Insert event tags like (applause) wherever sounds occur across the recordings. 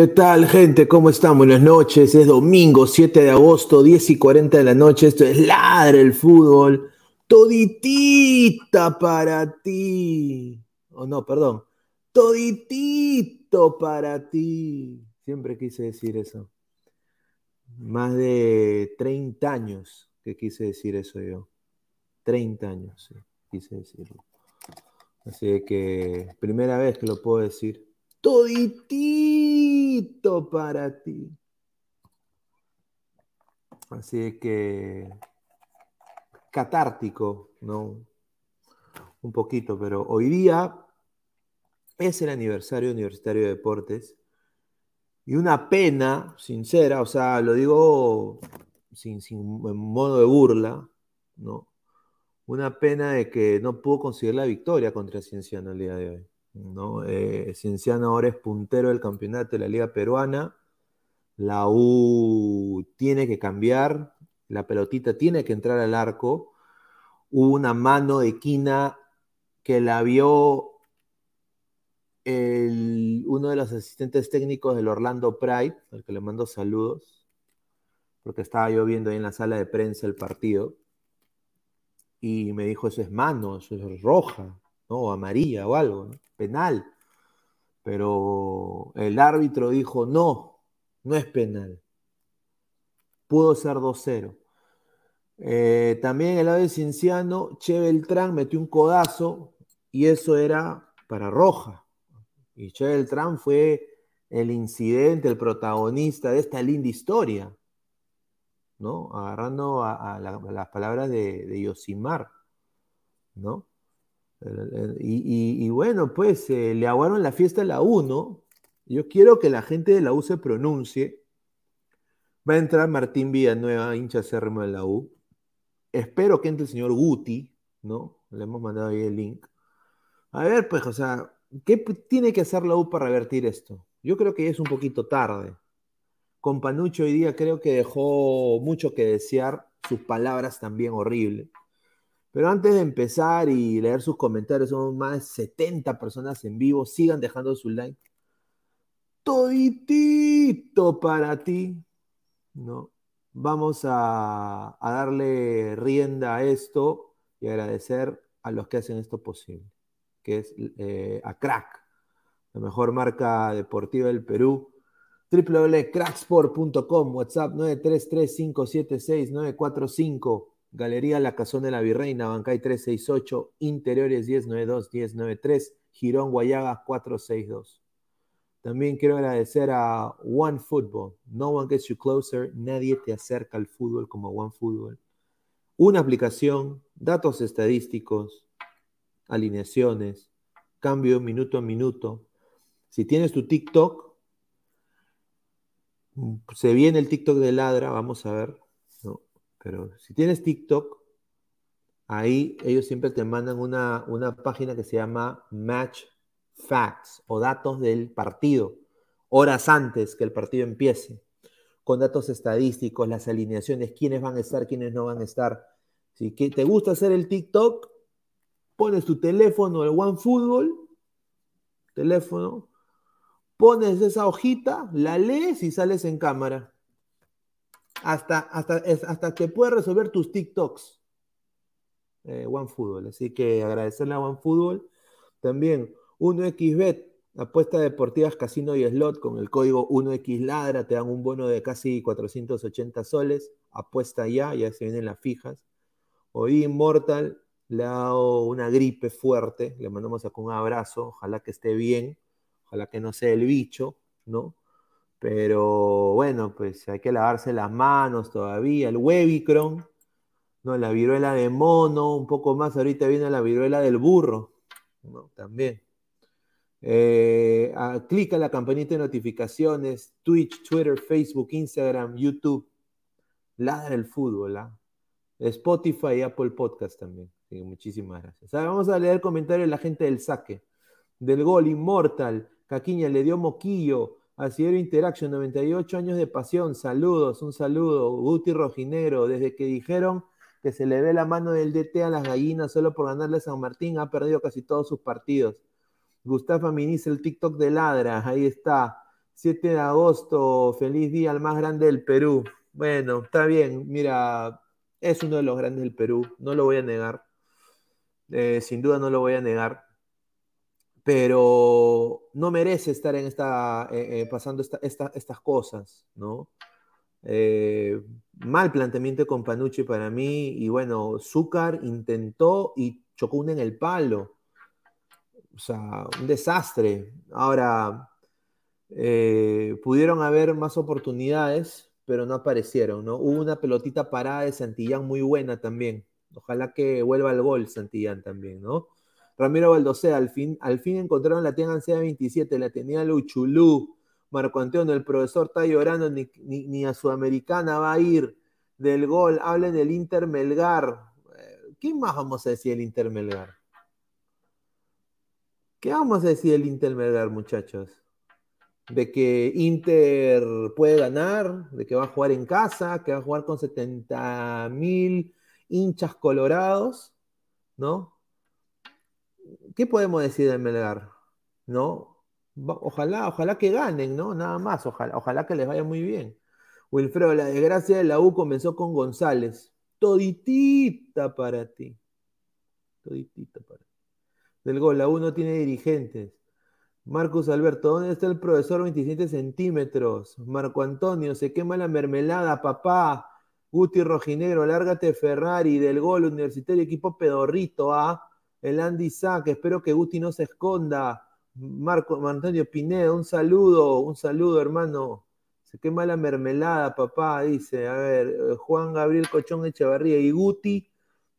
¿Qué tal, gente? ¿Cómo están? Buenas noches. Es domingo 7 de agosto, 10 y 40 de la noche. Esto es Ladre el Fútbol. Toditita para ti. Oh, no, perdón. Toditito para ti. Siempre quise decir eso. Más de 30 años que quise decir eso yo. 30 años, sí, quise decirlo. Así que, primera vez que lo puedo decir toditito para ti. Así que catártico, ¿no? Un poquito, pero hoy día es el aniversario universitario de deportes y una pena sincera, o sea, lo digo sin, sin modo de burla, ¿no? Una pena de que no pudo conseguir la victoria contra Cienciano el día de hoy. ¿No? Eh, Cienciano ahora es puntero del campeonato de la Liga Peruana. La U tiene que cambiar, la pelotita tiene que entrar al arco. Hubo una mano de quina que la vio uno de los asistentes técnicos del Orlando Pride, al que le mando saludos, porque estaba yo viendo ahí en la sala de prensa el partido. Y me dijo, eso es mano, eso es roja, ¿no? Amarilla o algo, ¿no? penal. Pero el árbitro dijo, no, no es penal. Pudo ser 2-0. Eh, también el lado de Cienciano, Che Beltrán metió un codazo y eso era para Roja. Y Che Beltrán fue el incidente, el protagonista de esta linda historia, ¿no? Agarrando a, la, las palabras de, de Yosimar, ¿no? Y, y, y, bueno, pues eh, le aguaron la fiesta a la U, ¿no? Yo quiero que la gente de la U se pronuncie. Va a entrar Martín Villanueva, hincha acérrimo de la U. Espero que entre el señor Guti, ¿no? Le hemos mandado ahí el link. A ver, pues, o sea, ¿qué tiene que hacer la U para revertir esto? Yo creo que ya es un poquito tarde. Con Panucho hoy día creo que dejó mucho que desear, sus palabras también horribles. Pero antes de empezar y leer sus comentarios, son más de 70 personas en vivo. Sigan dejando su like. Toditito para ti. ¿no? Vamos a, a, darle rienda a esto y agradecer a los que hacen esto posible, que es eh, a Crack, la mejor marca deportiva del Perú. www.cracksport.com, WhatsApp 933-576-945. Galería La Cazón de la Virreina, Bancay 368, Interiores 1092-1093, Girón Guayaga 462. También quiero agradecer a One Football. No one gets you closer. Nadie te acerca al fútbol como One Football. Una aplicación, datos estadísticos, alineaciones, cambio minuto a minuto. Si tienes tu TikTok, se viene el TikTok de Ladra, vamos a ver. Pero si tienes TikTok, ahí ellos siempre te mandan una, una página que se llama Match Facts o datos del partido, horas antes que el partido empiece, con datos estadísticos, las alineaciones, quiénes van a estar, quiénes no van a estar. Si te gusta hacer el TikTok, pones tu teléfono, el OneFootball, teléfono, pones esa hojita, la lees y sales en cámara. Hasta, hasta, hasta te resolver tus TikToks. Eh, OneFootball. Así que agradecerle a OneFootball. También 1xBet, apuestas deportivas, casino y slot con el código 1xladra. Te dan un bono de casi 480 soles. Apuesta ya, ya se vienen las fijas. Hoy Immortal le ha dado una gripe fuerte. Le mandamos acá un abrazo. Ojalá que esté bien. Ojalá que no sea el bicho, ¿no? Pero bueno, pues hay que lavarse las manos todavía. El Webicron, ¿no? La viruela de mono, un poco más. Ahorita viene la viruela del burro, ¿no? También. Eh, a, clica la campanita de notificaciones, Twitch, Twitter, Facebook, Instagram, YouTube. Ladra el fútbol, ¿ah? Spotify y Apple Podcast también. muchísimas gracias. Ahora vamos a leer comentarios de la gente del saque. Del gol, Inmortal, Caquiña le dio moquillo. Asidero Interaction, 98 años de pasión. Saludos, un saludo. Guti Rojinero, desde que dijeron que se le ve la mano del DT a las gallinas solo por ganarle a San Martín, ha perdido casi todos sus partidos. Gustavo Aminiz, el TikTok de Ladra, ahí está. 7 de agosto, feliz día al más grande del Perú. Bueno, está bien, mira, es uno de los grandes del Perú, no lo voy a negar. Eh, sin duda no lo voy a negar pero no merece estar en esta, eh, eh, pasando estas cosas, ¿no? Eh, mal planteamiento con Panucci para mí, y bueno, Zúcar intentó y chocó una en el palo. O sea, un desastre. Ahora, pudieron haber más oportunidades, pero no aparecieron, ¿no? Hubo una pelotita parada de Santillán muy buena también. Ojalá que vuelva al gol Santillán también, ¿no? Ramiro Baldosea, al fin, al fin encontraron la Tengan 27, la tenía Luchulú. Marco Antonio, el profesor está llorando, ni, a Sudamericana va a ir del gol. Hablen del Inter Melgar. Eh, ¿Qué más vamos a decir del Inter Melgar? ¿Qué vamos a decir del Inter Melgar, muchachos? De que Inter puede ganar, de que va a jugar en casa, que va a jugar con 70 mil hinchas colorados, ¿no? ¿Qué podemos decir de Melgar? ¿No? Ojalá, ojalá que ganen, ¿no? Nada más, ojalá, ojalá que les vaya muy bien. Wilfredo, la desgracia de la U comenzó con González. Toditita para ti. Toditita para ti. Del gol, la U no tiene dirigentes. Marcos Alberto, ¿dónde está el profesor 27 centímetros? Marco Antonio, se quema la mermelada, papá. Guti Rojinegro, lárgate Ferrari, del gol universitario, equipo pedorrito, ¿ah? El Andy Sack, espero que Guti no se esconda. Marco Antonio Pineda, un saludo, un saludo, hermano. Se quema la mermelada, papá, dice. A ver, eh, Juan Gabriel Cochón Echevarría y Guti.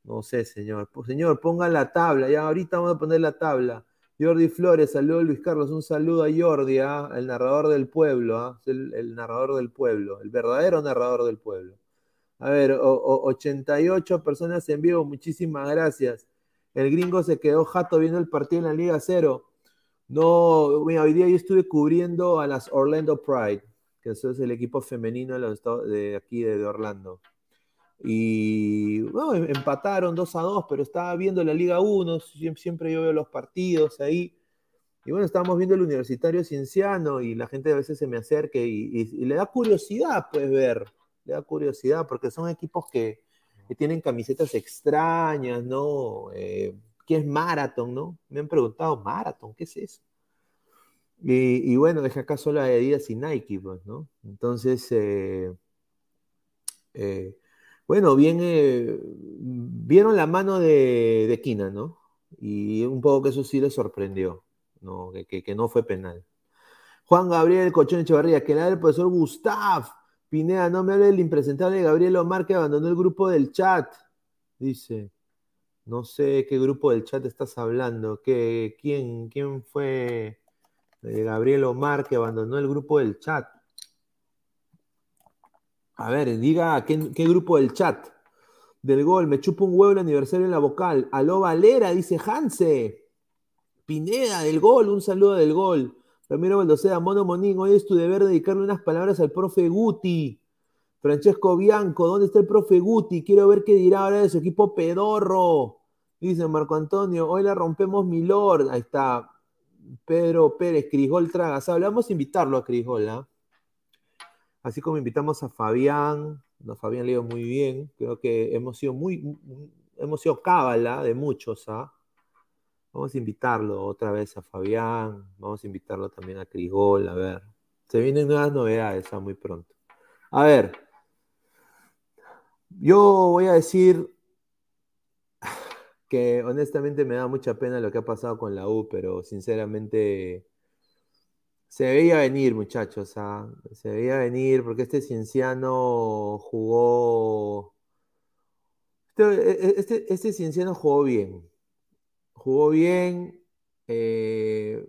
No sé, señor. Señor, ponga la tabla. Ya ahorita vamos a poner la tabla. Jordi Flores, saludo Luis Carlos, un saludo a Jordi, ¿ah? el narrador del pueblo, ¿ah? el, narrador del pueblo, el verdadero narrador del pueblo. A ver, 88 personas en vivo, muchísimas gracias. El gringo se quedó jato viendo el partido en la Liga Cero. No, hoy día yo estuve cubriendo a las Orlando Pride, que es el equipo femenino de, los, de aquí de, Orlando. Y bueno, em, empataron 2 a 2, pero estaba viendo la Liga 1, siempre yo veo los partidos ahí. Y bueno, estábamos viendo el Universitario Cienciano y la gente a veces se me acerca y le da curiosidad, pues ver, le da curiosidad, porque son equipos que, que tienen camisetas extrañas, ¿no? Eh, ¿Qué es Marathon, no? Me han preguntado, ¿Marathon? ¿Qué es eso? Y, bueno, deja acá solo Adidas y Nike, pues, ¿no? Entonces, eh, eh, bueno, viene, vieron la mano de, de ¿no? Y un poco que eso sí les sorprendió, ¿no? Que, no fue penal. Juan Gabriel Cochón Echevarría, que nada el profesor Gustav Pineda, no me hable del impresentable Gabriel Omar que abandonó el grupo del chat. Dice, no sé qué grupo del chat estás hablando. ¿Qué, quién, ¿Quién fue eh, Gabriel Omar que abandonó el grupo del chat? A ver, diga ¿qué, grupo del chat. Del gol, me chupo un huevo el aniversario en la vocal. Aló Valera, dice Hanse. Pineda, del gol, un saludo del gol. Ramiro Baldosea, Mono Monín, hoy es tu deber dedicarle unas palabras al profe Guti. Francesco Bianco, ¿dónde está el profe Guti? Quiero ver qué dirá ahora de su equipo pedorro. Dice Marco Antonio, hoy la rompemos Milord. Ahí está. Pedro Pérez, Crisgol Tragas. Hablamos invitarlo a Crisgol, ¿ah? Así como invitamos a Fabián, ¿no? Fabián le muy bien, creo que hemos sido muy, hemos sido cábala de muchos, ¿ah? Vamos a invitarlo otra vez a Fabián, vamos a invitarlo también a Crigol, a ver. Se vienen nuevas novedades, ¿ah? Muy pronto. A ver, yo voy a decir que honestamente me da mucha pena lo que ha pasado con la U, pero sinceramente se veía venir, muchachos, ¿ah? se veía venir porque este cienciano jugó. Este, e, e, este, este cienciano jugó bien. Jugó bien, eh,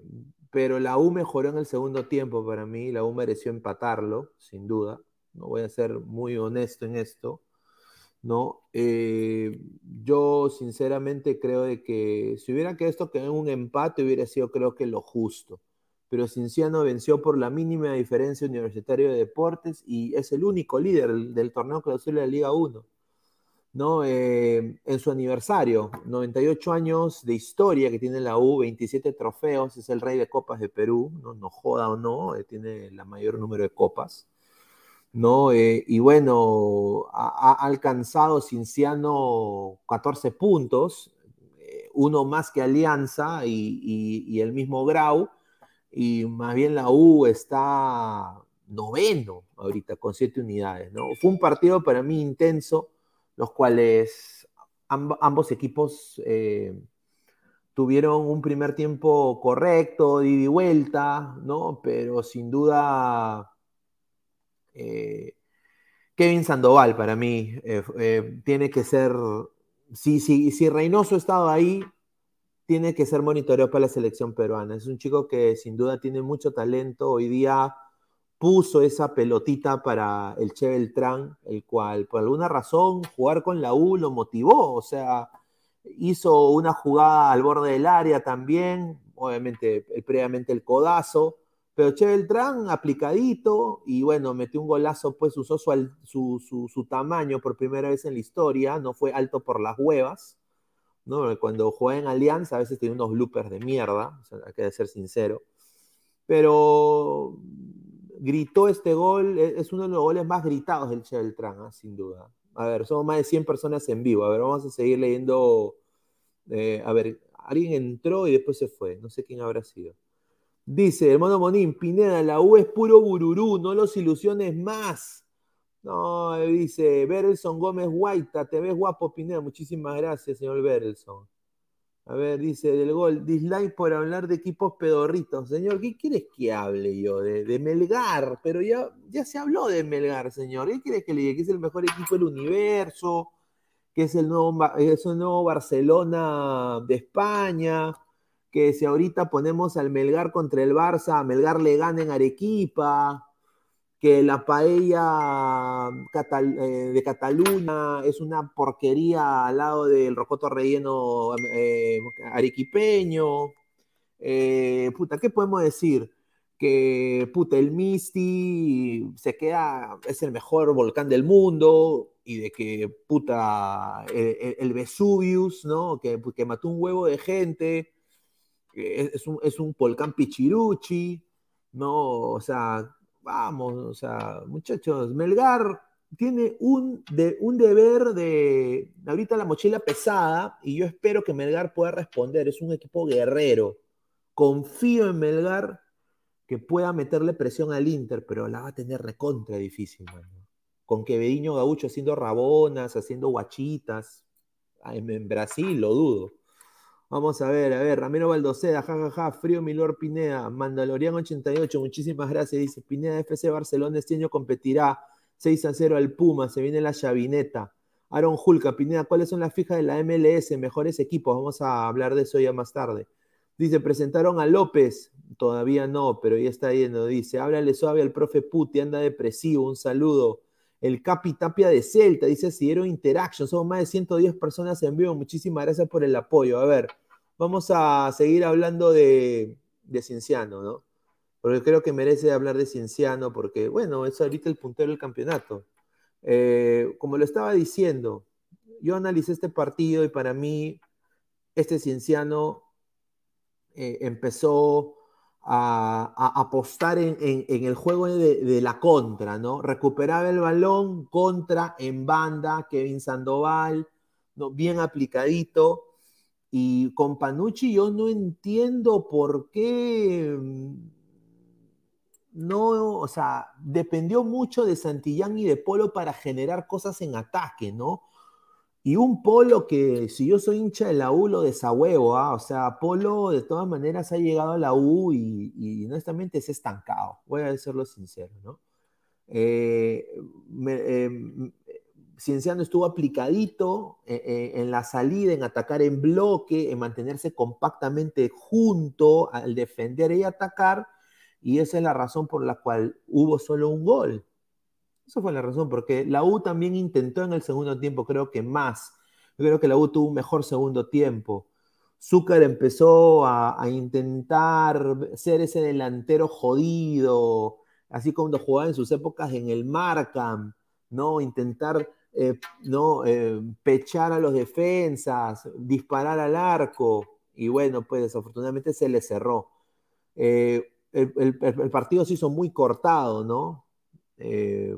pero la U mejoró en el segundo tiempo para mí. La U mereció empatarlo, sin duda. No voy a ser muy honesto en esto. ¿no? Eh, yo sinceramente creo de que si hubiera que esto quedado un empate hubiera sido creo que lo justo pero Cinciano venció por la mínima diferencia Universitario de Deportes y es el único líder del, torneo clausura de Liga 1. ¿No? Eh, en su aniversario, 98 años de historia que tiene la U, 27 trofeos, es el rey de copas de Perú, no, no joda o no, eh, tiene el mayor número de copas. ¿no? Eh, y bueno, ha, alcanzado Cinciano 14 puntos, uno más que Alianza y, y el mismo Grau, y más bien la U está noveno ahorita con siete unidades. ¿no? Fue un partido para mí intenso, los cuales ambos equipos eh, tuvieron un primer tiempo correcto, de ida y vuelta, ¿no? pero sin duda eh, Kevin Sandoval para mí eh, tiene que ser, si, si, si Reynoso estaba ahí, tiene que ser monitoreado para la selección peruana. Es un chico que sin duda tiene mucho talento. Hoy día puso esa pelotita para el Che Beltrán, el cual por alguna razón jugar con la U lo motivó. O sea, hizo una jugada al borde del área también, obviamente previamente el codazo. Pero Che Beltrán aplicadito y bueno, metió un golazo, pues usó su, tamaño por primera vez en la historia, no fue alto por las huevas ¿no? Cuando juega en Alianza a veces tiene unos bloopers de mierda, hay que ser sincero. Pero gritó este gol, e, es uno de los goles más gritados del Che ¿ah? sin duda. A ver, somos más de 100 personas en vivo. A ver, vamos a seguir leyendo. Eh, a ver, alguien entró y después se fue. No sé quién habrá sido. Dice, hermano Monín, Pineda, la U es puro bururú, no los ilusiones más. No, dice Berelson Gómez Guaita, te ves guapo, Pineda. Muchísimas gracias, señor Berelson. A ver, dice del gol, dislike por hablar de equipos pedorritos. Señor, ¿qué quieres que hable yo? De, Melgar, pero ya, ya se habló de Melgar, señor. ¿Qué quieres que le diga? Que es el mejor equipo del universo, que es el nuevo, es el nuevo Barcelona de España, que si ahorita ponemos al Melgar contra el Barça, a Melgar le gana en Arequipa que la paella eh, de Cataluña es una porquería al lado del rocoto relleno eh, arequipeño. Eh, puta, ¿qué podemos decir? Que puta, el Misty se queda, es el mejor volcán del mundo y de que puta, el, Vesuvius, ¿no? Que, que, mató un huevo de gente, es, un, es un volcán pichiruchi, ¿no? O sea, vamos, o sea, muchachos, Melgar tiene un, de, un deber de ahorita la mochila pesada y yo espero que Melgar pueda responder. Es un equipo guerrero. Confío en Melgar que pueda meterle presión al Inter, pero la va a tener recontra difícil, Con que Bediño Gaucho haciendo rabonas, haciendo guachitas. en Brasil lo dudo. Vamos a ver, a ver, Ramiro Baldoceda, jajaja, Frío Milor Pineda, Mandalorian 88, muchísimas gracias, dice Pineda FC Barcelona este año competirá 6 a 0 al Puma, se viene la chavineta. Aaron Julca, Pineda, ¿cuáles son las fijas de la MLS? Mejores equipos, vamos a hablar de eso ya más tarde. Dice, presentaron a López, todavía no, pero ya está yendo, dice, háblale suave al profe Puti, anda depresivo, un saludo. El Capi Tapia de Celta, dice Sidero Interaction, somos más de 110 personas en vivo, muchísimas gracias por el apoyo. A ver, vamos a seguir hablando de, Cienciano, ¿no? Porque creo que merece hablar de Cienciano, porque, bueno, es ahorita el puntero del campeonato. Eh, como lo estaba diciendo, yo analicé este partido y para mí, este Cienciano eh, empezó a, apostar en, el juego de, la contra, ¿no? Recuperaba el balón, contra, en banda, Kevin Sandoval, bien aplicadito. Y con Panucci yo no entiendo por qué mm, no, o sea, dependió mucho de Santillán y de Polo para generar cosas en ataque, ¿no? Y un Polo que, si yo soy hincha de la U, lo desahuevo, ¿ah? O sea, Polo de todas maneras ha llegado a la U y, honestamente es estancado, voy a decirlo sincero, ¿no? Eh, em, Cienciano estuvo aplicadito eh, eh, en la salida, en atacar en bloque, en mantenerse compactamente junto al defender y atacar, y esa es la razón por la cual hubo solo un gol. Esa fue la razón, porque la U también intentó en el segundo tiempo, creo que más. Yo creo que la U tuvo un mejor segundo tiempo. Zúcar empezó a, intentar ser ese delantero jodido, así como jugaba en sus épocas en el Markham, ¿no? Intentar eh, ¿no? Eh, pechar a los defensas, disparar al arco, y bueno, pues desafortunadamente se le cerró. Eh, el, partido se hizo muy cortado, ¿no?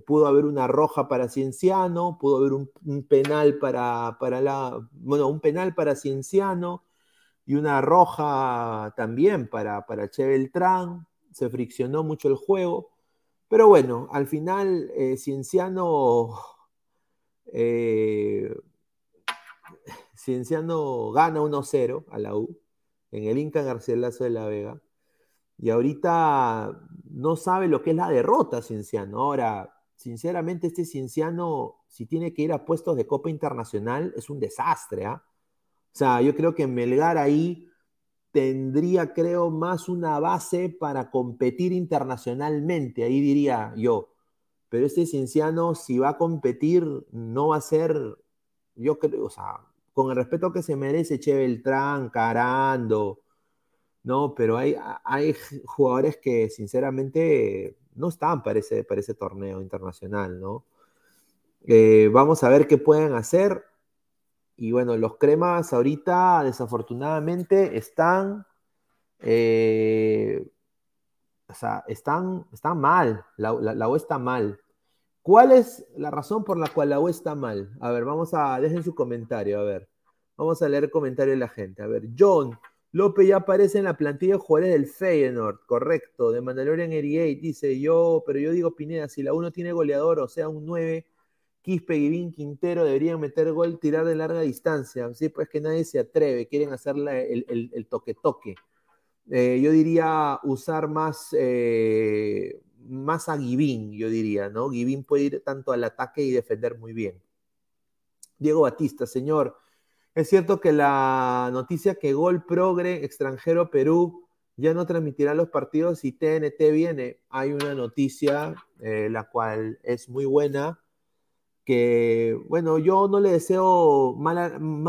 Pudo haber una roja para Cienciano, pudo haber un, penal para, para, la. Bueno, un penal para Cienciano y una roja también para, para Che Beltrán. Se friccionó mucho el juego. Pero bueno, al final Cienciano. Eh, Cienciano gana 1-0 a la U en el Inca Garcilaso de la Vega. Y ahorita no sabe lo que es la derrota, Cienciano. Ahora, sinceramente, este Cienciano, si tiene que ir a puestos de Copa Internacional, es un desastre. ¿ah? O sea, yo creo que Melgar ahí tendría, creo, más una base para competir internacionalmente, ahí diría yo. Pero este Cienciano, si va a competir, no va a ser, yo creo, o sea, con el respeto que se merece Che Beltrán, Carando, ¿no? Pero hay, hay jugadores que sinceramente no están para ese, para ese torneo internacional, ¿no? Eh, vamos a ver qué pueden hacer. Y bueno, los cremas ahorita desafortunadamente están, eh, o sea, están, están mal, la, la, U está mal. ¿Cuál es la razón por la cual la U está mal? A ver, vamos a, dejen su comentario, a ver. Vamos a leer el comentario de la gente. A ver, John, López ya aparece en la plantilla de jugadores del Feyenoord, correcto. De Mandalorian 88 dice yo, pero yo digo Pineda, si la uno tiene goleador, o sea, un 9, Quispe, Guivín, Quintero deberían meter gol, tirar de larga distancia. Sí, pues que nadie se atreve, quieren hacer el toque-toque. Eh, yo diría usar más, eh, más a Guivín, yo diría, ¿no? Guivín puede ir tanto al ataque y defender muy bien. Diego Batista, señor, es cierto que la noticia que Gol Progre, extranjero Perú, ya no transmitirá los partidos y TNT viene. Hay una noticia, eh, la cual es muy buena, que, bueno, yo no le deseo mal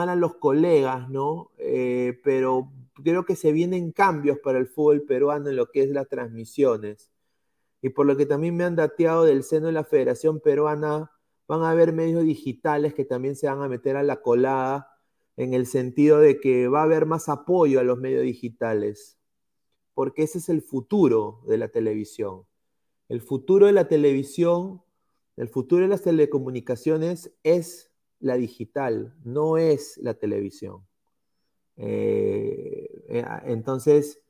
a, los colegas, ¿no? Eh, pero creo que se vienen cambios para el fútbol peruano en lo que es las transmisiones. Y por lo que también me han dateado del seno de la Federación Peruana, van a haber medios digitales que también se van a meter a la colada en el sentido de que va a haber más apoyo a los medios digitales, porque ese es el futuro de la televisión. El futuro de la televisión, el futuro de las telecomunicaciones es la digital, no es la televisión. Eh, eh, entonces,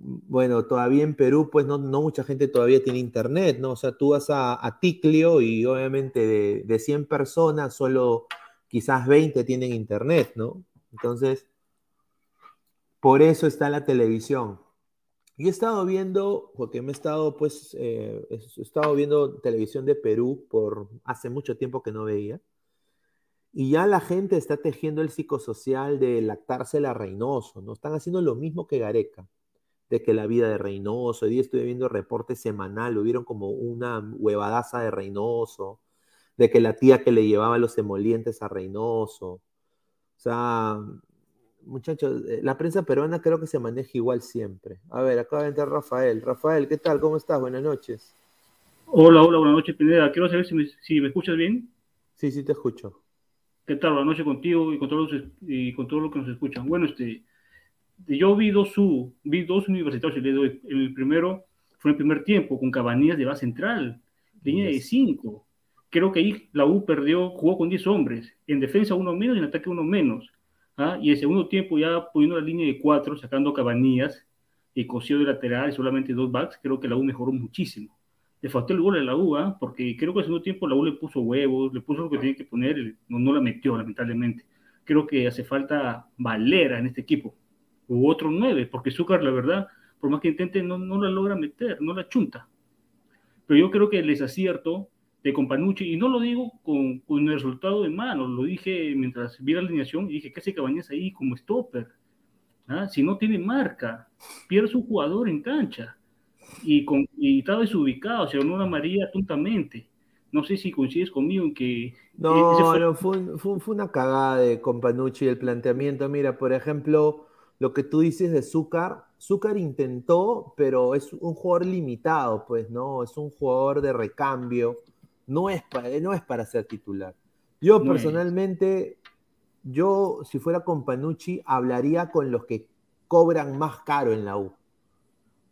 bueno, todavía en Perú, pues no, mucha gente todavía tiene internet, ¿no? O sea, tú vas a, Ticlio y obviamente de, de 100 personas, solo quizás 20 tienen internet, ¿no? Entonces, por eso está la televisión. Y he estado viendo, porque me he estado, pues, eh, he estado viendo televisión de Perú por hace mucho tiempo que no veía. Y ya la gente está tejiendo el psicosocial de lactarse a Reynoso, ¿no? Están haciendo lo mismo que Gareca, de que la vida de Reynoso, hoy día estoy viendo reporte semanal, lo vieron como una huevadaza de Reynoso, de que la tía que le llevaba los emolientes a Reynoso. O sea, muchachos, eh, la prensa peruana creo que se maneja igual siempre. A ver, acaba de entrar Rafael. Rafael, ¿qué tal? ¿Cómo estás? Buenas noches. Hola, hola, buenas noches, Pineda. Quiero saber si me, si me escuchas bien. Sí, sí, te escucho. ¿Qué tal? Buenas noches contigo y con todos y con todos los que nos escuchan. Bueno, este, yo vi dos, vi dos universitarios El primero fue el primer tiempo con Cabanillas de base central, línea de 5. Creo que ahí la U perdió, jugó con 10 hombres, en defensa uno menos y en ataque uno menos. ¿ah? Y el segundo tiempo ya poniendo la línea de 4, sacando Cabanillas y cosió de lateral y solamente dos backs, creo que la U mejoró muchísimo. Le faltó el gol a la U, ¿ah? porque creo que en el segundo tiempo la U le puso huevos, le puso lo que tenía que poner, no, no la metió lamentablemente. Creo que hace falta Valera en este equipo, u otro 9, porque Zúcar, la verdad, por más que intente, no, no la logra meter, no la chunta. Pero yo creo que el desacierto de Companucci, y no lo digo con, con, el resultado de mano, lo dije mientras vi la alineación y dije, ¿qué hace Cabañas ahí como stopper? ¿Ah? Si no tiene marca, pierde su jugador en cancha y, con, y está desubicado, se ganó una María tontamente. No sé si coincides conmigo en que... No, fue... no fue, fue, fue, una cagada de Companucci el planteamiento. Mira, por ejemplo, lo que tú dices de Zúcar, Zúcar intentó, pero es un jugador limitado, pues, ¿no? Es un jugador de recambio, no es para, no es para ser titular. Yo personalmente, yo si fuera con Panucci, hablaría con los que cobran más caro en la U.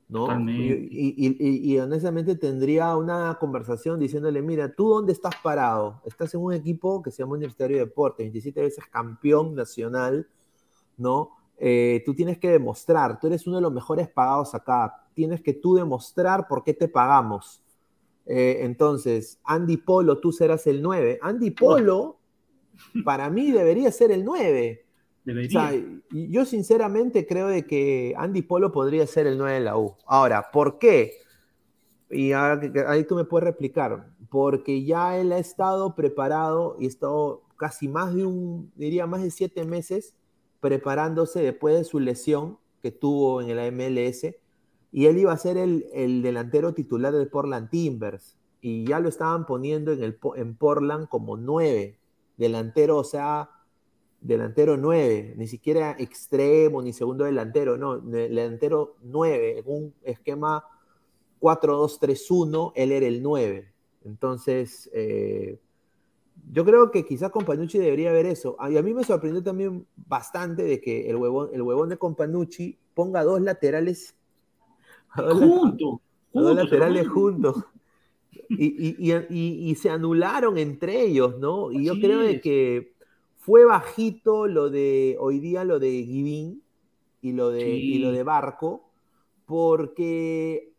¿no? Y, y, y, honestamente tendría una conversación diciéndole, mira, ¿tú dónde estás parado? Estás en un equipo que se llama Universitario de Deportes, 27 veces campeón nacional, ¿no? Eh, tú tienes que demostrar, tú eres uno de los mejores pagados acá, tienes que tú demostrar por qué te pagamos. Eh, entonces, Andy Polo, tú serás el 9. Andy Polo, para mí, debería ser el 9. Debería. yo sinceramente creo de que Andy Polo podría ser el 9 de la U. Ahora, ¿por qué? Y ahí tú me puedes replicar. Porque ya él ha estado preparado y ha estado casi más de un, diría más de siete meses preparándose después de su lesión que tuvo en el MLS, y él iba a ser el, delantero titular del Portland Timbers, y ya lo estaban poniendo en, el, en Portland como nueve, delantero, o sea, delantero nueve, ni siquiera extremo ni segundo delantero, no, delantero nueve, en un esquema 4-2-3-1, él era el nueve. Entonces, eh, yo creo que quizás Companucci debería ver eso. Y a mí me sorprendió también bastante de que el huevón, el huevón de Companucci ponga dos laterales juntos. Dos laterales juntos. Y, se anularon entre ellos, ¿no? Y yo creo que fue bajito lo de hoy día, lo de Givín y lo de, y lo de Barco, porque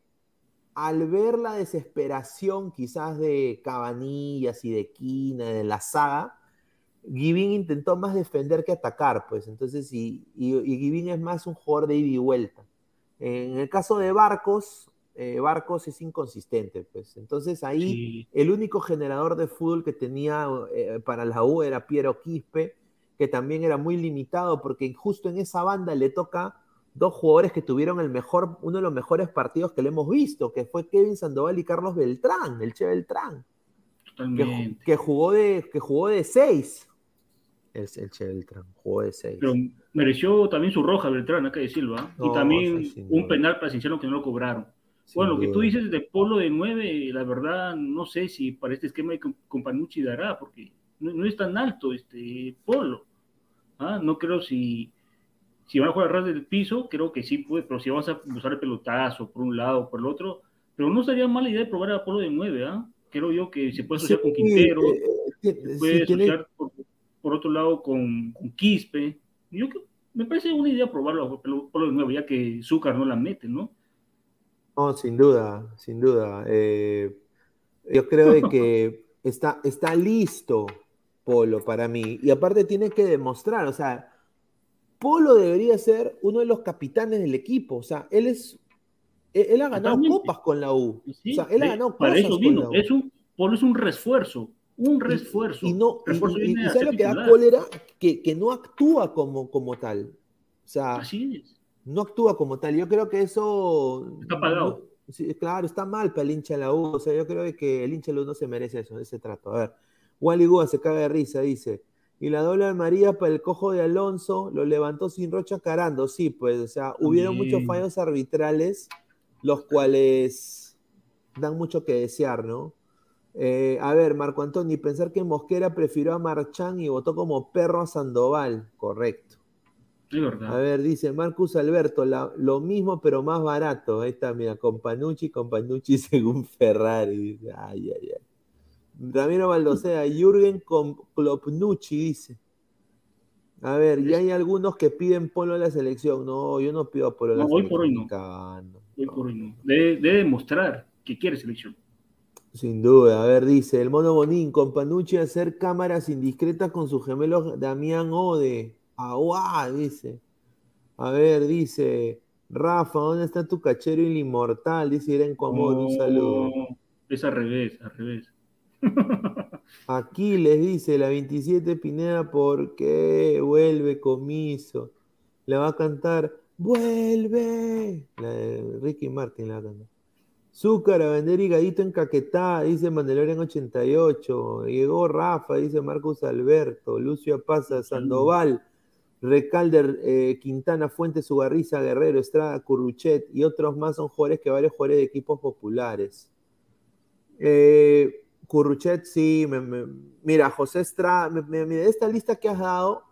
al ver la desesperación quizás de Cabanillas y de Quina, de la saga, Givin intentó más defender que atacar, pues. Entonces, y, y, es más un jugador de ida y vuelta. En el caso de Barcos, eh, Barcos es inconsistente, pues. Entonces ahí el único generador de fútbol que tenía eh, para la U era Piero Quispe, que también era muy limitado porque justo en esa banda le toca dos jugadores que tuvieron el mejor, uno de los mejores partidos que le hemos visto, que fue Kevin Sandoval y Carlos Beltrán, el Che Beltrán. Que, jugó de, que jugó de seis. Es el Che Beltrán, jugó de seis. Pero mereció también su roja Beltrán, hay que decirlo, ¿ah? y también un penal para Cinciano que no lo cobraron. bueno, lo que tú dices de Polo de nueve, la verdad, no sé si para este esquema de Companucci dará, porque no, es tan alto este Polo. ¿ah? No creo si si van a jugar ras del piso, creo que sí puede, pero si vas a usar el pelotazo por un lado o por el otro, pero no sería mala idea probar a Polo de 9, ¿ah? Creo yo que se puede asociar con Quintero, eh, eh, se puede asociar por, otro lado con, Quispe. Yo me parece una idea probarlo a Polo de 9, ya que Zúcar no la mete, ¿no? No, sin duda, sin duda. Eh, yo creo que (laughs) está, está listo Polo para mí. Y aparte tiene que demostrar, o sea, Polo debería ser uno de los capitanes del equipo. O sea, él es. Él, ha ganado copas con la U. o sea, él ha ganado para eso vino. Es un, Polo es un refuerzo. Un refuerzo. Y, no, y, ¿sabes lo que da cólera? Que, que, no actúa como, como tal. O sea, Así es. no actúa como tal. Yo creo que eso. Está pagado. claro, está mal para el hincha de la U. O sea, yo creo que el hincha de la U no se merece eso, ese trato. A ver, Wally Gua se caga de risa, dice y la doble María para el cojo de Alonso lo levantó sin Rocha carando. Sí, pues, o sea, hubieron muchos fallos arbitrales, los cuales dan mucho que desear, ¿no? Eh, a ver, Marco Antonio, pensar que Mosquera prefirió a Marchán y votó como perro a Sandoval. Correcto. Es verdad. A ver, dice Marcus Alberto, la- lo mismo pero más barato. Ahí está, mira, con Panucci, con Panucci (laughs) según Ferrari. Ay, ay, ay. Ramiro Baldosea, Jürgen Klopnucci, dice. A ver, y hay algunos que piden polo a la selección. No, yo no pido polo a la No, hoy selección. por hoy no. cagando. Hoy por hoy no. Debe, debe demostrar que quiere selección. Sin duda, a ver, dice el mono Bonín, con Panucci hacer cámaras indiscretas con su gemelo Damián Ode. Aguá, dice. A ver, dice Rafa, ¿dónde está tu cachero el inmortal? Dice Irene Comor, un saludo. No, Es al revés, al revés. (laughs) Aquí les dice la 27 Pineda, ¿por qué vuelve comiso? La va a cantar, vuelve. La de Ricky Martin la va a cantar. Zúcar a vender higadito en Caquetá, dice Mandalorian 88. Llegó Rafa, dice Marcos Alberto. Lucio Pasa, Sandoval, Recalder, eh, Quintana, Fuentes, Ugarriza, Guerrero, Estrada, Curruchet y otros más son jugadores que varios jugadores de equipos populares. Eh, Curruchet, sí. me- me- mira, José Estrada, me- esta lista que has dado,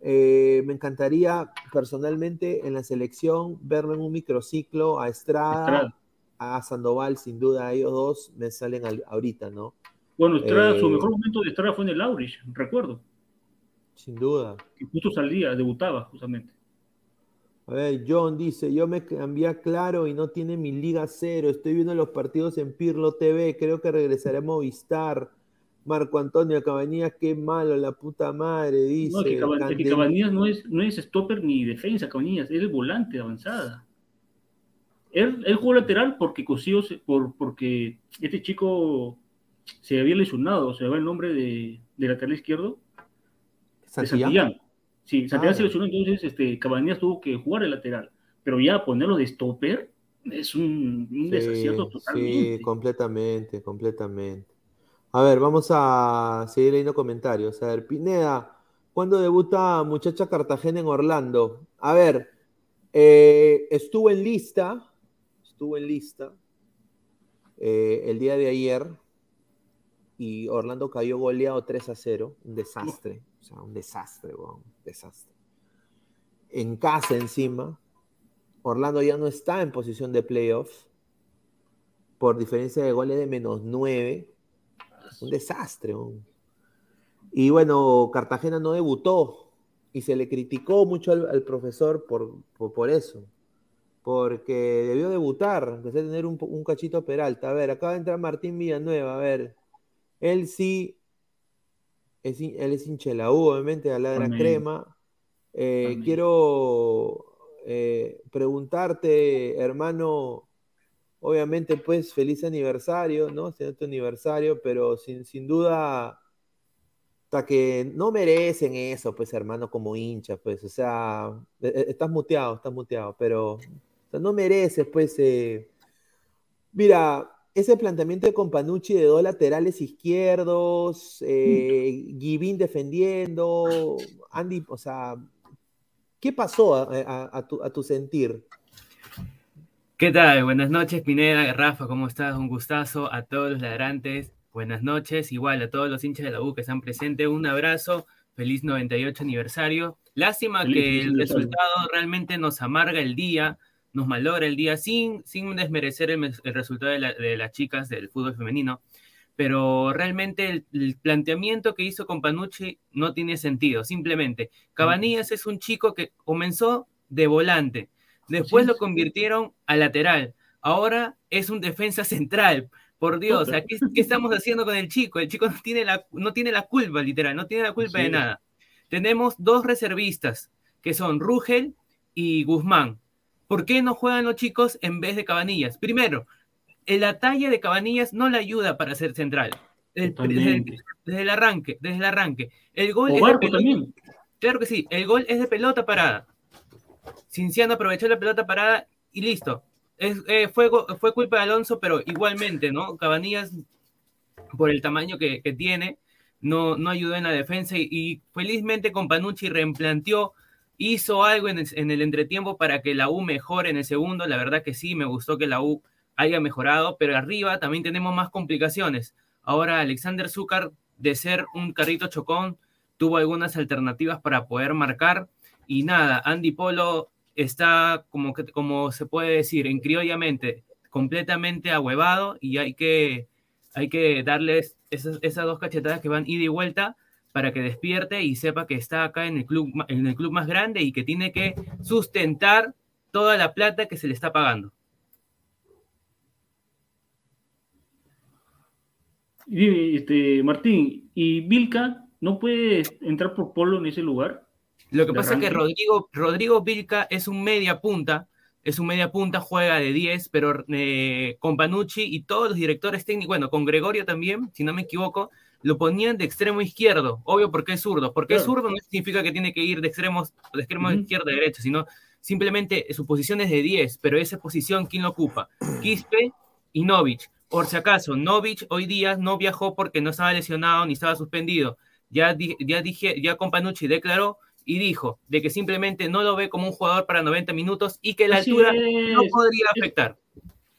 eh, me encantaría personalmente en la selección verlo en un microciclo a Estrada, Estrada. a Sandoval, sin duda, ellos dos me salen al- ahorita, ¿no? Bueno, Estrada, su Eh, mejor momento de Estrada fue en el Aurich, recuerdo. Sin duda. Que justo salía, debutaba justamente. A ver, John dice, yo me cambié a Claro y no tiene mi Liga Cero, estoy viendo los partidos en Pirlo TV, creo que regresaré a Movistar. Marco Antonio Cabañas, qué malo, la puta madre, dice. No, que, Caba- es que Candel- Cabanillas no es, no es stopper ni defensa, Cabanillas, es el volante de avanzada. Él, él jugó lateral porque Cosío por, porque este chico se había lesionado, se va el nombre de, de lateral izquierdo, de Santillán. Sí, Santillán Ah, se ya. lesionó, entonces este, Cabanillas tuvo que jugar el lateral. Pero ya ponerlo de stopper es un, un Sí, desacierto sí, totalmente. completamente, completamente. A ver, vamos a seguir leyendo comentarios. A ver, Pineda, ¿cuándo debuta Muchacha Cartagena en Orlando? A ver, eh, estuvo en lista, estuvo en lista eh, el día de ayer y Orlando cayó goleado 3 a 0, un desastre, sea, un desastre, un desastre. En casa encima, Orlando ya no está en posición de playoffs por diferencia de goles de menos 9. Un desastre. Y bueno, Cartagena no debutó y se le criticó mucho al, profesor por, por, eso. Porque debió debutar, empecé a tener un, un cachito Peralta. A ver, acaba de entrar Martín Villanueva. A ver, él sí, es, él es hincha de la U, obviamente, de la Amén. crema. Eh, quiero eh, preguntarte, hermano, obviamente, pues, feliz aniversario, ¿no? Este es tu aniversario, pero sin, sin duda, hasta que no merecen eso, pues, hermano, como hincha, pues, o sea, e- e- estás muteado, estás muteado, pero o sea, no mereces, pues, eh, mira, ese planteamiento de Companucci de dos laterales izquierdos, eh, Givín defendiendo, Andy, o sea, ¿qué pasó a, a- a tu, a tu sentir? ¿Qué tal? Buenas noches, Pineda, Rafa, ¿cómo estás? Un gustazo a todos los ladrantes. Buenas noches, igual a todos los hinchas de la U que están presentes. Un abrazo, feliz 98 aniversario. Lástima Feliz que el resultado realmente nos amarga el día, nos malogra el día, sin, sin desmerecer el, resultado de, la- de las chicas del fútbol femenino. Pero realmente el, el planteamiento que hizo con Panucci no tiene sentido. Simplemente, Cabanillas es un chico que comenzó de volante. Después lo convirtieron a lateral. Ahora es un defensa central. Por Dios, o sea, ¿qué, qué estamos haciendo con el chico? El chico no tiene la, no tiene la culpa, literal, no tiene la culpa de nada. Tenemos dos reservistas, que son Rugel y Guzmán. ¿Por qué no juegan los chicos en vez de Cabanillas? Primero, la talla de Cabanillas no le ayuda para ser central. Desde, el arranque, desde el arranque. El gol O es también. Claro que sí, el gol es de pelota parada. Cinciano aprovechó la pelota parada y listo. Es, eh, fue, fue culpa de Alonso, pero igualmente, ¿no? Cabanillas, por el tamaño que, que tiene, no, no ayudó en la defensa y, y felizmente con Panucci replanteó, hizo algo en el, en el entretiempo para que la U mejore en el segundo. La verdad que sí, me gustó que la U haya mejorado, pero arriba también tenemos más complicaciones. Ahora Alexander Zúcar, de ser un carrito chocón, tuvo algunas alternativas para poder marcar Y nada, Andy Polo está, como, que, como se puede decir, en criollamente, completamente ahuevado y hay que, hay que darles esas, esas dos cachetadas que van ida y vuelta para que despierte y sepa que está acá en el club, en el club más grande y que tiene que sustentar toda la plata que se le está pagando. Este, Martín, ¿y Vilca no puede entrar por Polo en ese lugar? Lo que pasa es que Rodrigo, Rodrigo Vilca es un media punta, es un media punta, juega de 10, pero eh, con Panucci y todos los directores técnicos, bueno, con Gregorio también, si no me equivoco, lo ponían de extremo izquierdo, obvio porque es zurdo, porque es zurdo no significa que tiene que ir de extremos, de extremo izquierdo a derecha, sino simplemente su posición es de 10, pero esa posición, ¿quién lo ocupa? (clears throat) Quispe y Novich. Por si acaso, Novich hoy día no viajó porque no estaba lesionado ni estaba suspendido. Ya, ya dije, ya Companucci declaró y dijo de que simplemente no lo ve como un jugador para 90 minutos y que la altura no podría afectar.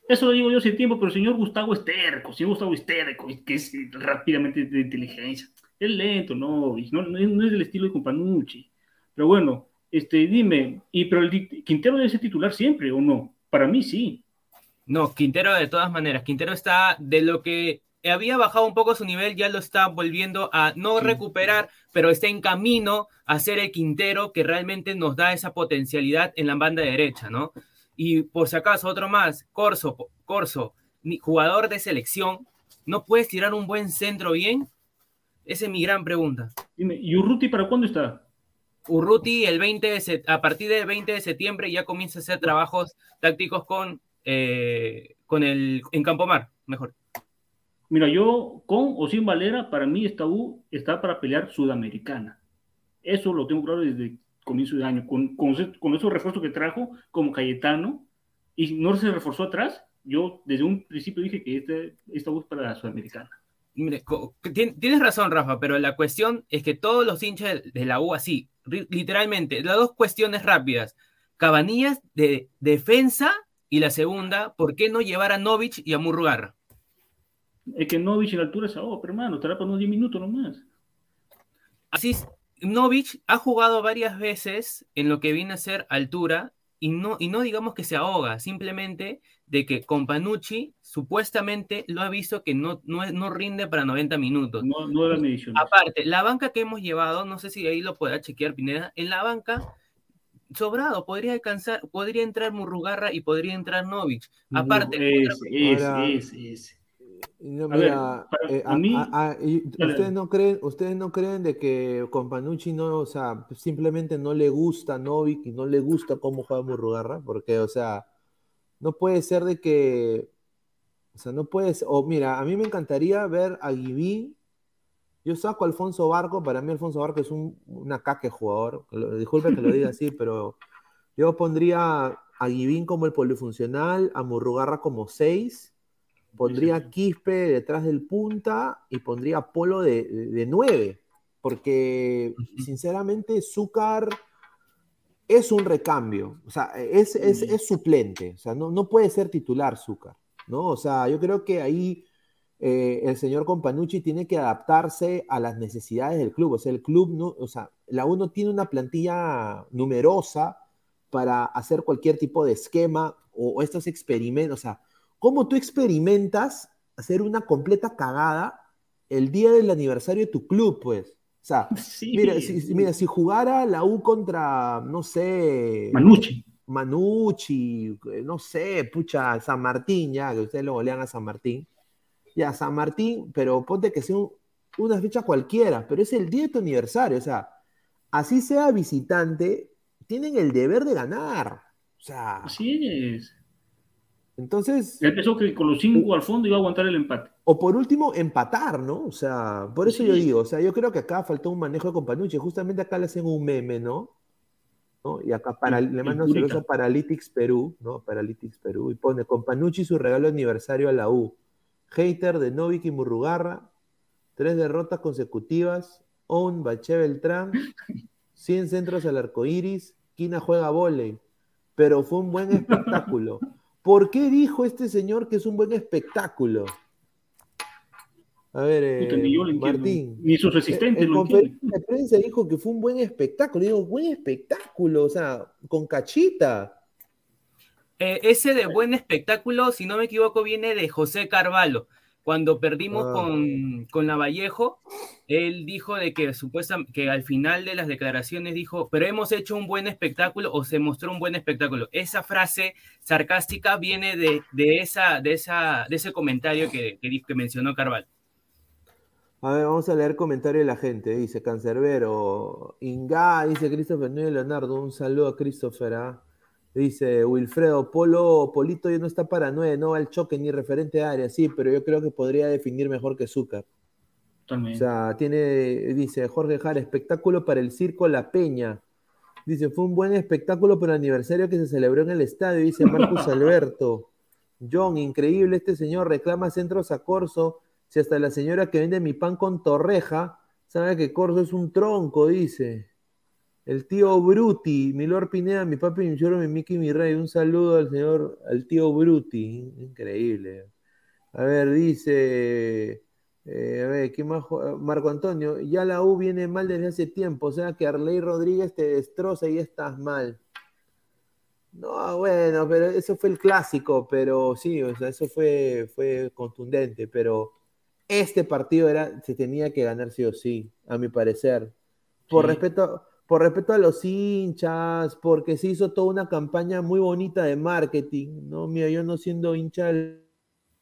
Eso lo digo yo hace tiempo, pero el señor Gustavo es terco, señor Gustavo es que es rápidamente de inteligencia. Es lento, no, no, no es del estilo de Companucci. Pero bueno, este, dime, ¿y pero el Quintero debe ser titular siempre o no? Para mí sí. No, Quintero de todas maneras. Quintero está de lo que había bajado un poco su nivel, ya lo está volviendo a no recuperar, pero está en camino a ser el Quintero que realmente nos da esa potencialidad en la banda derecha, ¿no? Y por si acaso, otro más, Corso, Corso, jugador de selección, ¿no puedes tirar un buen centro bien? Esa es mi gran pregunta. ¿y Urruti para cuándo está? Urruti el 20 a partir del 20 de septiembre ya comienza a hacer trabajos tácticos con eh, con el, en Campomar, mejor. Mira, yo con o sin Valera, para mí esta U está para pelear sudamericana. Eso lo tengo claro desde comienzo de año. Con, con, esos refuerzos que trajo, como Cayetano, y no se reforzó atrás, yo desde un principio dije que este, esta es para la sudamericana. Mire, tienes razón, Rafa, pero la cuestión es que todos los hinchas de la U así, literalmente, las dos cuestiones rápidas. Cabanillas de defensa y la segunda, ¿por qué no llevar a Novich y a Murrugarra? Es que Novich en la altura es agua, pero hermano, estará para unos 10 minutos nomás. Así es, Novich ha jugado varias veces en lo que viene a ser altura y no, y no digamos que se ahoga, simplemente de que con Panucci supuestamente lo ha visto que no, no, no rinde para 90 minutos. No, no era medición. Aparte, la banca que hemos llevado, no sé si ahí lo pueda chequear Pineda, en la banca sobrado, podría alcanzar, podría entrar Murrugarra y podría entrar Novich. Aparte, es, es, es, ustedes no creen, ustedes no creen de que con Panucci no, o sea, simplemente no le gusta Novich y no le gusta cómo juega Murrugarra, porque, o sea, no puede ser de que, o sea, no puede ser, o mira, a mí me encantaría ver a Givín yo saco a Alfonso Barco, para mí Alfonso Barco es un una caque jugador, disculpe que lo diga así, pero yo pondría a Givín como el polifuncional, a Murrugarra como 6, pondría Quispe detrás del punta y pondría Polo de 9, porque sinceramente Zúcar es un recambio, o sea, es, es, suplente, o sea, no, no puede ser titular Zúcar, ¿no? O sea, yo creo que ahí eh, el señor Companucci tiene que adaptarse a las necesidades del club. O sea, el club, no, o sea, la UNO tiene una plantilla numerosa para hacer cualquier tipo de esquema o, estos experimentos. O sea, ¿cómo tú experimentas hacer una completa cagada el día del aniversario de tu club, pues? O sea, (laughs) mira, si, mira, si jugara la U contra, no sé. Manucci. Manucci, no sé, pucha, San Martín, ya, que ustedes lo golean a San Martín ya San Martín, pero ponte que sea una fecha cualquiera, pero es el día de tu aniversario, o sea, así sea visitante, tienen el deber de ganar. O sea. Así es. Entonces. Ya pensó que con los cinco al fondo iba a aguantar el empate. O por último, empatar, ¿no? O sea, por eso yo digo, o sea, yo creo que acá faltó un manejo de Companucci. Justamente acá le hacen un meme, ¿no? ¿No? Y acá para, le mandan a Paralytics Perú, ¿no? Paralytics Perú, y pone Companucci su regalo de aniversario a la U. Hater de Novik y Murrugarra, tres derrotas consecutivas, Own, Bache Beltrán, 100 centros al arco iris, Quina juega volei, pero fue un buen espectáculo. ¿Por qué dijo este señor que es un buen espectáculo? A ver, Puta, eh, ni yo lo entiendo. Martín. Ni sus asistentes En lo entienden. conferencia de prensa dijo que fue un buen espectáculo. Digo, buen espectáculo, o sea, con cachita. Eh, ese de buen espectáculo, si no me equivoco, viene de José Carvalho. Cuando perdimos Ah. con, con Lavallejo, él dijo de que supuestamente que al final de las declaraciones dijo, pero hemos hecho un buen espectáculo o se mostró un buen espectáculo. Esa frase sarcástica viene de, de esa, de, esa, de ese comentario que, que, mencionó Carvalho. A ver, vamos a leer comentario de la gente. Dice Cancerbero, Inga, dice Christopher Núñez Leonardo. Un saludo a Christopher. ¿ah? Dice Wilfredo, Polo, Polito ya no está para nueve, no va al choque ni referente a área. Sí, pero yo creo que podría definir mejor que Zúcar. O Totalmente. sea, tiene, dice Jorge Jara, espectáculo para el circo La Peña. Dice, fue un buen espectáculo para el aniversario que se celebró en el estadio, dice Marcus (laughs) Alberto. John, increíble este señor, reclama centros a Corso. Si hasta la señora que vende mi pan con torreja sabe que Corso es un tronco, dice. El tío Bruti, Milor Pineda, mi papi, mi choro, mi Mickey, mi rey. Un saludo al señor, al tío Bruti. Increíble. A ver, dice. eh, a ver, ¿qué más? jo- Marco Antonio, ya la U viene mal desde hace tiempo, o sea que Arley Rodríguez te destroza y estás mal. No, bueno, pero eso fue el clásico, pero sí, o sea, eso fue, fue contundente, pero este partido era, se tenía que ganar sí o sí, a mi parecer. Por Sí. respeto, por respeto a los hinchas, porque se hizo toda una campaña muy bonita de marketing, ¿no? Mira, yo no siendo hincha de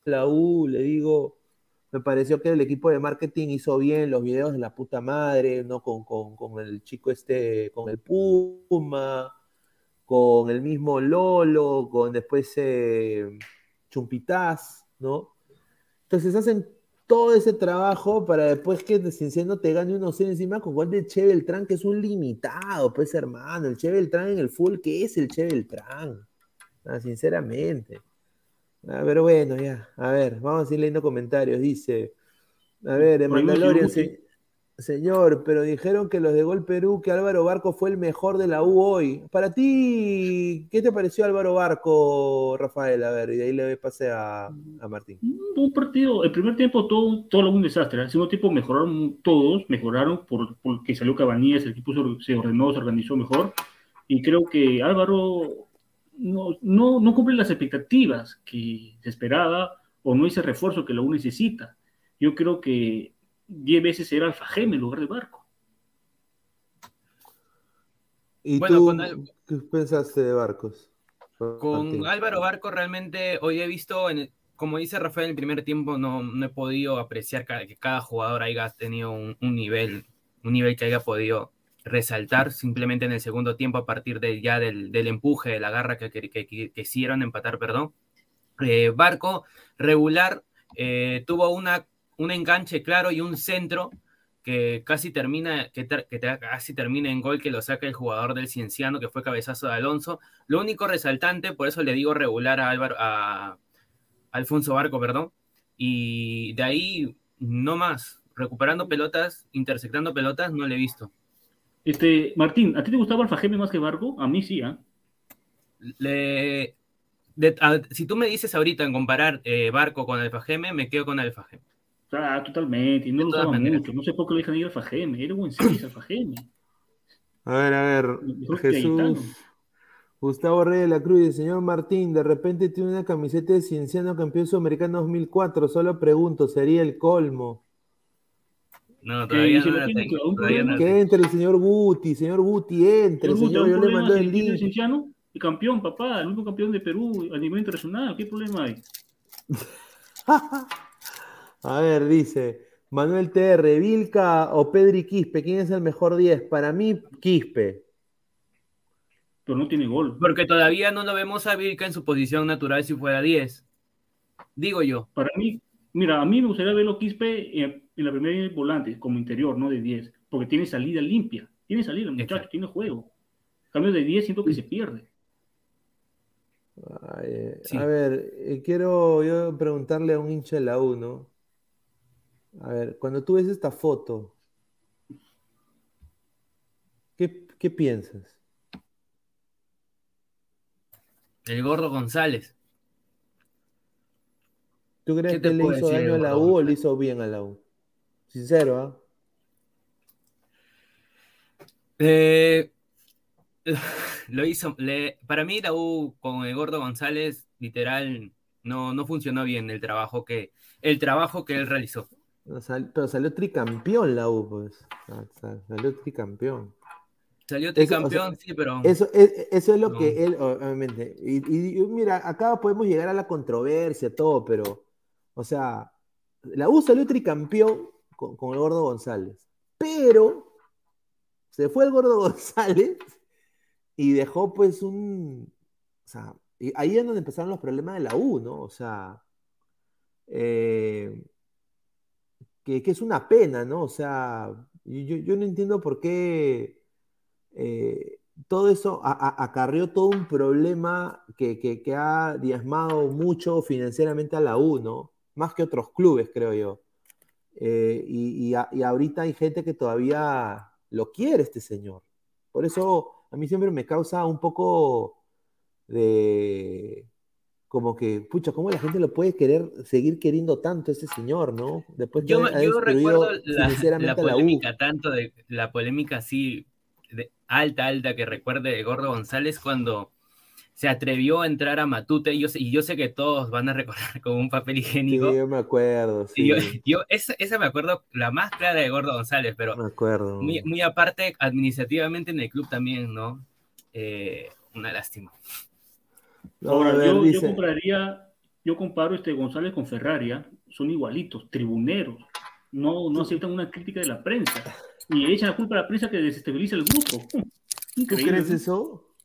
la U, le digo, me pareció que el equipo de marketing hizo bien los videos de la puta madre, ¿no? Con, con, con el chico este, con el Puma, con el mismo Lolo, con después eh, Chumpitaz, ¿no? Entonces hacen todo ese trabajo para después que Cienciano te gane uno 0 encima con gol de Che Beltrán, que es un limitado, pues hermano. El Che Beltrán en el full, ¿qué es el Che Beltrán? Ah, sinceramente. Ah, pero bueno, ya. A ver, vamos a ir leyendo comentarios. Dice, a ver, un Mandalorian, se- señor, pero dijeron que los de Gol Perú, que Álvaro Barco fue el mejor de la U hoy. Para ti, ¿qué te pareció Álvaro Barco, Rafael? A ver, y de ahí le pase a, a Martín. Un partido, el primer tiempo todo, todo un desastre. El segundo tiempo mejoraron todos, mejoraron por, porque salió Cabanillas, el equipo se, ordenó, se organizó mejor. Y creo que Álvaro no, no, no cumple las expectativas que se esperaba o no ese refuerzo que la U necesita. Yo creo que 10 veces era Alfajeme en lugar de Barco. ¿Y Bueno, tú con qué pensaste de Barcos? Con Martín? Álvaro Barco realmente hoy he visto, en el- como dice Rafael, en el primer tiempo no, no he podido apreciar que cada jugador haya tenido un, un nivel, un nivel que haya podido resaltar simplemente en el segundo tiempo a partir de, ya del, del empuje, de la garra que, que, que- que quisieron empatar, perdón. Eh, Barco regular eh, tuvo una, un enganche claro y un centro que casi termina, que, ter- que ter- casi termina en gol que lo saca el jugador del Cienciano, que fue cabezazo de Alonso. Lo único resaltante, por eso le digo regular a Álvaro, a Alfonso Barco, perdón. Y de ahí, no más. Recuperando pelotas, interceptando pelotas, no le he visto. Este, Martín, ¿a ti te gustaba Alfajeme más que Barco? A mí sí, ¿ah? Le, de- a- si tú me dices ahorita en comparar eh, Barco con Alfajeme, me quedo con Alfajeme. Ah, totalmente, y no De lo todas usaba maneras. mucho. No sé por qué le dejan ir Alfajeme, era buen seis Alfajeme. A ver, a ver. Jesús. Gustavo Rey de la Cruz y el señor Martín, de repente tiene una camiseta de Cienciano campeón sudamericano 2004. Solo pregunto, ¿sería el colmo? No, todavía no lo la tiene tengo, claro, todavía no Que entre el señor Guti, señor Guti, entre, ¿Te gusta señor. Yo le mando el link. Cienciano? El campeón, papá, el único campeón de Perú a nivel internacional. ¿Qué problema hay? (laughs) A ver, dice Manuel TR, Vilca o Pedri Quispe, ¿quién es el mejor 10? Para mí, Quispe. Pero no tiene gol. Porque todavía no lo vemos a Vilca en su posición natural si fuera 10. Digo yo. Para mí, mira, a mí me gustaría verlo Quispe en, en la primera volante, como interior, no de 10, porque tiene salida limpia. Tiene salida, muchacho, Exacto. tiene juego. En cambio de 10 siento que se pierde. Ay, eh, Sí. A ver, eh, quiero yo preguntarle a un hincha de la U, ¿no? A ver, cuando tú ves esta foto, ¿qué, qué piensas? El gordo González. ¿Tú crees ¿Qué que le hizo decir, daño a la U o le hizo bien a la U? Sincero, ¿ah? Eh, (laughs) lo hizo. le- para mí, la U con el Gordo González, literal, no, no funcionó bien el trabajo que, el trabajo que él realizó. No, sal- pero salió tricampeón la U, pues. Sal- Salió tricampeón. Salió o tricampeón, sí, pero. Eso es, eso es lo No. que él, obviamente. Y, y- y mira, acá podemos llegar a la controversia, todo, pero, o sea, la U salió tricampeón con, con el Gordo González, pero se fue el Gordo (laughs) González y dejó pues un, o sea, y ahí es donde empezaron los problemas de la U, ¿no? O sea, eh, que, es una pena, ¿no? O sea, yo, no entiendo por qué eh, todo eso a- a- acarreó todo un problema que, ha diezmado mucho financieramente a la U, ¿no? Más que otros clubes, creo yo. Eh, y ahorita hay gente que todavía lo quiere, este señor. Por eso a mí siempre me causa un poco de, como que, pucha, ¿cómo la gente lo puede querer, seguir queriendo tanto a este señor, ¿no? Después Yo, ha yo recuerdo la, la polémica, tanto de la polémica así de alta, alta que recuerde de Gordo González cuando se atrevió a entrar a Matute. Y yo, sé- y yo sé que todos van a recordar (laughs) con un papel Sí, higiénico. yo me acuerdo, yo, sí, yo- esa, esa me acuerdo, la más clara de Gordo González, pero me acuerdo. muy, muy aparte, administrativamente en el club también, ¿no? Eh, una lástima. Ahora, ver, yo, yo dice- compraría, yo comparo este González con Ferrari, ¿ah? son igualitos, tribuneros, no, no aceptan una crítica de la prensa y echan la culpa a la prensa que desestabiliza el grupo. ¿Tú Increíble, crees ¿no? eso?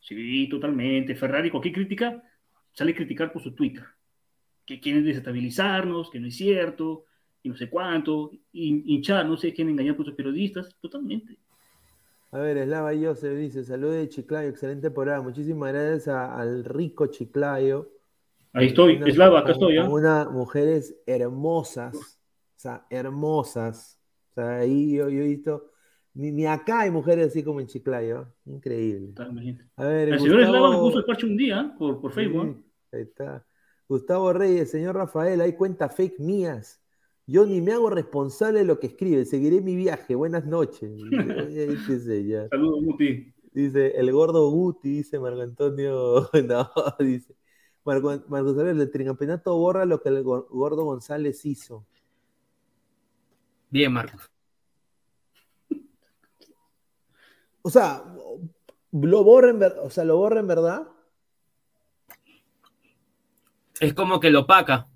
Sí, totalmente. Ferrari, cualquier crítica, sale a criticar por su Twitter. Que quieren desestabilizarnos, que no es cierto, y no sé cuánto, hin- hinchar, no sé, quieren engañar por sus periodistas, totalmente. A ver, Eslava Joseph dice, saludos de Chiclayo, excelente programa. Muchísimas gracias a- al rico Chiclayo. Ahí estoy, Una- Eslava, acá estoy, ¿ah? con unas mujeres hermosas, o sea, hermosas. O sea, ahí yo, yo he visto, ni, ni acá hay mujeres así como en Chiclayo. Increíble. Está, imagínate. A ver, El señor Eslava me puso el parche un día ¿ah? por, por Facebook. ¿ah? Sí, ahí está. Gustavo Reyes, señor Rafael, hay cuentas fake mías. Yo ni me hago responsable de lo que escribe. Seguiré mi viaje. Buenas noches. Eh. (laughs) Saludos, Muti. Dice el gordo Guti, dice Marco Antonio. (laughs) No, dice. Marco, Marco Antonio, el tricampeonato borra lo que el gor- gordo González hizo. Bien, Marcos. O sea, lo borra en verdad. O sea, lo borra en verdad. Es como que lo opaca.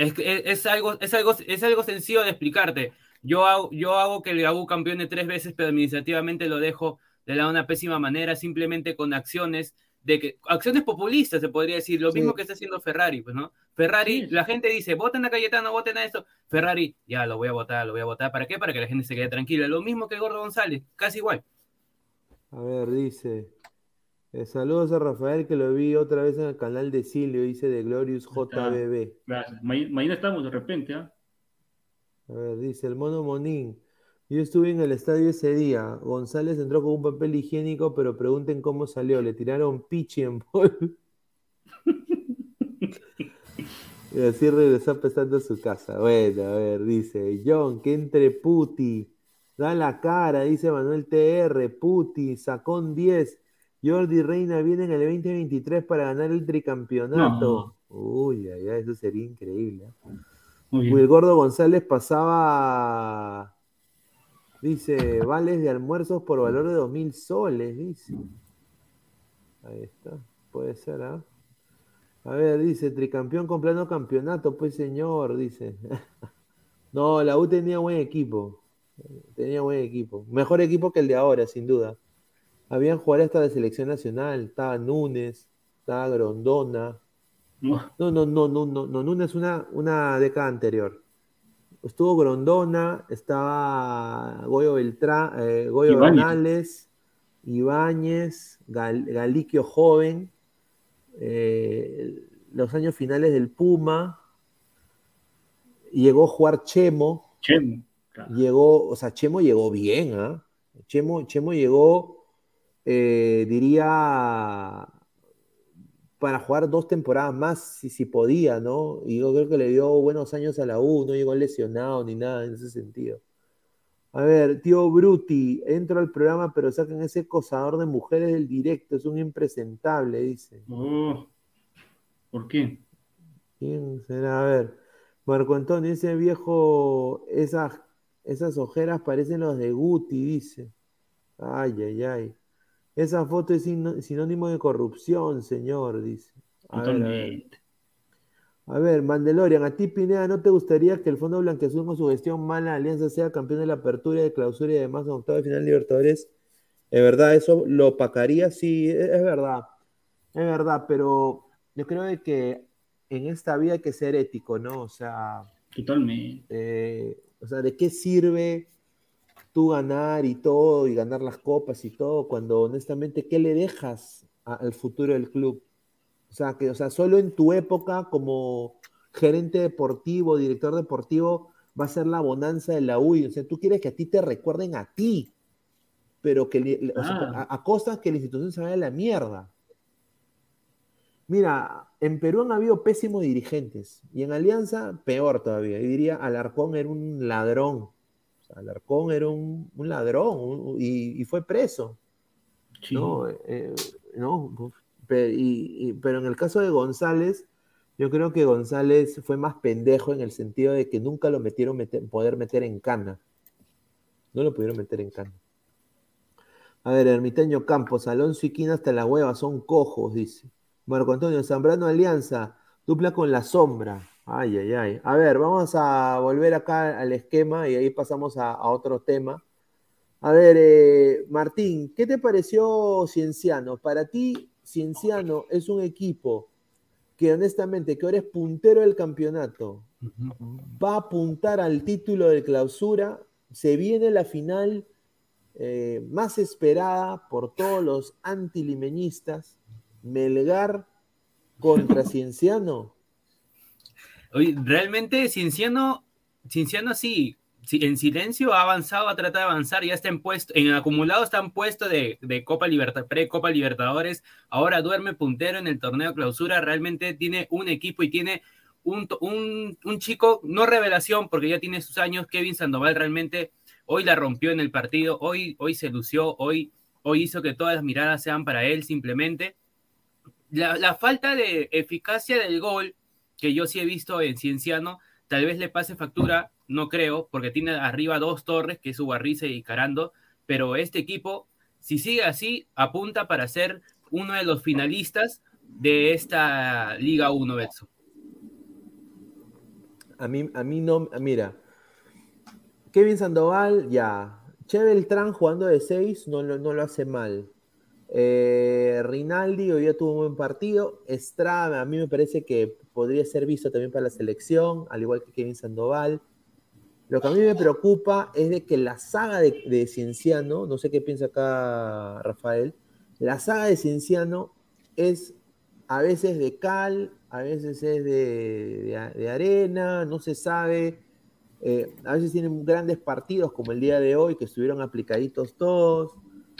Es, que- es, es algo, es, algo, es algo sencillo de explicarte. Yo hago, yo hago que el Gaú campeone tres veces, pero administrativamente lo dejo de la una pésima manera, simplemente con acciones de que acciones populistas, se podría decir, lo Sí. mismo que está haciendo Ferrari, pues, ¿no? Ferrari, Sí. la gente dice, voten a Cayetano, voten a esto. Ferrari, ya lo voy a votar, lo voy a votar. ¿Para qué? Para que la gente se quede tranquila. Lo mismo que Gordo González, casi igual. A ver, dice. Eh, saludos a Rafael que lo vi otra vez en el canal de Silvio, dice de Glorious. JBB. Gracias. Ma- mañana estamos de repente, ¿ah? A ver, dice el mono Monín. Yo estuve en el estadio ese día. González entró con un papel higiénico, pero pregunten cómo salió. Le tiraron pichi en (laughs) bol. y así regresó apestando a su casa. Bueno, a ver, dice John, que entre puti. Da la cara, dice Manuel TR. Puti, sacón 10. Jordi Reina viene en el 2023 para ganar el tricampeonato. Uy, ay, ay, eso sería increíble. ¿eh? Muy Uy, el gordo González pasaba, dice, vales de almuerzos por valor de dos mil soles, dice. Ahí está, puede ser, ¿ah? A ver, dice, tricampeón con plano campeonato, pues señor, dice. (laughs) No, la U tenía buen equipo, tenía buen equipo. Mejor equipo que el de ahora, sin duda. Habían jugadores hasta de selección nacional, estaba Núñez, estaba Grondona, No, no, no, no, no, no, no, Núñez una, una década anterior. Estuvo Grondona, estaba Goyo Beltrán, eh, Goyo Ibáñez. Bernales, Ibáñez, Gal- Galiquio joven, eh, los años finales del Puma, llegó a jugar Chemo, Chemo. claro. llegó, o sea, Chemo llegó bien, ¿ah? Chemo, Chemo llegó, eh, diría, para jugar dos temporadas más, si, si podía, ¿no? Y yo creo que le dio buenos años a la U, no llegó lesionado ni nada en ese sentido. A ver, tío Bruti, entro al programa, pero saquen ese cosador de mujeres del directo, es un impresentable, dice. Oh, ¿Por qué? ¿Quién será? A ver, Marco Antonio, ese viejo, esas, esas ojeras parecen los de Guti, dice. Ay, ay, ay. Esa foto es sinónimo de corrupción, señor, dice. A ver, a ver. A ver, Mandalorian, a ti Pineda, ¿no te gustaría que el Fondo Blanqueazul con su gestión mala Alianza sea campeón de la apertura y de clausura y además en octavo de final Libertadores? Es verdad, eso lo opacaría, sí, es, es verdad. Es verdad, pero yo creo de que en esta vida hay que ser ético, ¿no? O sea. Totalmente. eh, o sea, ¿de qué sirve tú ganar y todo, y ganar las copas y todo, cuando honestamente, ¿qué le dejas a- al futuro del club? O sea, que, o sea, solo en tu época como gerente deportivo, director deportivo, va a ser la bonanza de la UI. O sea, tú quieres que a ti te recuerden a ti, pero que li- o sea, Ah. a, a que la institución se vaya a la mierda. Mira, en Perú han habido pésimos dirigentes y en Alianza peor todavía. Yo diría, Alarcón era un ladrón. Alarcón era un, un ladrón un- y, y fue preso. Sí. ¿no? Eh, no, y- y- pero en el caso de González, yo creo que González fue más pendejo en el sentido de que nunca lo metieron meter- poder meter en cana. No lo pudieron meter en cana. A ver, Ermitaño Campos, Alonso y Quina hasta la hueva, son cojos, dice. Marco Antonio Zambrano Alianza, dupla con la sombra. Ay, ay, ay. A ver, vamos a volver acá al esquema y ahí pasamos a, a otro tema. A ver, eh, Martín, ¿qué te pareció Cienciano? Para ti, Cienciano es un equipo que honestamente, que ahora es puntero del campeonato, va a apuntar al título de clausura, se viene la final eh, más esperada por todos los antilimeñistas, Melgar contra (laughs) Cienciano. Oye, realmente Cienciano, Cienciano sí, en silencio ha avanzado, ha tratado de avanzar, ya está en puesto, en acumulado está en puesto de, Copa Libertad, pre-Copa Libertadores, ahora duerme puntero en el torneo clausura, realmente tiene un equipo y tiene un, un, un chico, no revelación, porque ya tiene sus años, Kevin Sandoval realmente hoy la rompió en el partido, hoy, hoy se lució, hoy, hoy hizo que todas las miradas sean para él simplemente. La, la falta de eficacia del gol que yo sí he visto en Cienciano, tal vez le pase factura, no creo, porque tiene arriba dos torres, que es Ubarrice y Carando, pero este equipo, si sigue así, apunta para ser uno de los finalistas de esta Liga 1, Betso. A mí, a mí no, mira, Kevin Sandoval, ya. Che Beltrán jugando de 6 no, no lo hace mal. Eh, Rinaldi hoy día tuvo un buen partido. Estrada, a mí me parece que podría ser visto también para la selección, al igual que Kevin Sandoval. Lo que a mí me preocupa es de que la saga de, de Cienciano, no sé qué piensa acá Rafael, la saga de Cienciano es a veces de cal, a veces es de, arena, no se sabe. Eh, a veces tienen grandes partidos como el día de hoy, que estuvieron aplicaditos todos.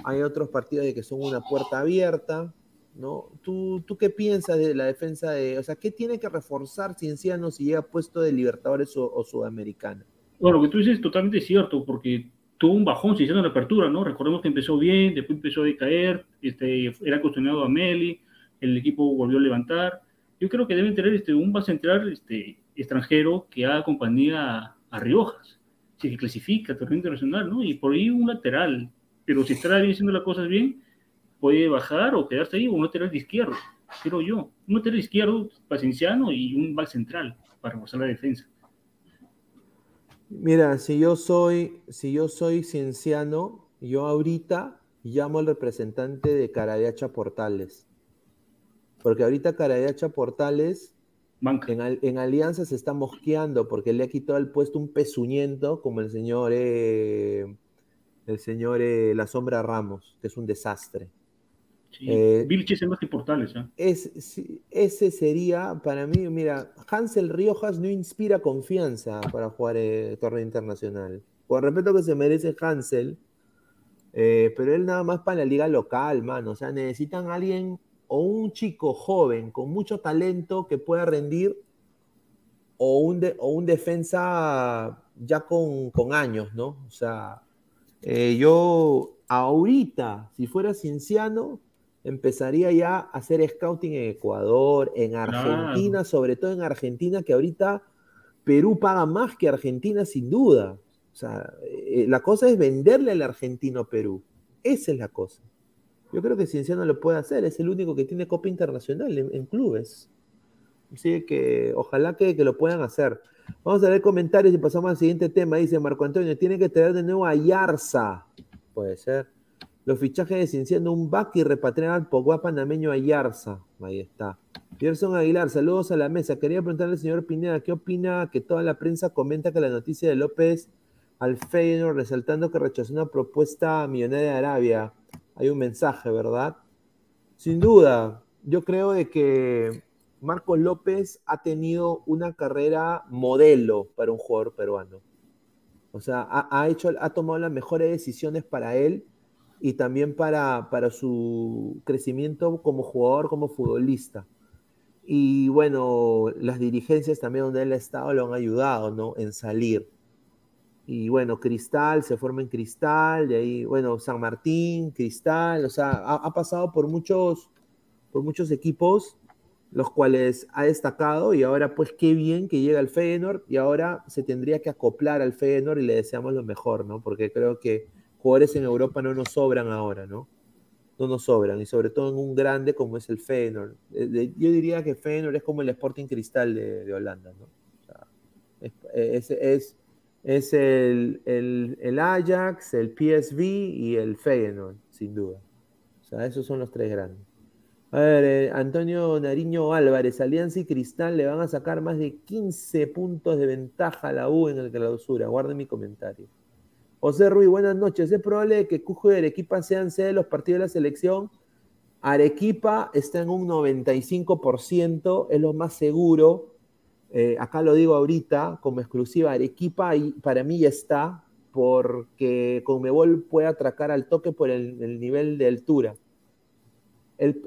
Hay otros partidos de que son una puerta abierta. ¿No? ¿Tú, ¿Tú qué piensas de la defensa de... O sea, ¿qué tiene que reforzar Cienciano si llega puesto de Libertadores o, o Sudamericana? Bueno, lo que tú dices es totalmente cierto, porque tuvo un bajón si hicieron la apertura, ¿no? Recordemos que empezó bien, después empezó a decaer, este, era cuestionado a Meli, el equipo volvió a levantar. Yo creo que deben tener este, un base central este, extranjero que haga compañía a, a Riojas, si clasifica a torneo internacional, ¿no? Y por ahí un lateral, pero si está bien haciendo las cosas bien, puede bajar o quedarse ahí, o un lateral de izquierdo, creo yo. Un lateral izquierdo pacienciano y un back central para reforzar la defensa. Mira, si yo soy, si yo soy cienciano, yo ahorita llamo al representante de Caradeacha Portales. Porque ahorita Caradeacha Portales Banca. en, al- en Alianza se está mosqueando porque le ha quitado el puesto un pezuñento como el señor, eh, el señor eh, La Sombra Ramos, que es un desastre. Sí. Eh, Vilches es más que Portales, ¿ah? Es, ese sería para mí, mira, Hansel Riojas no inspira confianza para jugar el torneo internacional. Con respeto que se merece Hansel, eh, pero él nada más para la liga local, mano. O sea, necesitan a alguien o un chico joven con mucho talento que pueda rendir o un, de- o un defensa ya con, con años, ¿no? O sea, eh, yo ahorita, si fuera Cienciano, empezaría ya a hacer scouting en Ecuador, en Argentina, sobre todo en Argentina, que ahorita Perú paga más que Argentina sin duda. O sea, eh, la cosa es venderle al argentino Perú. Esa es la cosa. Yo creo que Cienciano lo puede hacer, es el único que tiene Copa Internacional en, en clubes. Así que ojalá que, que lo puedan hacer. Vamos a ver comentarios y pasamos al siguiente tema. Dice Marco Antonio, tiene que traer de nuevo a Yarza. Puede ser. Los fichajes de Cienciano, un back y repatriar al Pogba panameño a Yarza. Ahí está. Gerson Aguilar, saludos a la mesa. Quería preguntarle al señor Pineda, ¿qué opina que toda la prensa comenta que la noticia de López al Feyenoord, resaltando que rechazó una propuesta millonaria de Arabia? Hay un mensaje, ¿verdad? Sin duda, yo creo de que Marcos López ha tenido una carrera modelo para un jugador peruano. O sea, ha, ha hecho, ha tomado las mejores decisiones para él y también para, para su crecimiento como jugador, como futbolista. Y bueno, las dirigencias también donde él ha estado lo han ayudado, ¿no? En salir. Y bueno, Cristal, se forma en Cristal, de ahí, bueno, San Martín, Cristal, o sea, ha, pasado por muchos, por muchos equipos, los cuales ha destacado, y ahora pues qué bien que llega al Feyenoord, y ahora se tendría que acoplar al Feyenoord y le deseamos lo mejor, ¿no? Porque creo que jugadores en Europa no nos sobran ahora, ¿no? No nos sobran, y sobre todo en un grande como es el Feyenoord. Eh, Yo diría que Feyenoord es como el Sporting Cristal de, Holanda, ¿no? O sea, es el, el- el Ajax, el PSV y el Feyenoord, sin duda. O sea, esos son los tres grandes. A ver, eh, Antonio Nariño Álvarez, Alianza y Cristal le van a sacar más de 15 puntos de ventaja a la U en el clausura. Guarden mi comentario. José Ruiz, buenas noches. Es probable que Cujo y Arequipa sean sede de los partidos de la selección. Arequipa está en un 95%, es lo más seguro. Eh, acá lo digo ahorita como exclusiva. Arequipa y para mí está, porque Conmebol puede atracar al toque por el, el nivel de altura.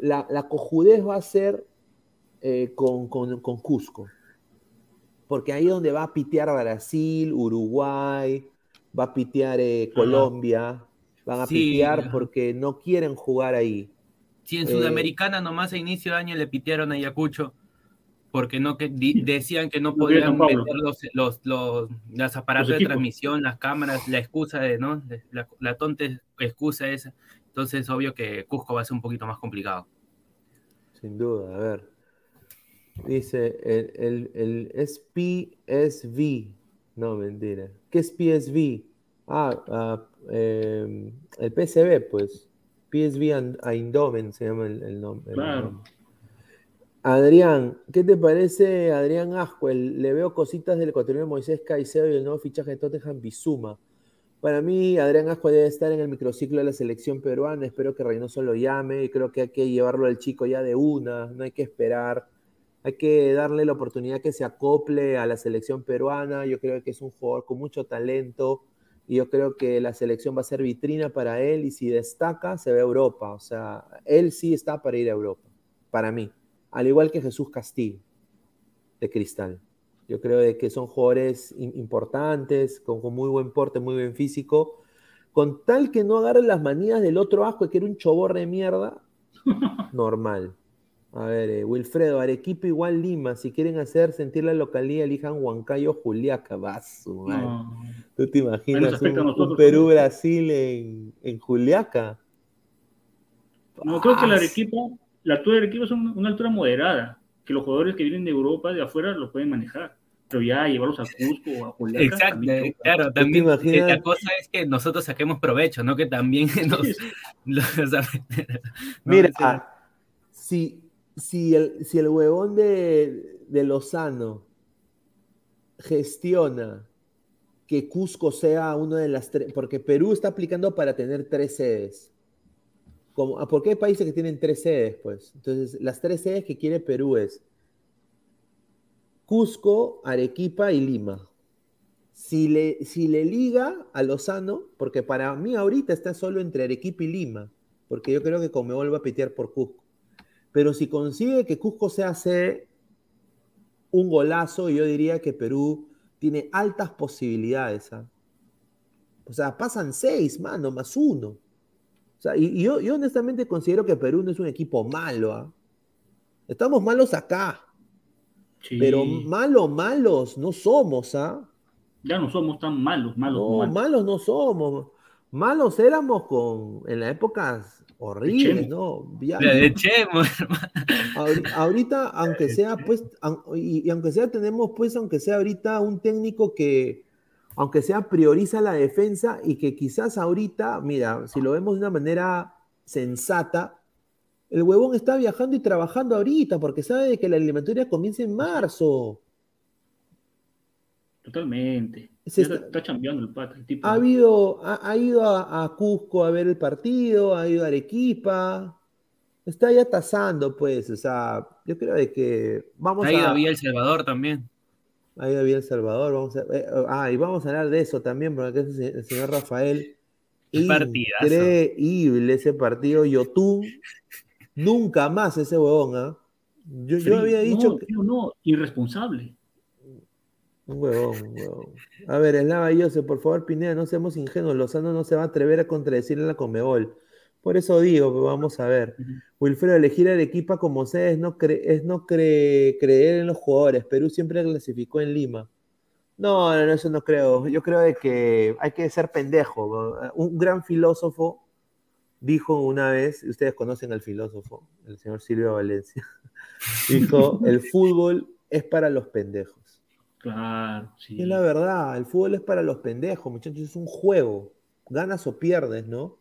La, la cojudez va a ser eh, con, con- con Cusco, porque ahí es donde va a pitear Brasil, Uruguay, va a pitear eh, Colombia, van a Sí, pitear porque no quieren jugar ahí. Si en Eh, Sudamericana nomás a inicio de año le pitearon a Ayacucho porque no que di- decían que no podían Pablo. meter los, los, los, las aparatos Los de transmisión, las cámaras, la excusa de, ¿no? La, la tonta excusa esa. Entonces, obvio que Cusco va a ser un poquito más complicado. Sin duda, a ver. Dice, el, el, el SPSV. No, mentira. ¿Qué es PSV? Ah, ah, eh, el PSV, pues. PSV Eindhoven se llama el, el nom- el Claro. nombre. Adrián, ¿qué te parece Adrián Ascuel? Le veo cositas del ecuatoriano Moisés Caicedo y el nuevo fichaje de Tottenham Bizuma. Para mí, Adrián Ascuel debe estar en el microciclo de la selección peruana. Espero que Reynoso lo llame y creo que hay que llevarlo al chico ya de una. No hay que esperar. Hay que darle la oportunidad que se acople a la selección peruana. Yo creo que es un jugador con mucho talento y yo creo que la selección va a ser vitrina para él y si destaca se ve a Europa. O sea, él sí está para ir a Europa, para mí. Al igual que Jesús Castillo, de Cristal. Yo creo de que son jugadores im- importantes, con, con muy buen porte, muy buen físico. Con tal que no agarre las manías del otro asco, que era un choborre de mierda, (laughs) normal. A ver, eh, Wilfredo, Arequipa igual Lima. Si quieren hacer sentir la localidad, elijan Huancayo, Juliaca. Va, su madre. No. ¿Tú te imaginas un, Perú-Brasil en, en Juliaca? No, creo que la Arequipa, la altura de Arequipa es un- una altura moderada, que los jugadores que vienen de Europa, de afuera, lo pueden manejar. Pero ya llevarlos a Cusco o a Juliaca. Exacto, también eh, claro, también eh, imaginas? la cosa es que nosotros saquemos provecho, no que también (laughs) nos... los- (laughs) no, Mira, si, si, el, si el huevón de, de Lozano gestiona que Cusco sea uno de las tres, porque Perú está aplicando para tener tres sedes. Como, ah, ¿Por qué hay países que tienen tres sedes? Pues? Entonces, las tres sedes que quiere Perú es Cusco, Arequipa y Lima. Si le, si le liga a Lozano, porque para mí ahorita está solo entre Arequipa y Lima, porque yo creo que Conmebol va a pitear por Cusco. Pero si consigue que Cusco se hace un golazo, yo diría que Perú tiene altas posibilidades. ¿ah? O sea, pasan seis, mano, más uno. O sea, y, y yo, yo, honestamente considero que Perú no es un equipo malo. ¿ah? Estamos malos acá. Sí. Pero malos, malos no somos, ¿ah? Ya no somos tan malos, malos. No, malos. malos no somos. Malos éramos con, en las épocas horribles, ¿no? Ya, de Chemo, (laughs) ahorita, aunque sea, pues, y, y, aunque sea, tenemos, pues, aunque sea ahorita un técnico que, aunque sea, prioriza la defensa y que quizás ahorita, mira, si lo vemos de una manera sensata, el huevón está viajando y trabajando ahorita porque sabe que la eliminatoria comienza en marzo. Totalmente. Está, está, chambeando el pata. El tipo. Ha, habido, ha, ha ido a, a, Cusco a ver el partido, ha ido a Arequipa. Está ya tasando, pues. O sea, yo creo de que vamos ha ido a. Vía El Salvador también. Ha ido a Vía El Salvador. Vamos a, eh, ah, y vamos a hablar de eso también, porque es el señor Rafael. (laughs) Increíble ese partido. Yotun. (laughs) Nunca más ese huevón, ¿ah? ¿eh? Yo, yo, había dicho. No, que... no, irresponsable. Un huevón, un huevón. A ver, Eslava y Jose, por favor, Pineda, no seamos ingenuos. Lozano no se va a atrever a contradecirle a la Comebol. Por eso digo, pues vamos a ver. Uh -huh. Wilfredo, elegir al equipo como sea es no, cre es no cre creer en los jugadores. Perú siempre clasificó en Lima. No, no, eso no creo. Yo creo de que hay que ser pendejo. Un gran filósofo dijo una vez, ustedes conocen al filósofo, el señor Silvio Valencia, (laughs) dijo, el fútbol es para los pendejos. Claro, sí. Es la verdad, el fútbol es para los pendejos, muchachos, es un juego. Ganas o pierdes, ¿no?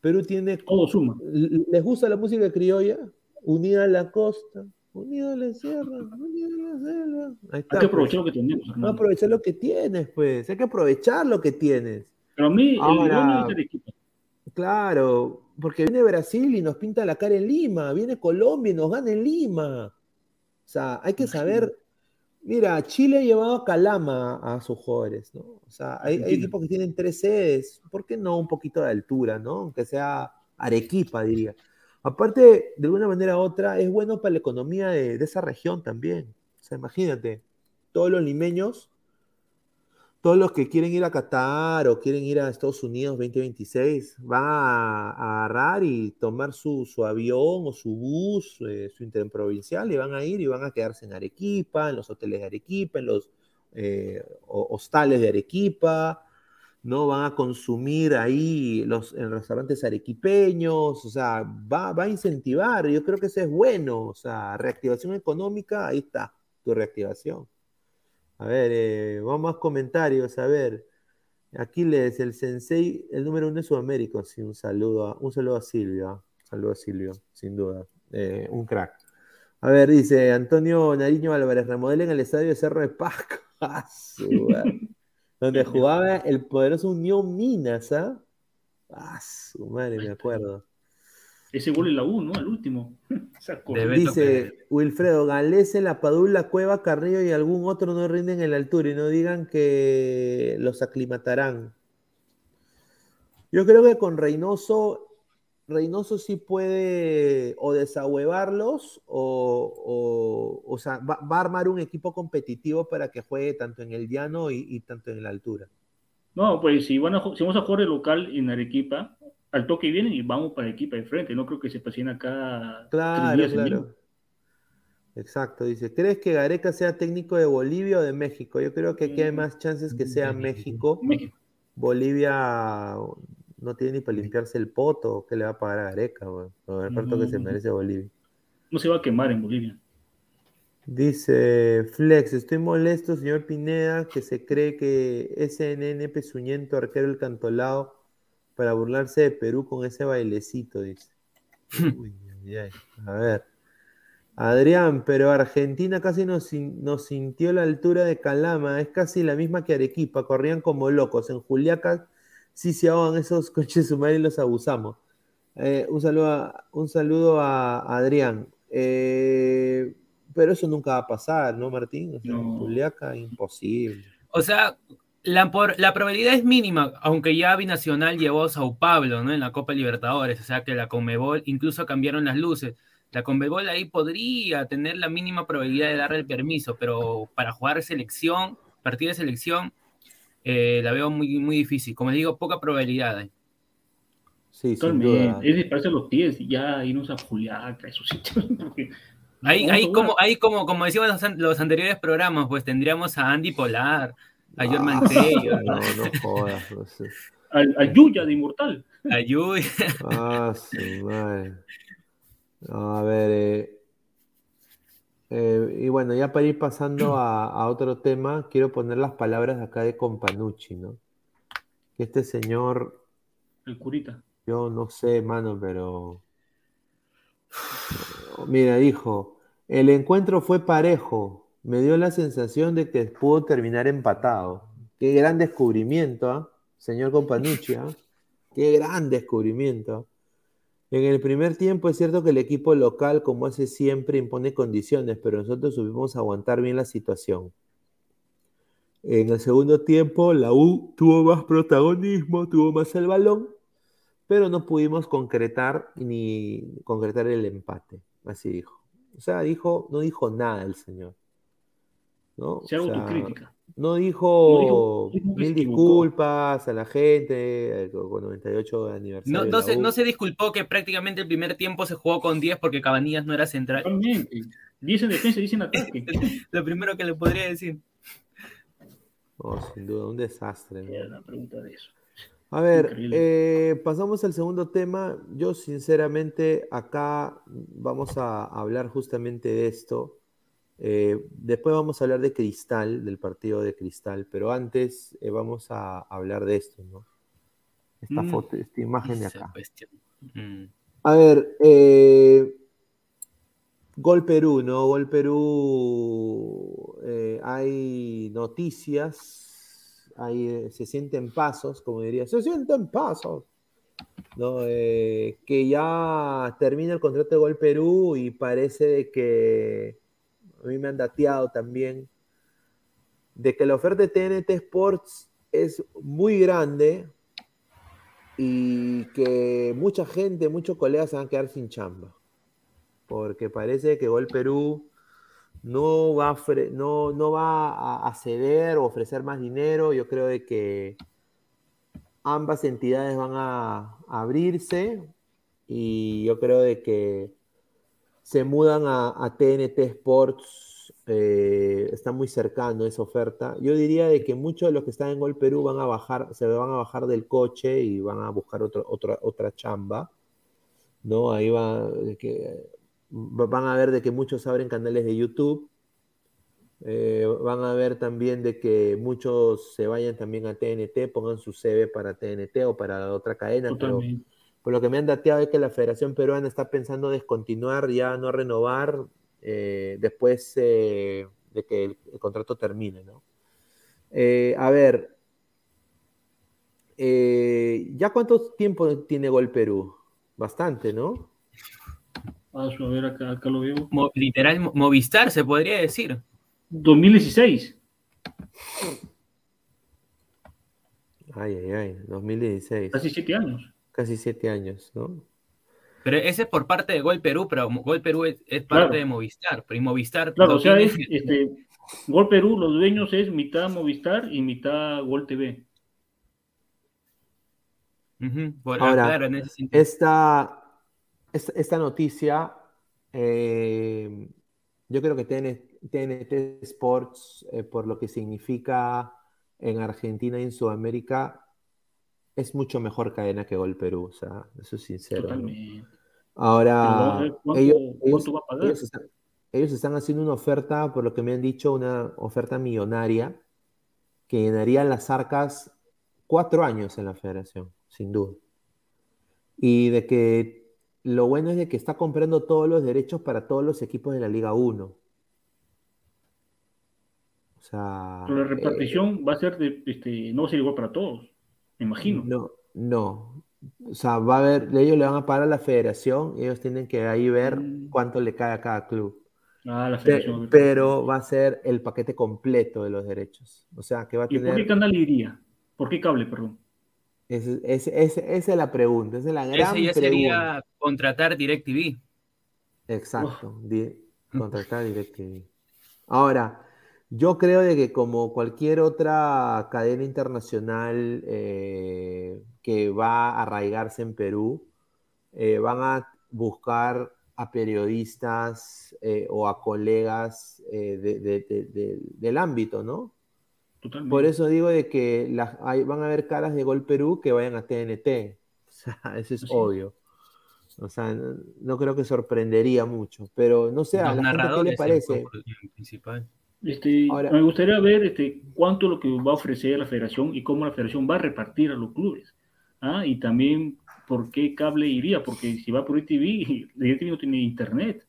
Perú tiene. Todo suma. ¿Les gusta la música criolla? Unida a la costa, unida a la sierra, unida a la selva. Ahí está, hay que aprovechar pues. lo que tenemos. Hay que aprovechar lo que tienes, pues. Hay que aprovechar lo que tienes. Pero a mí, Ahora, el, el equipo. Claro, porque viene Brasil y nos pinta la cara en Lima, viene Colombia y nos gana en Lima. O sea, hay que saber Mira, Chile ha llevado a Calama a sus jugadores, ¿no? O sea, hay, hay, equipos que tienen tres sedes, ¿por qué no un poquito de altura, ¿no? Aunque sea Arequipa, diría. Aparte, de alguna manera u otra, es bueno para la economía de, de esa región también. O sea, imagínate, todos los limeños, todos los que quieren ir a Qatar o quieren ir a Estados Unidos 2026, van a, a agarrar y tomar su, su, avión o su bus, eh, su interprovincial, y van a ir y van a quedarse en Arequipa, en los hoteles de Arequipa, en los eh, hostales de Arequipa, ¿no? Van a consumir ahí los, en restaurantes arequipeños, o sea, va, va a incentivar, yo creo que eso es bueno, o sea, reactivación económica, ahí está tu reactivación. A ver, eh, vamos a comentarios. A ver, Aquiles, el sensei, el número uno de Sudamérica. Sí, un saludo a, un saludo a Silvia. Un saludo a Silvio, sin duda. Eh, un crack. A ver, dice Antonio Nariño Álvarez, remodelen el estadio de Cerro de Pasco. (laughs) donde jugaba el poderoso Unión Minas, ¿ah? Ah, su madre, me acuerdo. Ese gol en la U, ¿no? Al último. (laughs) Dice Wilfredo, Galese, La Padula, Cueva, Carrillo y algún otro no rinden en la altura y no digan que los aclimatarán. Yo creo que con Reynoso, Reynoso sí puede o desahuevarlos o, o, o sea, va, va, a armar un equipo competitivo para que juegue tanto en el llano y, y tanto en la altura. No, pues si, van a, si vamos a jugar el local en Arequipa, al toque vienen y vamos para el equipo de frente. No creo que se pasen acá. Claro, claro. Exacto, dice, ¿crees que Gareca sea técnico de Bolivia o de México? Yo creo que aquí hay más chances que sea México. México. Bolivia no tiene ni para limpiarse el poto, ¿qué le va a pagar a Gareca? Bueno? El reparto que se merece Bolivia. No se va a quemar en Bolivia. Dice Flex, estoy molesto, señor Pineda, que se cree que SNN Pesuñento, arquero el cantolao, para burlarse de Perú con ese bailecito, dice. (laughs) Uy, a ver. Adrián, pero Argentina casi nos, nos, sintió la altura de Calama, es casi la misma que Arequipa, corrían como locos. En Juliaca sí se ahogan esos (laughs) coches humanos y los abusamos. Eh, un, saludo a, un saludo a Adrián. Eh, pero eso nunca va a pasar, ¿no, Martín? O sea, no. En Juliaca, imposible. O sea, la, por, la, probabilidad es mínima, aunque ya Binacional llevó a Sao Pablo ¿no? en la Copa Libertadores, o sea que la Comebol incluso cambiaron las luces. La Conmebol ahí podría tener la mínima probabilidad de darle el permiso, pero para jugar selección, partido de selección, eh, la veo muy, muy difícil. Como digo, poca probabilidad. ¿eh? Sí, duda. Es dispararse los pies y ya irnos a Juliaca, esos sitios. (laughs) Porque Ahí, ahí como, ahí como, como decíamos los, an- los anteriores programas, pues tendríamos a Andy Polar, a Ah, (laughs) No, no jodas. no sé. al, al Yuya de Inmortal. a Yui. Ah, su madre. A ver, eh, eh, y bueno, ya para ir pasando a, a otro tema, quiero poner las palabras acá de Companucci, ¿no? Que este señor, El curita. yo no sé, mano, pero... Mira, dijo, el encuentro fue parejo, me dio la sensación de que pudo terminar empatado. Qué gran descubrimiento, ¿ah? Señor Companucci, ¿ah? Qué gran descubrimiento. En el primer tiempo es cierto que el equipo local, como hace siempre, impone condiciones, pero nosotros supimos aguantar bien la situación. En el segundo tiempo, la U tuvo más protagonismo, tuvo más el balón, pero no pudimos concretar ni concretar el empate. Así dijo. O sea, dijo, no dijo nada el señor. ¿No? Se O sea, autocrítica. no dijo, No dijo- dijo que mil disculpas a la gente eh, con 98 aniversario. No, de no, se, no se disculpó que prácticamente el primer tiempo se jugó con 10 porque Cabanillas no era central. Totalmente. 10 en defensa y 10 en ataque. (laughs) Lo primero que le podría decir. No, sin duda, un desastre. ¿no? Era la pregunta de eso. A ver, eh, pasamos al segundo tema. Yo sinceramente acá vamos a hablar justamente de esto. Eh, después vamos a hablar de Cristal, del partido de Cristal, pero antes eh, vamos a hablar de esto, ¿no? Esta Mm, foto, esta imagen de acá. cuestión. Mm. A ver, eh, Gol Perú, ¿no? Gol Perú, hay noticias, hay, se sienten pasos, como diría, se sienten pasos, ¿no? Que ya termina el contrato de Gol Perú y parece de que, a mí me han dateado también, de que la oferta de TNT Sports es muy grande y que mucha gente, muchos colegas se van a quedar sin chamba. Porque parece que Gol Perú no va, a, no, no va a, ceder o ofrecer más dinero. Yo creo de que ambas entidades van a abrirse y yo creo de que se mudan a, TNT Sports. eh, está muy cercano esa oferta. Yo diría de que muchos de los que están en Gol Perú van a bajar, se van a bajar del coche y van a buscar otro- otra, otra chamba. ¿no? Ahí va, que, va- van a ver de que muchos abren canales de YouTube. Eh, van a ver también de que muchos se vayan también a TNT, pongan su CV para TNT o para otra cadena. Por lo que me han dateado es que la Federación Peruana está pensando descontinuar, ya no renovar eh, después eh, de que el, el contrato termine, ¿no? Eh, a ver, eh, ¿ya cuánto tiempo tiene Gol Perú? Bastante, ¿no? Paso a ver, acá, acá lo veo. Mo- literal, mo- Movistar se podría decir. 2016. Ay, ay, ay, 2016. Casi 7 años. Casi siete años, ¿no? Pero ese es por parte de Gol Perú, pero Gol Perú es, es Claro. parte de Movistar. Pero y Movistar Claro, o sea, es, este, Gol Perú, los dueños es mitad Movistar y mitad Gol TV. Por- Ahora, ah, claro, en ese sentido. Esta, esta, esta noticia, eh, yo creo que TN- TNT Sports, eh, por lo que significa en Argentina y en Sudamérica, es mucho mejor cadena que Gol Perú, o sea, eso es sincero. Ahora, cuánto- ellos, cuánto va a pagar. ellos están, ellos están haciendo una oferta, por lo que me han dicho, una oferta millonaria que llenaría las arcas cuatro años en la federación, sin duda. Y de que lo bueno es de que está comprando todos los derechos para todos los equipos de la Liga 1. O sea, Pero la eh, repartición va a ser de, este, no va a ser igual para todos, me imagino. No, no. O sea, va a haber, ellos le van a pagar a la federación, ellos tienen que ahí ver Mm. cuánto le cae a cada club. Ah, la federación. pero va a ser el paquete completo de los derechos. O sea, que va a ¿Y por qué tener. canal iría? ¿Por qué cable, perdón? ese- esa es la pregunta, esa es la gran Ese ya pregunta. sería contratar DirecTV. Exacto, di- (laughs) contratar DirecTV. Ahora, yo creo de que como cualquier otra cadena internacional eh, que va a arraigarse en Perú, eh, van a buscar a periodistas eh, o a colegas eh, de- de- de- de- del ámbito, ¿no? Totalmente. Por eso digo de que las- hay- van a haber caras de Gol Perú que vayan a TNT. (laughs) O sea, eso es obvio. O sea, no, no creo que sorprendería mucho, pero no sé, a la gente qué le parece. principal. Este, Ahora- me gustaría ver este, cuánto lo que va a ofrecer la federación y cómo la federación va a repartir a los clubes. ¿ah? Y también por qué cable iría, porque si va por ITV, (laughs) la ITV no tiene internet.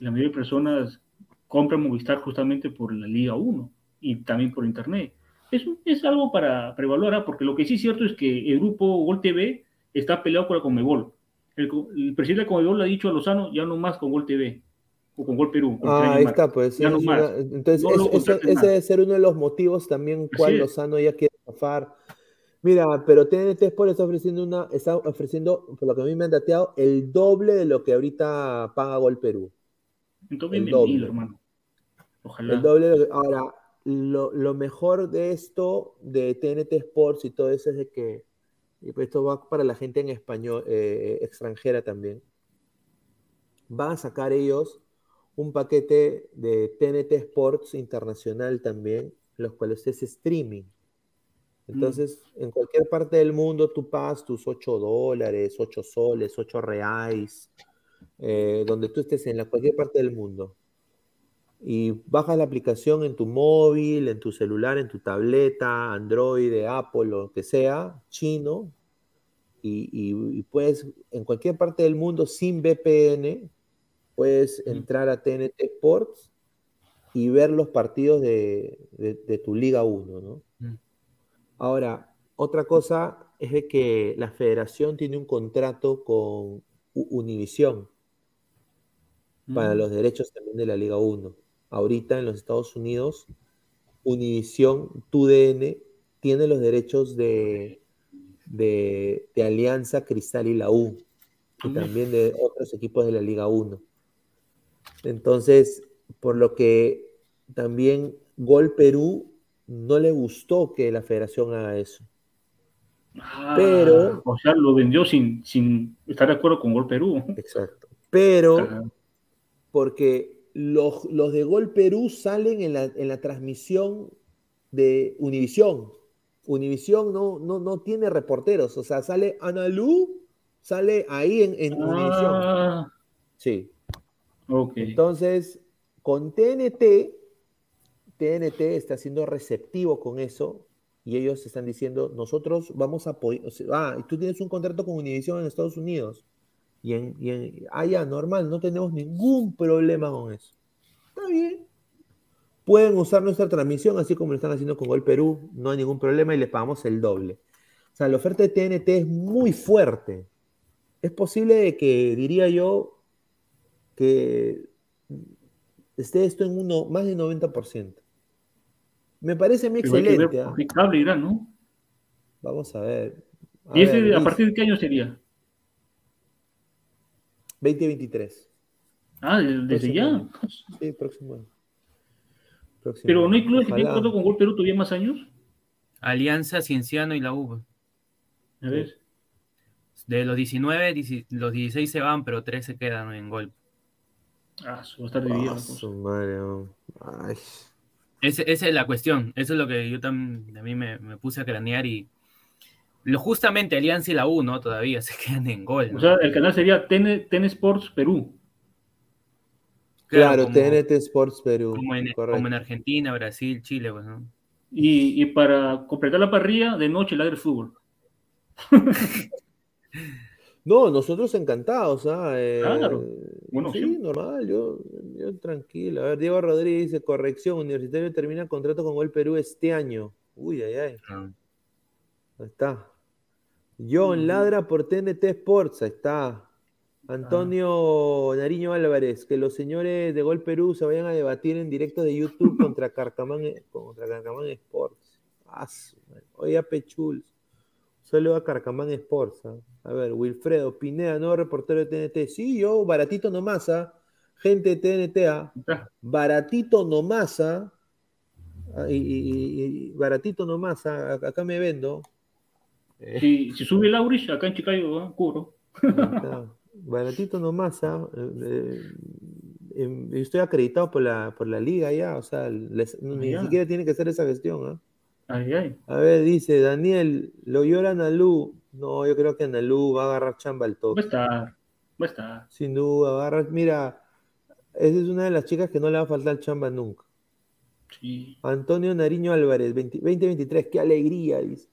La mayoría de personas compran Movistar justamente por la Liga 1 y también por internet. Es, es algo para, evaluar, ¿ah? porque lo que sí es cierto es que el grupo Gol TV está peleado con la Conmebol. El, el presidente de Conmebol le ha dicho a Lozano, ya no más con Gol TV o con Gol Perú. con Ah, ahí está, pues. Ya no es más. una- entonces, No es- ese, ese debe ser uno de los motivos también cual. Lozano ya quiere zafar. Mira, pero TNT Sport está ofreciendo una, está ofreciendo, por lo que a mí me han dateado, el doble de lo que ahorita paga Gol Perú. Entonces, el bienvenido, doble. hermano. Ojalá. El doble de lo que- Ahora, lo, lo mejor de esto, de TNT Sports y todo eso, es de que, y pues esto va para la gente en español, eh, extranjera también, van a sacar ellos un paquete de TNT Sports Internacional también, los cuales es streaming. Entonces, en cualquier parte del mundo tú pagas tus 8 dólares, 8 soles, 8 reais, eh, donde tú estés en la, cualquier parte del mundo. Y bajas la aplicación en tu móvil, en tu celular, en tu tableta, Android, Apple, lo que sea, chino, y, y- y puedes, en cualquier parte del mundo, sin VPN, puedes entrar a TNT Sports y ver los partidos de, de- de tu Liga 1, ¿no? Ahora, otra cosa es de que la federación tiene un contrato con U- Univision para Mm. los derechos también de la Liga 1. Ahorita en los Estados Unidos, Univision, TUDN, tiene los derechos de, de, de Alianza, Cristal y la U, y también de otros equipos de la Liga 1. Entonces, por lo que también Gol Perú no le gustó que la federación haga eso. Ah, pero- O sea, lo vendió sin, sin estar de acuerdo con Gol Perú. Exacto. Pero porque los, los de Gol Perú salen en la, en la transmisión de Univisión. Univisión no, no, no tiene reporteros, o sea, sale Analu, sale ahí en, en Univisión. Ah, Sí. Entonces, con TNT, TNT está siendo receptivo con eso y ellos están diciendo, nosotros vamos a apoyar, ah, tú tienes un contrato con Univision en Estados Unidos y en, y en- ah, normal, no tenemos ningún problema con eso. Está bien. Pueden usar nuestra transmisión así como lo están haciendo con Gol Perú, no hay ningún problema y les pagamos el doble. O sea, la oferta de TNT es muy fuerte. Es posible que, diría yo, que esté esto en uno, más del 90%. Me parece muy Pero hay que ver excelente. irá, ¿no? Vamos a ver. A ¿Y ese ver, a partir de qué año sería? 2023. Ah, desde, ya. (laughs) Sí, próximo año. Próximo Pero no hay año. clubes que tienen Ojalá. con Gol Perú todavía más años. Alianza, Cienciano y la U. A ver. De los 19, dieci- los 16 se van, pero 3 se quedan en gol. Ah, eso va a estar dividido. Ah, su madre. Ay. Ese- esa es la cuestión. Eso es lo que yo también a mí me, me puse a cranear y lo, justamente Alianza y la U, ¿no? Todavía (laughs) se quedan en gol. ¿no? O sea, el canal sería TN, TN Sports Perú. Claro, como, TNT Sports Perú. como en, correcto. como en Argentina, Brasil, Chile, pues, ¿no? Y, y para completar la parrilla, de noche ladre fútbol. (laughs) No, nosotros encantados, ¿ah? Eh, Claro. Bueno, sí, sí. normal, yo, yo tranquilo. A ver, Diego Rodríguez dice, corrección, Universitario termina contrato con Gol Perú este año. Uy, ay, ay, Ah, ahí está. John ladra por TNT Sports, ahí está. Antonio Nariño Álvarez, que los señores de Gol Perú se vayan a debatir en directo de YouTube contra Carcamán, contra Carcamán Sports. Ah. Oye, Pechul. Solo a Carcamán Sports. ¿ah? A ver, Wilfredo Pineda, nuevo reportero de TNT. Sí, yo, baratito nomás, ¿ah? gente de TNT, ¿ah? Baratito nomás, ¿ah? Ah, y, y- y- baratito nomás, ¿ah? acá me vendo. Eh, Si, si sube el Aurich, acá en Chicago, cubro. (laughs) Baratito nomás, ¿ah? Eh, eh, eh, estoy acreditado por la, por la liga ya, o sea, les- ni siquiera tiene que hacer esa gestión, ¿ah? Ay, ay. A ver, dice Daniel, lo llora Nalú. No, yo creo que Nalú va a agarrar chamba al Va a toque. estar. Va a estar. Sin duda, agarra. Mira, esa es una de las chicas que no le va a faltar chamba nunca. Sí. Antonio Nariño Álvarez, 20 2023, qué alegría, dice.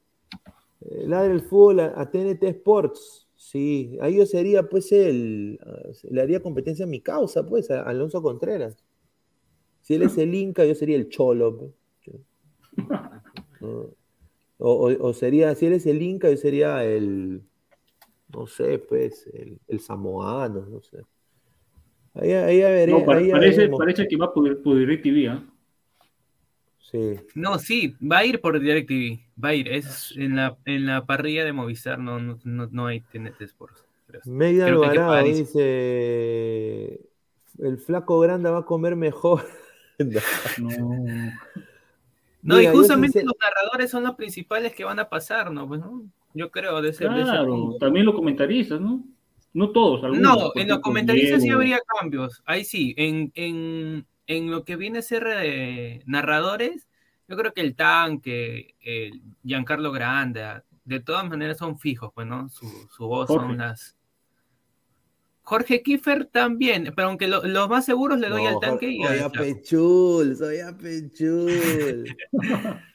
Eh, ladra el fútbol a, a TNT Sports. Sí, ahí yo sería, pues, el. Le haría competencia a mi causa, pues, a Alonso Contreras. Si él es el Inca, yo sería el Cholo. pues. (laughs) ¿no? O, o- o sería, si él es el Inca, yo sería el. No sé, pues, el, el samoano, no sé. Ahí, No, ahí ya parece, parece que va por, por DirecTV, ¿ah? Sí. No, sí, va a ir por DirecTV. Va a ir. Es en la, en la parrilla de Movistar, no, no, no, no hay TNT Sports. Media Alvarado dice: El flaco grande va a comer mejor. (laughs) No. No. Mira, y justamente los narradores son los principales que van a pasar, ¿no? Pues, ¿no? Yo creo, de ese Claro, también los comentaristas, ¿no? No todos, algunos. No, en los comentaristas sí habría cambios. Ahí sí, en, en, en lo que viene a ser eh, narradores, yo creo que el tanque, el Giancarlo Granda, de todas maneras son fijos, pues, ¿no? Su, su voz Jorge. son las. Jorge Kiefer también, pero aunque lo- los más seguros le doy No, al tanque y soy al a Flaco. Pechul, soy a Pechul. (laughs)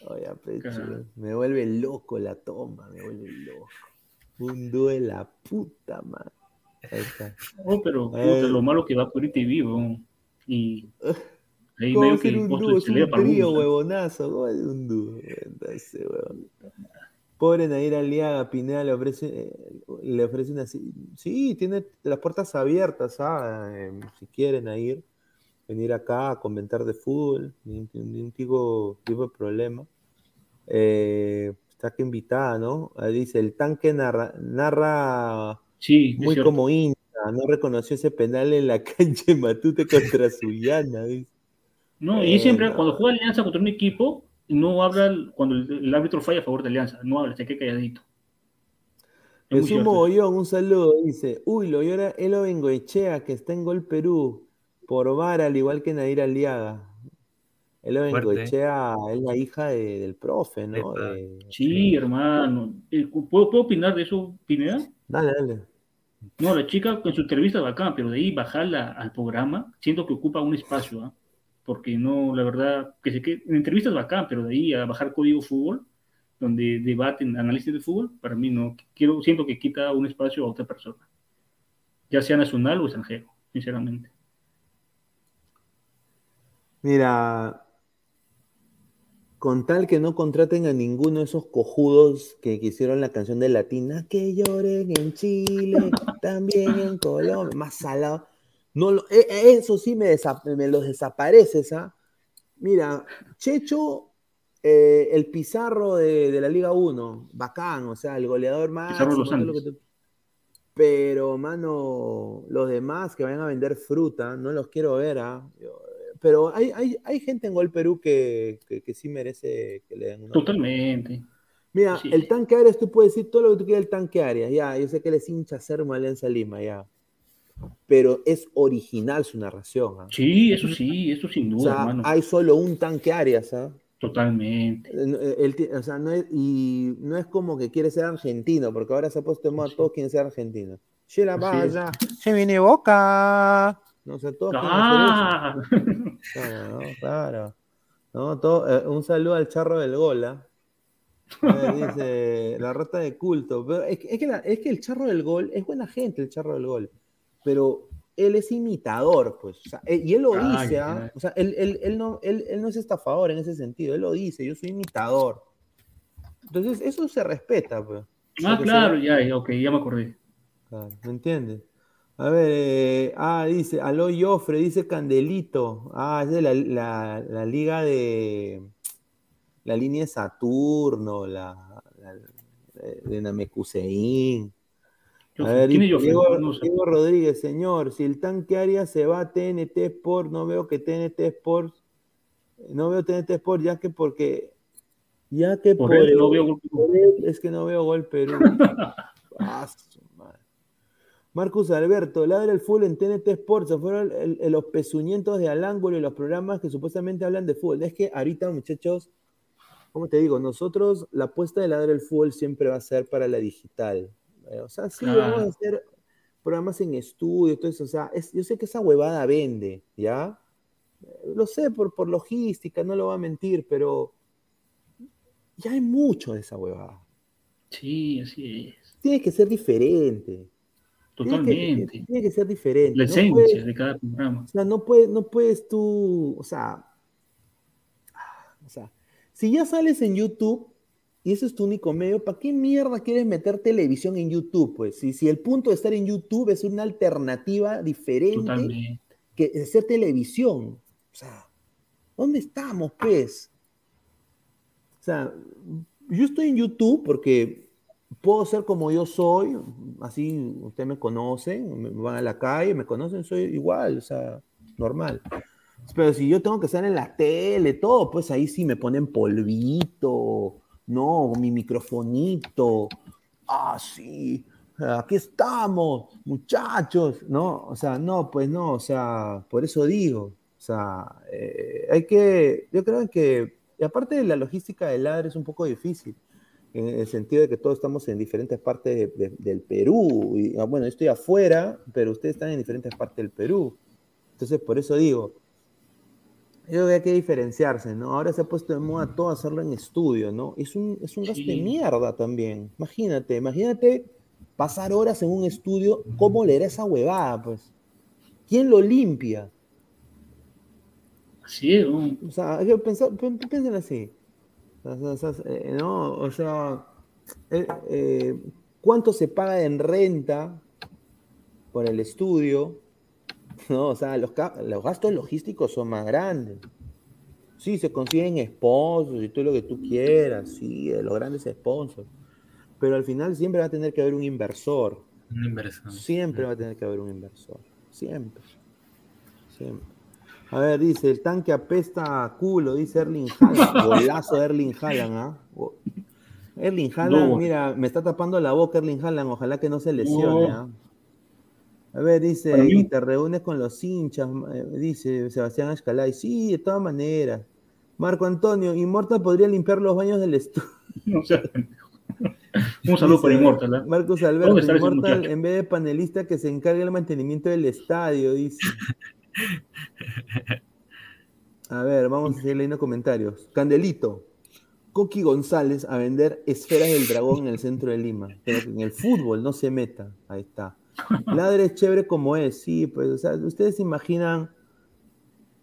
Soy a Pechul. Me vuelve loco la toma, me vuelve loco. Un dúo de la puta madre. Ahí está. Oh, pero puta, Eh. lo malo que va por DirecTV, weón. Y ahí ¿Cómo medio que un dúo? se Es un trío, huevonazo. ¿Cómo es un dúo? Entonces, huevón. Pobre Nair Aliaga, Pineda le ofrece, eh, le ofrece una... Sí, tiene las puertas abiertas, ¿ah? Eh, si quieren ir, venir acá a comentar de fútbol, ningún, tipo, tipo de problema. Eh, está que invitada, ¿no? Dice, el tanque narra, narra Sí, es muy cierto. como hincha, no reconoció ese penal en la (laughs) cancha de Matute contra Suyana, dice. No, y Eh, siempre no. cuando juega Alianza contra un equipo, no habla cuando el, el árbitro falla a favor de Alianza, no habla, se queda calladito. Es eso. Mogollón, un saludo, dice, uy, lo llora Elo Bengoechea, que está en Gol Perú, por VAR, al igual que Nadir Aliaga. Elo. Bengoechea es la hija de- del profe, ¿no? De- Sí, hermano. Eh, ¿Puedo, ¿Puedo opinar de eso, Pineda? Dale, dale. No, la chica en su entrevista bacán, pero de ahí bajarla al programa, siento que ocupa un espacio, ¿ah? Porque no, la verdad, que se quede, en entrevistas bacán, pero de ahí a bajar código fútbol, donde debaten análisis de fútbol, para mí no, quiero, siento que quita un espacio a otra persona, ya sea nacional o extranjero, sinceramente. Mira, con tal que no contraten a ninguno de esos cojudos que, que hicieron la canción de Latina, que lloren en Chile, (laughs) también en Colombia, más salado. No lo- e- e- eso sí me, los desapareces, ¿ah? Mira, Checho, eh, el Pizarro de, de la Liga 1, bacán, o sea, el goleador más. Pizarro de los Andes. Pero, mano, los demás que vayan a vender fruta, no los quiero ver, ¿ah? Pero hay, hay, hay gente en Gol Perú que, que, que sí merece que le den una. Totalmente. Mira, Sí. el tanque Arias, tú puedes decir todo lo que tú quieras del tanque Arias, ya, yo sé que él es hincha sermo Alianza Lima, ya. Pero es original su narración, ¿ah? Sí, eso sí, eso sin O duda, sea, hermano. hay solo un tanque Arias, ¿ah? Totalmente. Eh, él ti- o sea, no es, y no es como que quiere ser argentino, porque ahora se ha puesto de moda, todos quieren ser argentinos. Sheila Así vaya, Se viene Boca. no sé, todos quieren hacer eso. Ah, (laughs) Claro, ¿no? claro. No, todo- eh, un saludo al charro del gol, ¿ah? Dice la rata de culto. Pero es, que, es que la- es que el charro del gol es buena gente, el charro del gol. Pero él es imitador, pues. o sea, eh, y él lo Ay, dice, ¿ah? O sea, él, él- él no, él, él no es estafador en ese sentido. Él lo dice, yo soy imitador. Entonces, eso se respeta, pues. ah, Porque claro, se- ya, ok, ya me acordé. Claro, ¿me entiendes? A ver, eh, ah, dice, Aló Joffre, dice Candelito. Ah, es de la, la- la liga de. La línea de Saturno, la, la- de Namekusein. A ver, ¿Quién es Diego, Joffrey? No sé. Diego Rodríguez, señor, si el tanque Arias se va a TNT Sport, no veo que TNT Sport, no veo TNT Sport, ya que porque, ya que Por por, él el- no veo Gol Perú. es que no veo gol Perú. (laughs) Ah. Marcus Alberto, ladra el fútbol en TNT Sport, se fueron el- el- los pezuñentos de al ángulo y los programas que supuestamente hablan de fútbol. Es que ahorita, muchachos, ¿cómo te digo? Nosotros, la apuesta de ladra el fútbol siempre va a ser para la digital. Eh, O sea, sí, vamos a hacer programas en estudio, todo eso. O sea, es- yo sé que esa huevada vende, ¿ya? Eh, Lo sé por, por logística, no lo voy a mentir, pero ya hay mucho de esa huevada. Sí, así es. Tiene que ser diferente. Tiene que, Totalmente. tiene que ser diferente. La No esencia puedes- de cada programa. o sea, no puedes, no puedes tú, o sea, o sea, si ya sales en YouTube y ese es tu único medio, ¿para qué mierda quieres meter televisión en YouTube? Pues si, si el punto de estar en YouTube es una alternativa diferente Totalmente. que hacer televisión. O sea, ¿dónde estamos, pues? O sea, yo estoy en YouTube porque puedo ser como yo soy, así ustedes me conocen, me van a la calle, me conocen, soy igual, o sea, normal. Pero si yo tengo que estar en la tele, todo, pues ahí sí me ponen polvito, no, mi microfonito, ah, sí, aquí estamos, muchachos, ¿no? O sea, no, pues no, o sea, por eso digo, o sea, eh, hay que, yo creo que, y aparte de la logística del ladre es un poco difícil, en el sentido de que todos estamos en diferentes partes de- de- del Perú, y ah, bueno, yo estoy afuera, pero ustedes están en diferentes partes del Perú, entonces por eso digo, yo creo que hay que diferenciarse, ¿no? Ahora se ha puesto de moda todo hacerlo en estudio, ¿no? Es un, es un gasto de mierda también. Imagínate, imagínate pasar horas en un estudio, ¿cómo leer esa huevada, pues? ¿Quién lo limpia? Así es, ¿no? O sea, hay que pensar, pen- piensen así. O sea, o sea, eh, ¿no? O sea, eh, eh, ¿cuánto se paga en renta por el estudio? (laughs) ¿No? O sea, los, los gastos logísticos son más grandes. Sí, se consiguen sponsors y todo lo que tú quieras, sí, los grandes sponsors. Pero al final siempre va a tener que haber un inversor. Una inversión. Siempre va a tener que haber un inversor. Siempre. Siempre. A ver, dice, el tanque apesta a culo, dice Erling Haaland. (laughs) Golazo de Erling Haaland, ¿ah? Go- Erling Haaland, No. mira, me está tapando la boca Erling Haaland, ojalá que no se lesione. ¿ah? A ver, dice, Para mí- y te reúnes con los hinchas, eh, dice Sebastián Ashkalay. Sí, de todas maneras. Marco Antonio, Inmortal podría limpiar los baños del estudio. (laughs) Sea, (laughs) un saludo para Dice Immortal. ¿ah? Marcos Alberto, ¿Dónde está ese Immortal, muchacho? en vez de panelista que se encargue del mantenimiento del estadio, dice. (laughs) A ver, vamos a seguir leyendo comentarios. Candelito, Coqui González a vender esferas del dragón en el centro de Lima. Pero en el fútbol no se meta. Ahí está. (laughs) Ladre es chévere como es, sí, pues, o sea, ustedes se imaginan.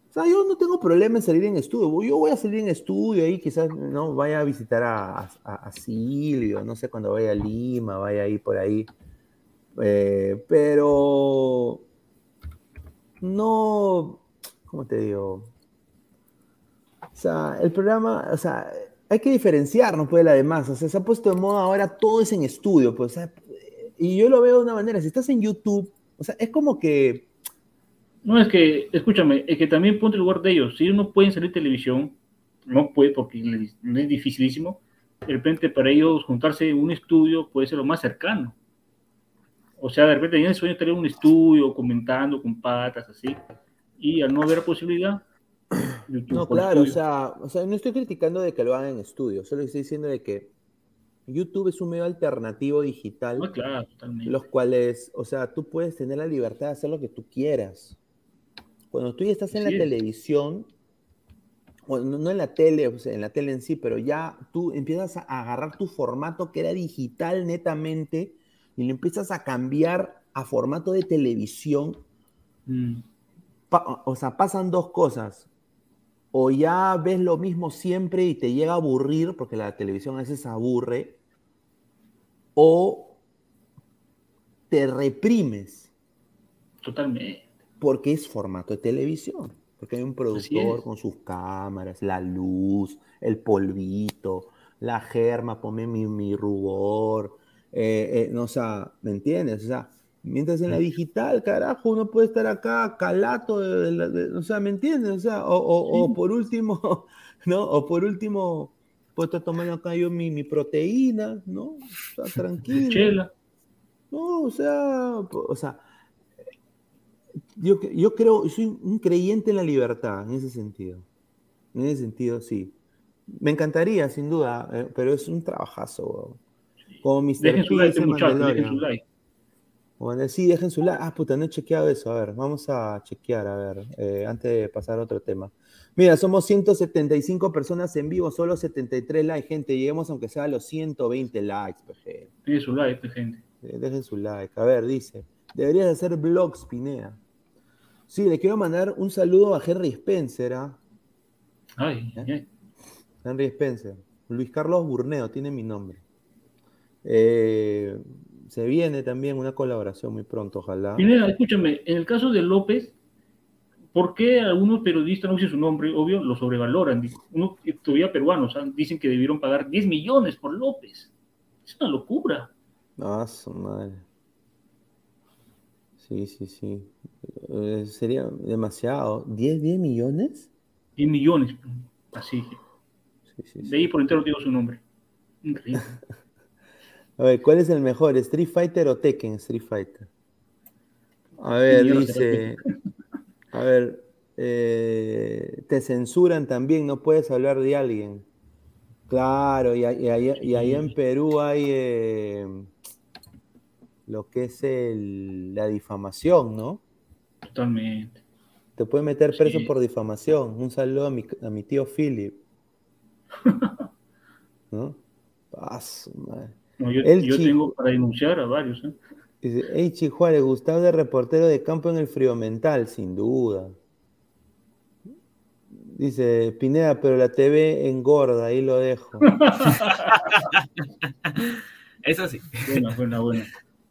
O sea, yo no tengo problema en salir en estudio. Yo voy a salir en estudio ahí, quizás no vaya a visitar a, Silvio, no sé cuando vaya a Lima, vaya ahí por ahí. Eh, pero no, ¿cómo te digo? O sea, el programa, o sea, hay que diferenciarnos pues la demás. O sea, se ha puesto de moda ahora todo es en estudio, pues, o sea, y yo lo veo de una manera, si estás en YouTube, o sea, es como que No, es que, escúchame, es que también ponte el lugar de ellos. Si ellos no pueden salir televisión, no puede porque es dificilísimo, de repente para ellos juntarse en un estudio puede ser lo más cercano. O sea, de repente tienen el sueño de tener un estudio comentando con patas, así, y al no haber posibilidad, YouTube No, claro, o sea, o sea, no estoy criticando de que lo hagan en estudio, solo estoy diciendo de que YouTube es un medio alternativo digital, Ah, claro, totalmente. los cuales, o sea, tú puedes tener la libertad de hacer lo que tú quieras. Cuando tú ya estás en la televisión, o no, en la tele, o sea, en la tele en sí, pero ya tú empiezas a agarrar tu formato que era digital netamente y lo empiezas a cambiar a formato de televisión Mm, o sea, pasan dos cosas. O ya ves lo mismo siempre y te llega a aburrir, porque la televisión a veces aburre, o te reprimes, totalmente. porque es formato de televisión. Porque hay un productor con sus cámaras, la luz, el polvito, la germa, ponme mi, mi rubor, eh, no, o sea, ¿me entiendes? O sea, mientras en la digital, carajo, uno puede estar acá calato, de- de- de- o sea, ¿me entiendes? O sea, o, o- o por último, (laughs) ¿no? O por último, puedo estar tomando acá yo mi, mi proteína, ¿no? O sea, (laughs) tranquilo. Chela. No, o sea, o sea, yo, yo creo, soy un creyente en la libertad, en ese sentido. En ese sentido, sí. Me encantaría, sin duda, eh, pero es un trabajazo, weón. Como Mr. Dejen su like, muchachos, dejen su like. Bueno, sí, dejen su like. Ah, puta, no he chequeado eso. A ver, vamos a chequear, a ver, eh, antes de pasar a otro tema. Mira, somos 175 personas en vivo, solo 73 likes, gente. Lleguemos aunque sea a los 120 likes, PG. Dejen su like, gente. Eh, Dejen su like. A ver, dice, deberías hacer vlogs, Pinea. Sí, le quiero mandar un saludo a Henry Spencer, ¿ah? Ay, ¿Eh? ay. Henry Spencer. Luis Carlos Burneo tiene mi nombre. Eh, se viene también una colaboración muy pronto, ojalá. Pineda, escúchame, en el caso de López, ¿por qué algunos periodistas, no dicen su nombre, obvio, lo sobrevaloran? Uno, todavía peruanos dicen que debieron pagar 10 millones por López. Es una locura. Ah, su madre. Sí, sí, sí. Eh, sería demasiado. ¿10, 10 millones? 10 millones. Así. Sí, sí, sí. De ahí por entero digo su nombre. Increíble. (laughs) A ver, ¿cuál es el mejor? ¿Street Fighter o Tekken? Street Fighter. A ver, dice. A ver, eh, te censuran también, no puedes hablar de alguien. Claro, y, ahí- en Perú hay eh, lo que es el- la difamación, ¿no? Totalmente. Te pueden meter preso Sí. por difamación. Un saludo a mi, a mi tío Philip. (laughs) ¿No? Ah. No, yo tengo para denunciar a varios. ¿eh? Dice, hey Chihuahua, Gustavo de reportero de campo en el frío mental, sin duda. Dice, Pineda, pero la TV engorda, ahí lo dejo. (laughs) Eso sí. Buena, buena, buena.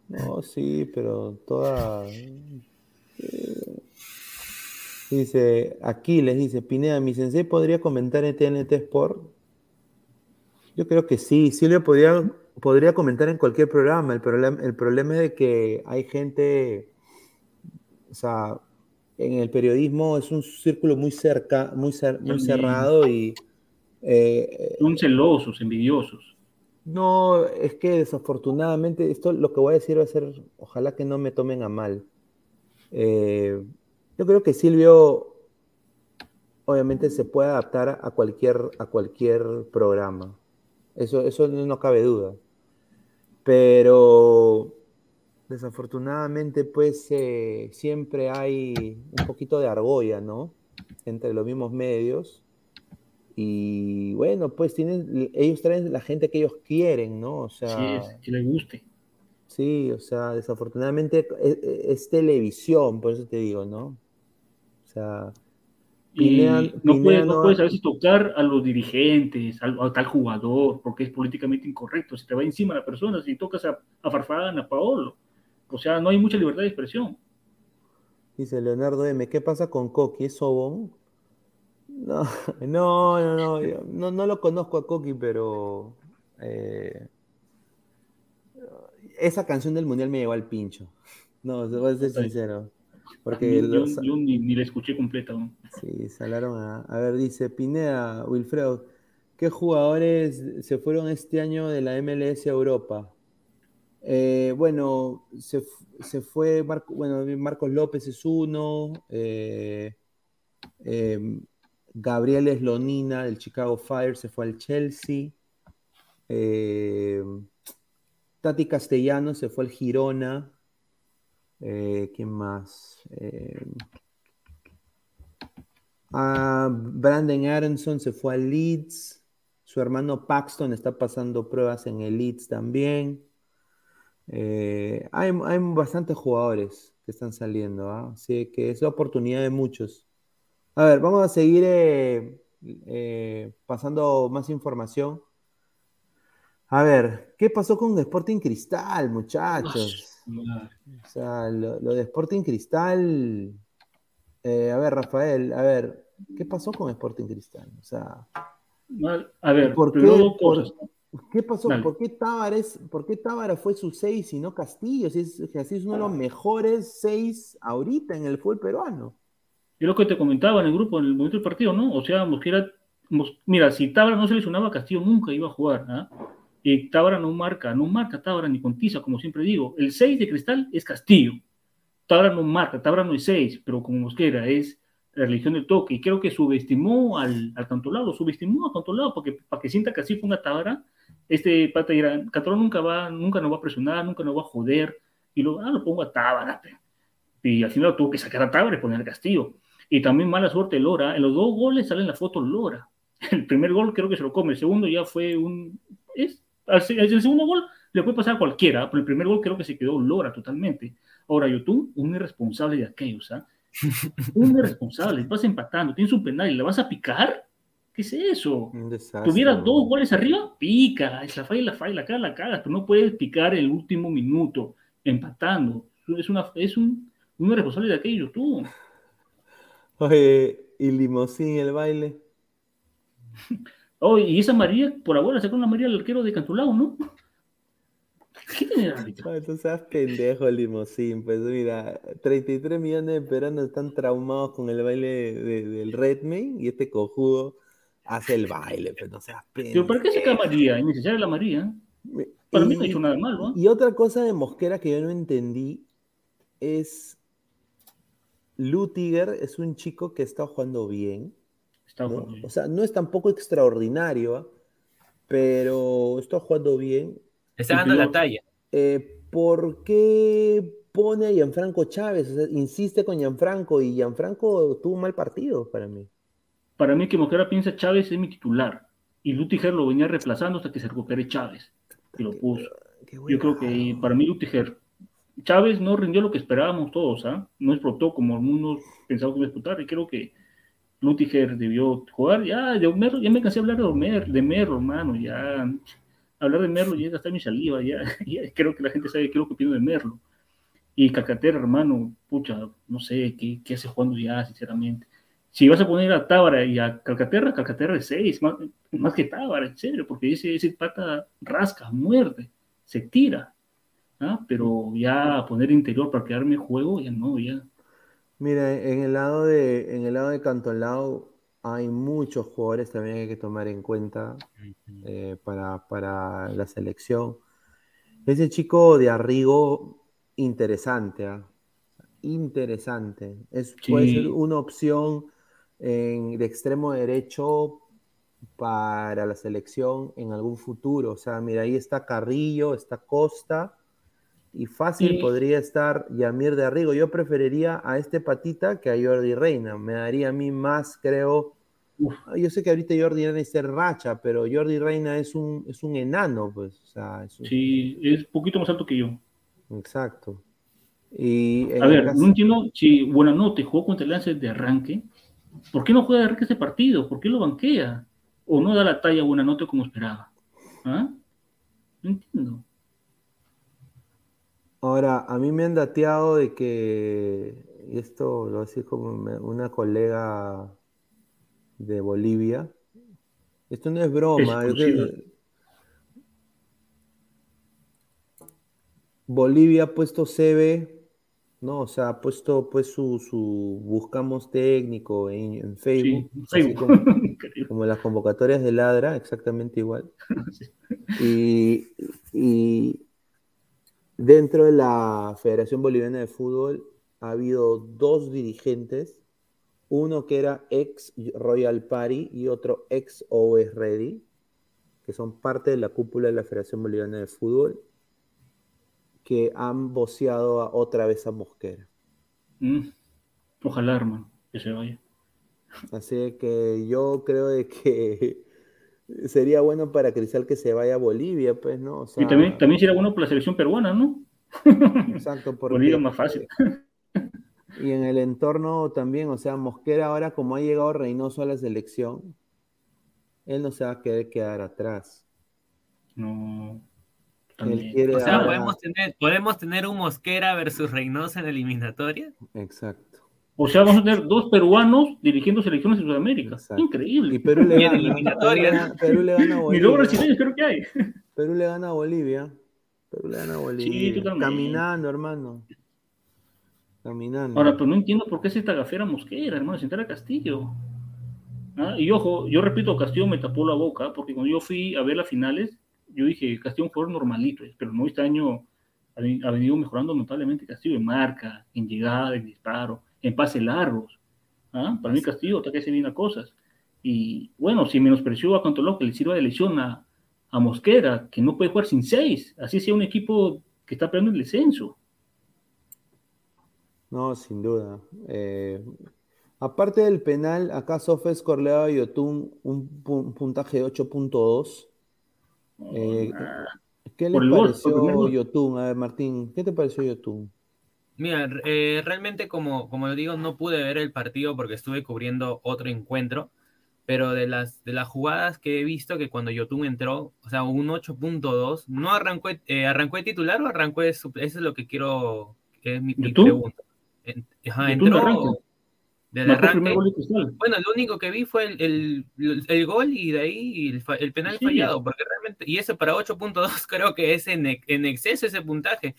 No, sí, pero toda. eh, Dice, Aquiles, dice, Pineda, mi sensei podría comentar en TNT Sport. Yo creo que sí, Silvio podría, podría comentar en cualquier programa. El problema, el problema es de que hay gente, o sea, en el periodismo es un círculo muy cerca, muy, cer- muy cerrado y eh, Son celosos, envidiosos. no, es que desafortunadamente, esto lo que voy a decir va a ser, ojalá que no me tomen a mal. Eh, yo creo que Silvio, obviamente, se puede adaptar a cualquier, a cualquier programa. Eso, eso no cabe duda. Pero desafortunadamente, pues eh, siempre hay un poquito de argolla, ¿no? Entre los mismos medios. Y bueno, pues tienen, ellos traen la gente que ellos quieren, ¿no? O sea, Sí, es, que les guste. sí, o sea, desafortunadamente es, es televisión, por eso te digo, ¿no? O sea, Y no, Pineda puedes, no no- puedes a veces tocar a los dirigentes, a, tal jugador, porque es políticamente incorrecto. Se te va encima la persona si tocas a, a Farfán, a Paolo. O sea, no hay mucha libertad de expresión. Dice Leonardo M, ¿qué pasa con Coqui? ¿Es Sobón? (laughs) No, no, no, no, yo no, no lo conozco a Coqui, pero eh, esa canción del Mundial me llegó al pincho. No, voy a ser sincero. Porque yo los- yo ni, ni la escuché completa. ¿no? Sí, salaron a. A ver, dice Pineda, Wilfredo, ¿qué jugadores se fueron este año de la MLS a Europa? Eh, bueno, se, se fue Marco, bueno, Marcos López es uno, eh, eh, Gabriel Eslonina del Chicago Fire se fue al Chelsea, eh, Tati Castellano se fue al Girona, eh, ¿quién más? Eh, Ah, Brandon Aronson se fue al Leeds. Su hermano Paxton está pasando pruebas en el Leeds también. Eh, hay, hay bastantes jugadores que están saliendo, ¿ah? Así que es la oportunidad de muchos. A ver, vamos a seguir eh, pasando más información. A ver, ¿qué pasó con Sporting Cristal, muchachos? O sea, lo, lo de Sporting Cristal. eh, a ver, Rafael, a ver, ¿qué pasó con Sporting Cristal? O sea, Mal- A ver, ¿por qué, por-. ¿Qué pasó? Dale. ¿Por qué, Tábara es- ¿Por qué Tábara fue su 6 y no Castillo? Si es, que así es uno de los mejores 6 ahorita en el fútbol peruano. Es lo que te comentaba en el grupo, en el momento del partido, ¿no? O sea, Mosquera, Mos- mira, si Tábara no se lesionaba, Castillo nunca iba a jugar, ¿ah? Y Tábara no marca, no marca Tábara ni con tiza, como siempre digo. El 6 de Cristal es Castillo. Tábara no marca, Tábara no es 6, pero como Mosquera es la religión del toque. Y creo que subestimó al, al Cantolao, subestimó al Cantolao para que, para que sienta que así ponga Tábara. Este pata dirá, Cantolao nunca va, nunca nos va a presionar, nunca nos va a joder. Y lo, ah, lo pongo a Tábara. Y al final tuvo que sacar a Tábara y poner a Castillo. Y también mala suerte Lora. En los dos goles sale en la foto Lora. (laughs) El primer gol creo que se lo come. El segundo ya fue un. Es, el segundo gol le puede pasar a cualquiera, pero el primer gol creo que se quedó Lora totalmente. Ahora, YouTube, un irresponsable de aquellos, ¿ah? (laughs) Un irresponsable, vas empatando, tienes un penal y le vas a picar. ¿Qué es eso? Tuvieras dos goles arriba, pica, es la falla, la falla, la caga, la cagas, pero no puedes picar el último minuto empatando. Es, una, es un, un irresponsable de aquello, tú. Oye, y Limosín el baile. (laughs) Oh, y esa María, por ahora sacó una María al arquero de Cantulao, ¿no? ¿Qué tiene el tú seas pendejo, Limosín. Pues mira, 33 millones de peruanos están traumados con el baile de- del Redmayne y este cojudo hace el baile, pues no seas pendejo. Pero ¿para qué saca María? Innecesaria la María. Para mí no ha hecho nada malo, ¿ah? Y otra cosa de Mosquera que yo no entendí es Lutiger es un chico que está jugando bien. Está ¿no? O sea, no es tampoco extraordinario, pero está jugando bien. Está dando la talla. Eh, ¿Por qué pone a Gianfranco Chávez? O sea, insiste con Gianfranco y Gianfranco tuvo un mal partido para mí. Para mí que Mosquera piensa Chávez es mi titular. Y Lutiger lo venía reemplazando hasta que se recupere Chávez. Y lo puso. Qué Yo creo que para mí Lutiger, Chávez no rindió lo que esperábamos todos, ¿ah? No explotó como algunos pensaban que iba a explotar. Y creo que Lutiger debió jugar. Ya, de Merlo, ya me cansé de hablar de, Mer, de Merlo, hermano. Ya, hablar de Merlo ya está mi saliva. Ya, (laughs) ya creo que la gente sabe qué es lo que opino de Merlo. Y Cacatera, hermano, pucha, no sé qué, qué hace jugando ya, sinceramente. Si vas a poner a Tábara y a Calcaterra, Calcaterra es 6, más, más que Tábara, en serio, porque ese, ese pata rasca, muerde, se tira. ¿ah? Pero ya poner interior para quedarme juego, ya no, ya. Mira, en el lado de, en el lado de Cantolao hay muchos jugadores también que hay que tomar en cuenta eh, para, para la selección. Ese chico de Arrigo, interesante, ¿ah? Interesante. Es, Puede ser una opción en- de extremo derecho para la selección en algún futuro. O sea, mira, ahí está Carrillo, está Costa, y fácil Sí. podría estar Yamir de Arrigo. Yo preferiría a este patita que a Jordi Reina. Me daría a mí más, creo. Uf. Ah, Yo sé que ahorita Jordi Reina es ser racha, pero Jordi Reina es un, es un enano, pues. O sea, es un- Sí, es un poquito más alto que yo. Exacto. Y A ver, caso- no entiendo si Buenanote jugó contra el Lance de arranque. ¿Por qué no juega de arranque este partido? ¿Por qué lo banquea? ¿O no da la talla a Buenanote como esperaba? ¿Ah? No entiendo. Ahora, a mí me han dateado de que, y esto lo decir como una colega de Bolivia, esto no es broma, es que. Bolivia ha puesto CB, ¿no? O sea, ha puesto pues su, su buscamos técnico en, en Facebook, Sí, Facebook. (laughs) como las convocatorias de Ladra, exactamente igual. (laughs) Y, y dentro de la Federación Boliviana de Fútbol ha habido dos dirigentes, uno que era ex Royal Party y otro ex Always Ready, que son parte de la cúpula de la Federación Boliviana de Fútbol, que han voceado a- otra vez a Mosquera. Mm. Ojalá, hermano, que se vaya. Así que yo creo de que sería bueno para Cristal que se vaya a Bolivia, pues, ¿no? O sea, Y también, también sería bueno para la selección peruana, ¿no? exacto, porque- (laughs) Bolivia es más fácil. (laughs) Y en el entorno también, o sea, Mosquera ahora como ha llegado Reynoso a la selección, él no se va a querer quedar atrás. No. Él O sea, ahora- podemos tener, podemos tener un Mosquera versus Reynoso en eliminatoria. Exacto. O sea, vamos a tener dos peruanos dirigiendo selecciones en Sudamérica. Exacto. Increíble. Y Perú le Y en gana. eliminatorias. Perú le gana a (laughs) Ni Bolivia. luego brasileños creo que hay. Perú le gana a Bolivia. Perú le gana a Bolivia. totalmente. Caminando, hermano. Caminando. Ahora, pero no entiendo por qué esa tagafera mosquera, hermano, sentar a Castillo. Ah, Y ojo, yo repito, Castillo me tapó la boca, porque cuando yo fui a ver las finales, yo dije, Castillo es un jugador normalito, pero no este año ha venido mejorando notablemente Castillo en marca, en llegada, en disparo, en pases largos. ¿Ah? Para mí Castillo está que hace bien las cosas. Y bueno, si menospreció a Cantoló, que le sirva de lesión a, a Mosquera, que no puede jugar sin seis, así sea un equipo que está peleando el descenso. No, sin duda. Eh, aparte del penal, acá Sofes Corleo a Yotun un, pu- un puntaje de 8.2. Eh, ¿Qué le pareció. Yotun? A ver, Martín, ¿qué te pareció Yotun? Mira, eh, realmente como, como digo, no pude ver el partido porque estuve cubriendo otro encuentro, pero de las, de las jugadas que he visto que cuando Yotun entró, o sea, un 8.2, ¿no arrancó, eh, arrancó de titular o arrancó de Eso es lo que quiero, es mi, mi pregunta. Ajá, entró del arranque. Bueno, lo único que vi fue el, el- el gol y de ahí el, el penal Sí. fallado, porque realmente, y eso para 8.2 (laughs) creo que es en, en exceso ese puntaje.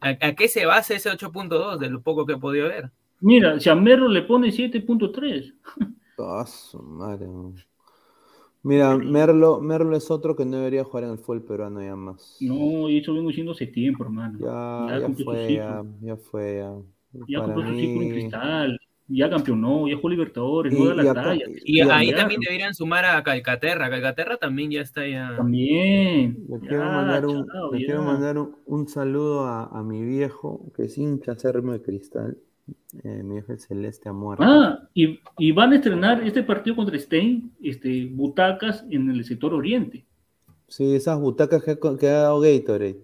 ¿A, a qué se basa ese 8.2 de lo poco que he podido ver? Mira, si a Merlo le pone 7.3. Ah, su madre, man. Mira, Merlo, Merlo es otro que no debería jugar en el fútbol peruano ya más. No, y eso vengo diciendo hace tiempo, hermano. Ya, Ya ya fue, ya, ya fue, ya. Ya Para compró su ciclo en mí- cristal, ya campeonó, ya jugó Libertores, Y- no da la talla. Y ahí ya. también deberían sumar a Calcaterra. Calcaterra también ya está ya. También. Le Ya, quiero mandar un, chao, le ya. quiero mandar un, un saludo a, a mi viejo, que es hincha acérrimo de cristal. Eh, mi viejo el celeste ha muerto. Ah, y, y van a estrenar este partido contra Stein, este, butacas en el sector oriente. Sí, esas butacas que, ha- que ha dado Gatorade.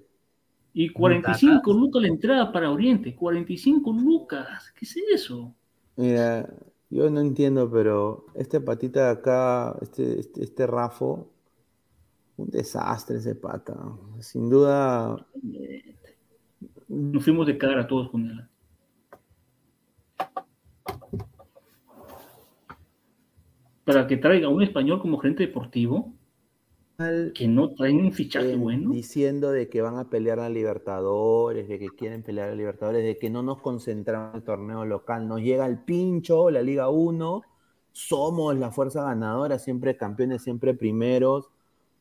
Y 45 lucas la entrada para Oriente. 45 lucas. ¿Qué es eso? Mira, yo no entiendo, pero este patita de acá, este, este, este Rafo, un desastre ese pata. Sin duda, Nos fuimos de cara todos con él. Para que traiga un español como gerente deportivo, que no traen un fichaje eh, bueno. diciendo de que van a pelear a Libertadores, de que quieren pelear a Libertadores, de que no nos concentramos en el torneo local. Nos llega el pincho, la Liga 1, somos la fuerza ganadora, siempre campeones, siempre primeros.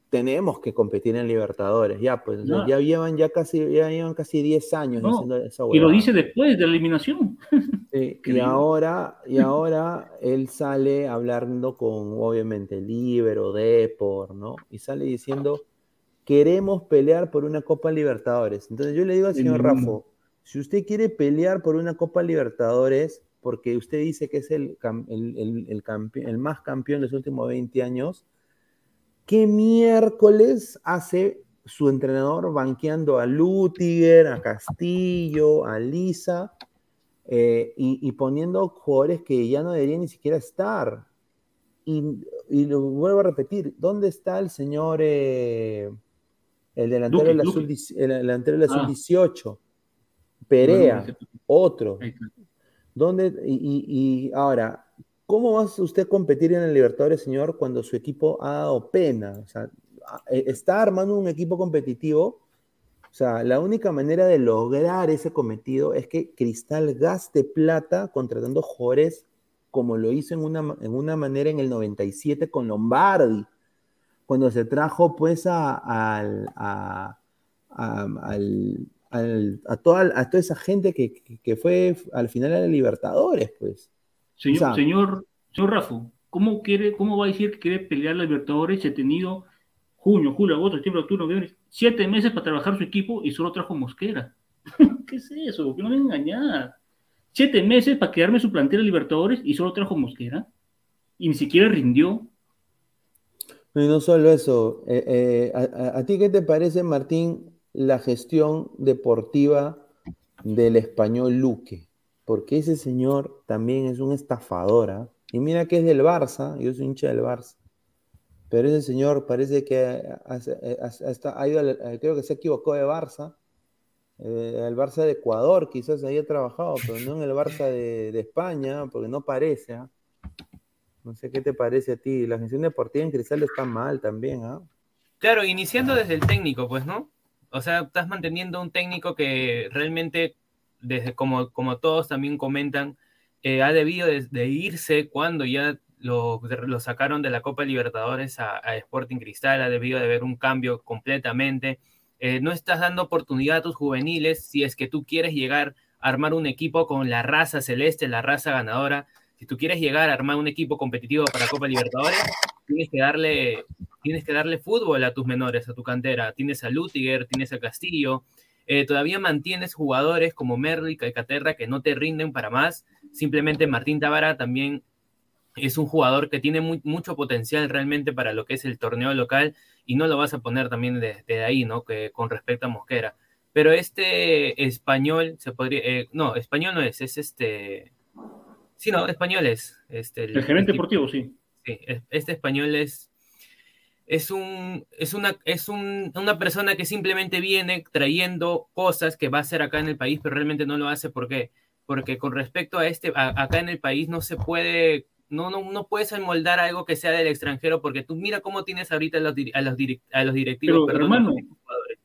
Tenemos que competir en Libertadores. Ya, pues No. ya llevan ya casi, ya llevan casi 10 años No, diciendo esa Y lo huevada. dice después de la eliminación. (laughs) Sí, y ahora, y ahora él sale hablando con, obviamente, Libero, Depor, ¿no? Y sale diciendo, queremos pelear por una Copa Libertadores. Entonces yo le digo al señor. Rafo, si usted quiere pelear por una Copa Libertadores, porque usted dice que es el, el, el- el más campeón de los últimos 20 años, ¿qué miércoles hace su entrenador banqueando a Lutiger, a Castillo, a Lisa? eh, y, y poniendo jugadores que ya no deberían ni siquiera estar. Y, y lo vuelvo a repetir, ¿dónde está el señor, eh, el delantero Duque, de la Duque. sub- el delantero de la Ah. sub-18? Perea, otro. ¿Dónde, y, y- y ahora, ¿cómo va usted a competir en el Libertadores, señor, cuando su equipo ha dado pena? O sea, eh, está armando un equipo competitivo. O sea, la única manera de lograr ese cometido es que Cristal gaste plata contratando jugadores como lo hizo en una, en una manera en el 97 con Lombardi, cuando se trajo pues a, a, a- a toda, esa gente que, que- que fue al final a la Libertadores, pues. Señor, O sea- señor, señor Rafa, ¿cómo, quiere, ¿cómo va a decir que quiere pelear la Libertadores si ha tenido junio, julio, agosto, septiembre, octubre, noviembre, siete meses para trabajar su equipo y solo trajo Mosquera? (laughs) ¿Qué es eso? Que no me van a engañar. Siete meses para quedarme su plantilla de Libertadores y solo trajo Mosquera. Y ni siquiera rindió. No, Y no solo eso, eh, eh, a, a- ¿a ti qué te parece, Martín, la gestión deportiva del español Luque? Porque ese señor también es un estafador, ¿ah? Y mira que es del Barça, yo soy hincha del Barça. Pero ese señor parece que ha- ha- ido al- eh, creo que se equivocó de Barça Eh, el Barça de Ecuador quizás haya trabajado, pero no en el Barça de, España, porque no parece. ¿ah? No sé qué te parece a ti. La gestión deportiva en Cristal está mal también. ¿ah? Claro, iniciando desde el técnico, pues, ¿no? O sea, estás manteniendo un técnico que realmente, desde como, como todos también comentan, eh, ha debido de, irse cuando ya lo, sacaron de la Copa Libertadores a, Sporting Cristal, ha debido de haber un cambio completamente. Eh, no estás dando oportunidad a tus juveniles si es que tú quieres llegar a armar un equipo con la raza celeste, la raza ganadora. Si tú quieres llegar a armar un equipo competitivo para Copa Libertadores, tienes que darle, tienes que darle fútbol a tus menores, a tu cantera. Tienes a Lutiger, tienes a Castillo. Eh, todavía mantienes jugadores como Merlo y Calcaterra que no te rinden para más. Simplemente Martín Tábara también es un jugador que tiene muy, mucho potencial realmente para lo que es el torneo local y no lo vas a poner también desde de ahí, ¿no? Que con respecto a Mosquera. Pero este español se podría, eh, no, español no es, es este, sí, no, español es. Este, el, el gerente el deportivo, sí. Sí, este español es, es, un, es, una, es un, una persona que simplemente viene trayendo cosas que va a hacer acá en el país, pero realmente no lo hace. ¿Por qué? Porque con respecto a este, a, acá en el país no se puede no, no, no puedes moldar algo que sea del extranjero porque tú mira cómo tienes ahorita a los, a los, direct, a los directivos. Pero, perdón, hermano,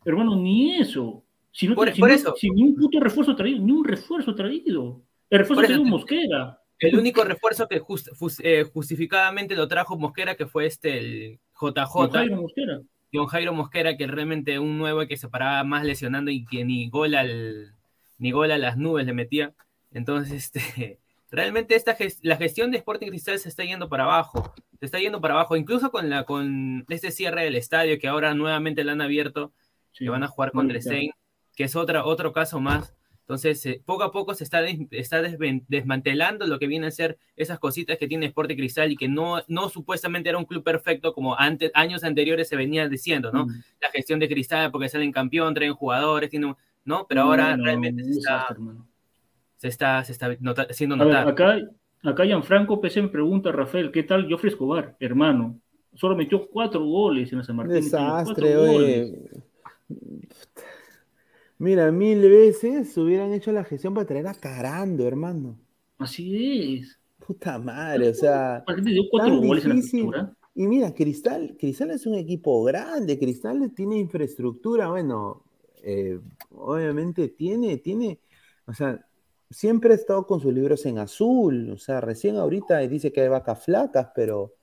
hermano, ni eso. Si no, por, si por no, eso. Si ni un puto refuerzo traído, ni un refuerzo traído. El refuerzo traído Mosquera. El único refuerzo que just, just, eh, justificadamente lo trajo Mosquera, que fue este, el JJ. Don Jairo Mosquera. Don Jairo Mosquera, que realmente un nuevo que se paraba más lesionando y que ni gol, al, ni gol a las nubes le metía. Entonces, (laughs) este realmente esta gest la gestión de Sporting Cristal se está yendo para abajo, se está yendo para abajo, incluso con, la, con este cierre del estadio que ahora nuevamente lo han abierto, sí, que van a jugar contra Stein, que es otra, otro caso más. Entonces, eh, poco a poco se está, des está desmantelando lo que vienen a ser esas cositas que tiene Sporting Cristal y que no, no supuestamente era un club perfecto como antes, años anteriores se venía diciendo, ¿no? Mm. La gestión de Cristal porque salen campeón, traen jugadores, tienen, ¿no? Pero ahora no, realmente se está, se está, se está nota haciendo notar. Ver, acá, acá Gianfranco PC me pregunta, Rafael, ¿qué tal Joffrey Escobar, hermano? Solo metió cuatro goles en la San Martín. Desastre, oye. Mira, mil veces hubieran hecho la gestión para traer a Carando, hermano. Así es. Puta madre, o sea. ¿Para qué te dio cuatro goles difícil. en la Y mira, Cristal, Cristal es un equipo grande, Cristal tiene infraestructura, bueno, eh, obviamente tiene, tiene, o sea, siempre ha estado con sus libros en azul, o sea, recién ahorita dice que hay vacas flacas, pero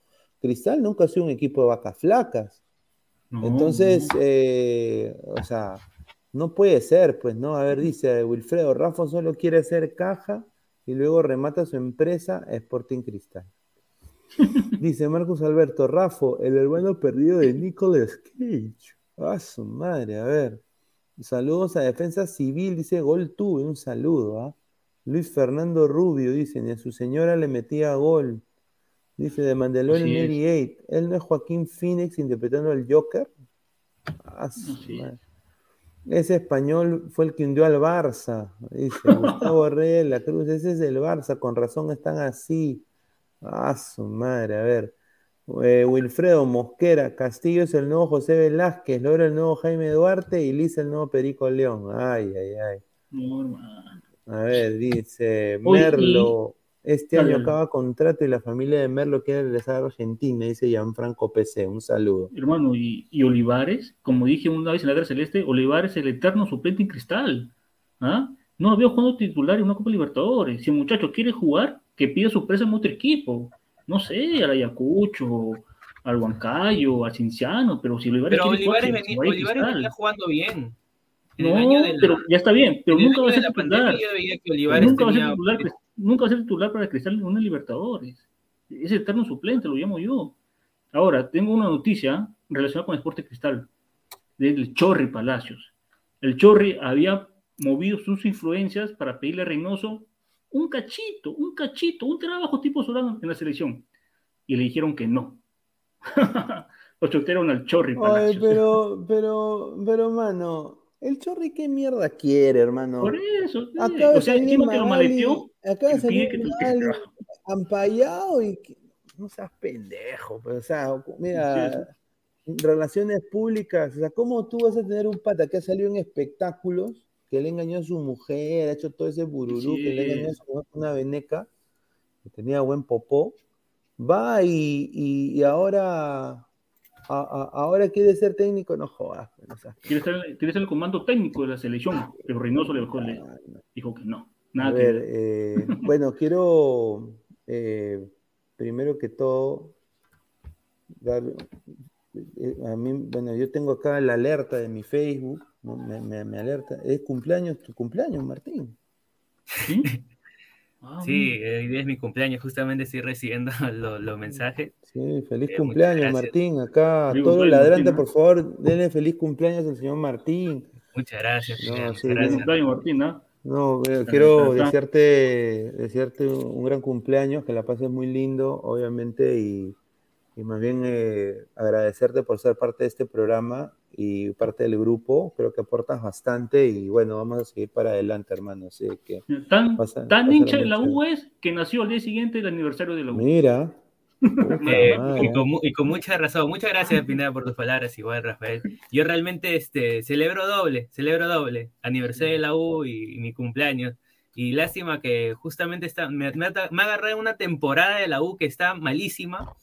Cristal nunca ha sido un equipo de vacas flacas. No, Entonces, no. Eh, o sea, no puede ser, pues, ¿no? A ver, dice Wilfredo, Rafa solo quiere hacer caja y luego remata su empresa Sporting Cristal. (laughs) dice Marcus Alberto, Rafa, el hermano perdido de Nicolas Cage. Ah, su madre, a ver. Saludos a Defensa Civil, dice Gol tuve, un saludo, ¿ah? Luis Fernando Rubio, dice, ni a su señora le metía gol. Dice, de Mandalorian 88. ¿Él no es Joaquín Phoenix interpretando al Joker? Ah, ese español fue el que hundió al Barça. Dice, Gustavo (laughs) Reyes la Cruz. Ese es el Barça, con razón están así. Ah, su madre, a ver. Eh, Wilfredo Mosquera, Castillo es el nuevo José Velázquez, Lora el nuevo Jaime Duarte y Lisa el nuevo Perico León. Ay, ay, ay. A ver, dice Merlo. Este año acaba contrato y la familia de Merlo quiere regresar a Argentina, dice Gianfranco PC. Un saludo. Hermano, y, y Olivares, como dije una vez en la Guerra Celeste, Olivares es el eterno suplente en cristal. ¿Ah? No lo veo jugando titular en una Copa Libertadores. Si el muchacho quiere jugar, que pida su presa en otro equipo. No sé, al Ayacucho, al Huancayo, al Cinciano, pero si Olivares pero quiere Olivares, jugar, venía, Olivares venía jugando bien. No, pero ya está bien, pero nunca va a ser titular. Nunca va a ser titular, nunca va a ser titular para Cristal en una Libertadores. Es eterno suplente, lo llamo yo. Ahora, tengo una noticia relacionada con el Deporte Cristal, del Chorri Palacios. El Chorri había movido sus influencias para pedirle a Reynoso un cachito, un cachito, un trabajo tipo Solano en la selección. Y le dijeron que no. (laughs) Lo chotearon al Chorri Palacios. Ay, pero, (laughs) pero, pero, mano, el Chorri, ¿qué mierda quiere, hermano? Por eso, sí. o sea, encima que lo maleteó, acaba de salir que ampallado y que- no seas pendejo, pues, o sea, mira, relaciones públicas, o sea, ¿cómo tú vas a tener un pata que ha salido en espectáculos que le engañó a su mujer, ha hecho todo ese bururú, Sí que le engañó a su mujer una veneca, que tenía buen popó, va y, y- y ahora, a- a- ahora quiere ser técnico, no jodas. pues, o sea, Quiere estar, quiere ser el comando técnico de la selección, pero Reynoso le dejó, le dijo que no. Nada ver, eh, (laughs) bueno, quiero eh, primero que todo dar eh, a mí, bueno, yo tengo acá la alerta de mi Facebook, ¿no? me, me- me alerta, es cumpleaños, tu cumpleaños, Martín. ¿Sí? (laughs) Ah, Sí, eh, hoy día es mi cumpleaños, justamente estoy recibiendo (laughs) los los mensajes. Sí, feliz Eh, cumpleaños. Martín. Acá, cumpleaños, ladrantes, Martín, por favor, denle feliz cumpleaños al señor Martín. Muchas gracias. No, sí, Feliz gracias. cumpleaños, Martín, ¿ah? No, quiero desearte, desearte un gran cumpleaños, que la pases muy lindo, obviamente, y, y más bien eh, agradecerte por ser parte de este programa y parte del grupo. Creo que aportas bastante y bueno, vamos a seguir para adelante, hermano. Así que, Tan, Pasa- tan pasa hincha de la. U es que nació al día siguiente del aniversario de la U. mira. Eh, y, con, y con mucha razón. Muchas gracias, Pineda, por tus palabras, igual, Rafael. Yo realmente este, celebro doble, celebro doble. Aniversario de la U y, y mi cumpleaños. Y lástima que justamente está, me, me, me ha agarrado una temporada de la U que está malísima.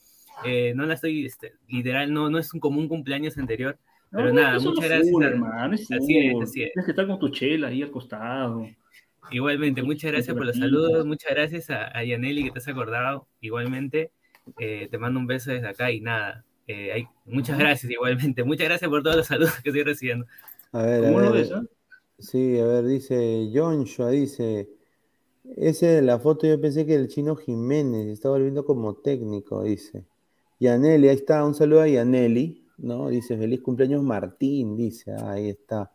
Eh, no la estoy, este, literal, no, no es un, como un cumpleaños anterior. Pero No, nada, muchas gracias. a- hermano, es Así es, así es. Tienes que estar con tu chela ahí al costado. Igualmente, muchas gracias por los saludos, muchas gracias a, a Yaneli que te has acordado. Igualmente, eh, te mando un beso desde acá y nada. eh, hay, muchas gracias igualmente, (laughs) muchas gracias por todos los saludos que estoy recibiendo. A ver, ¿Cómo a lo ver, ves? ah? Sí, a ver, dice Joshua, dice, ese de la foto yo pensé que el chino Jiménez está volviendo como técnico, dice. Yaneli, ahí está, un saludo a Yaneli, ¿no? Dice, feliz cumpleaños Martín, dice, ah, ahí está.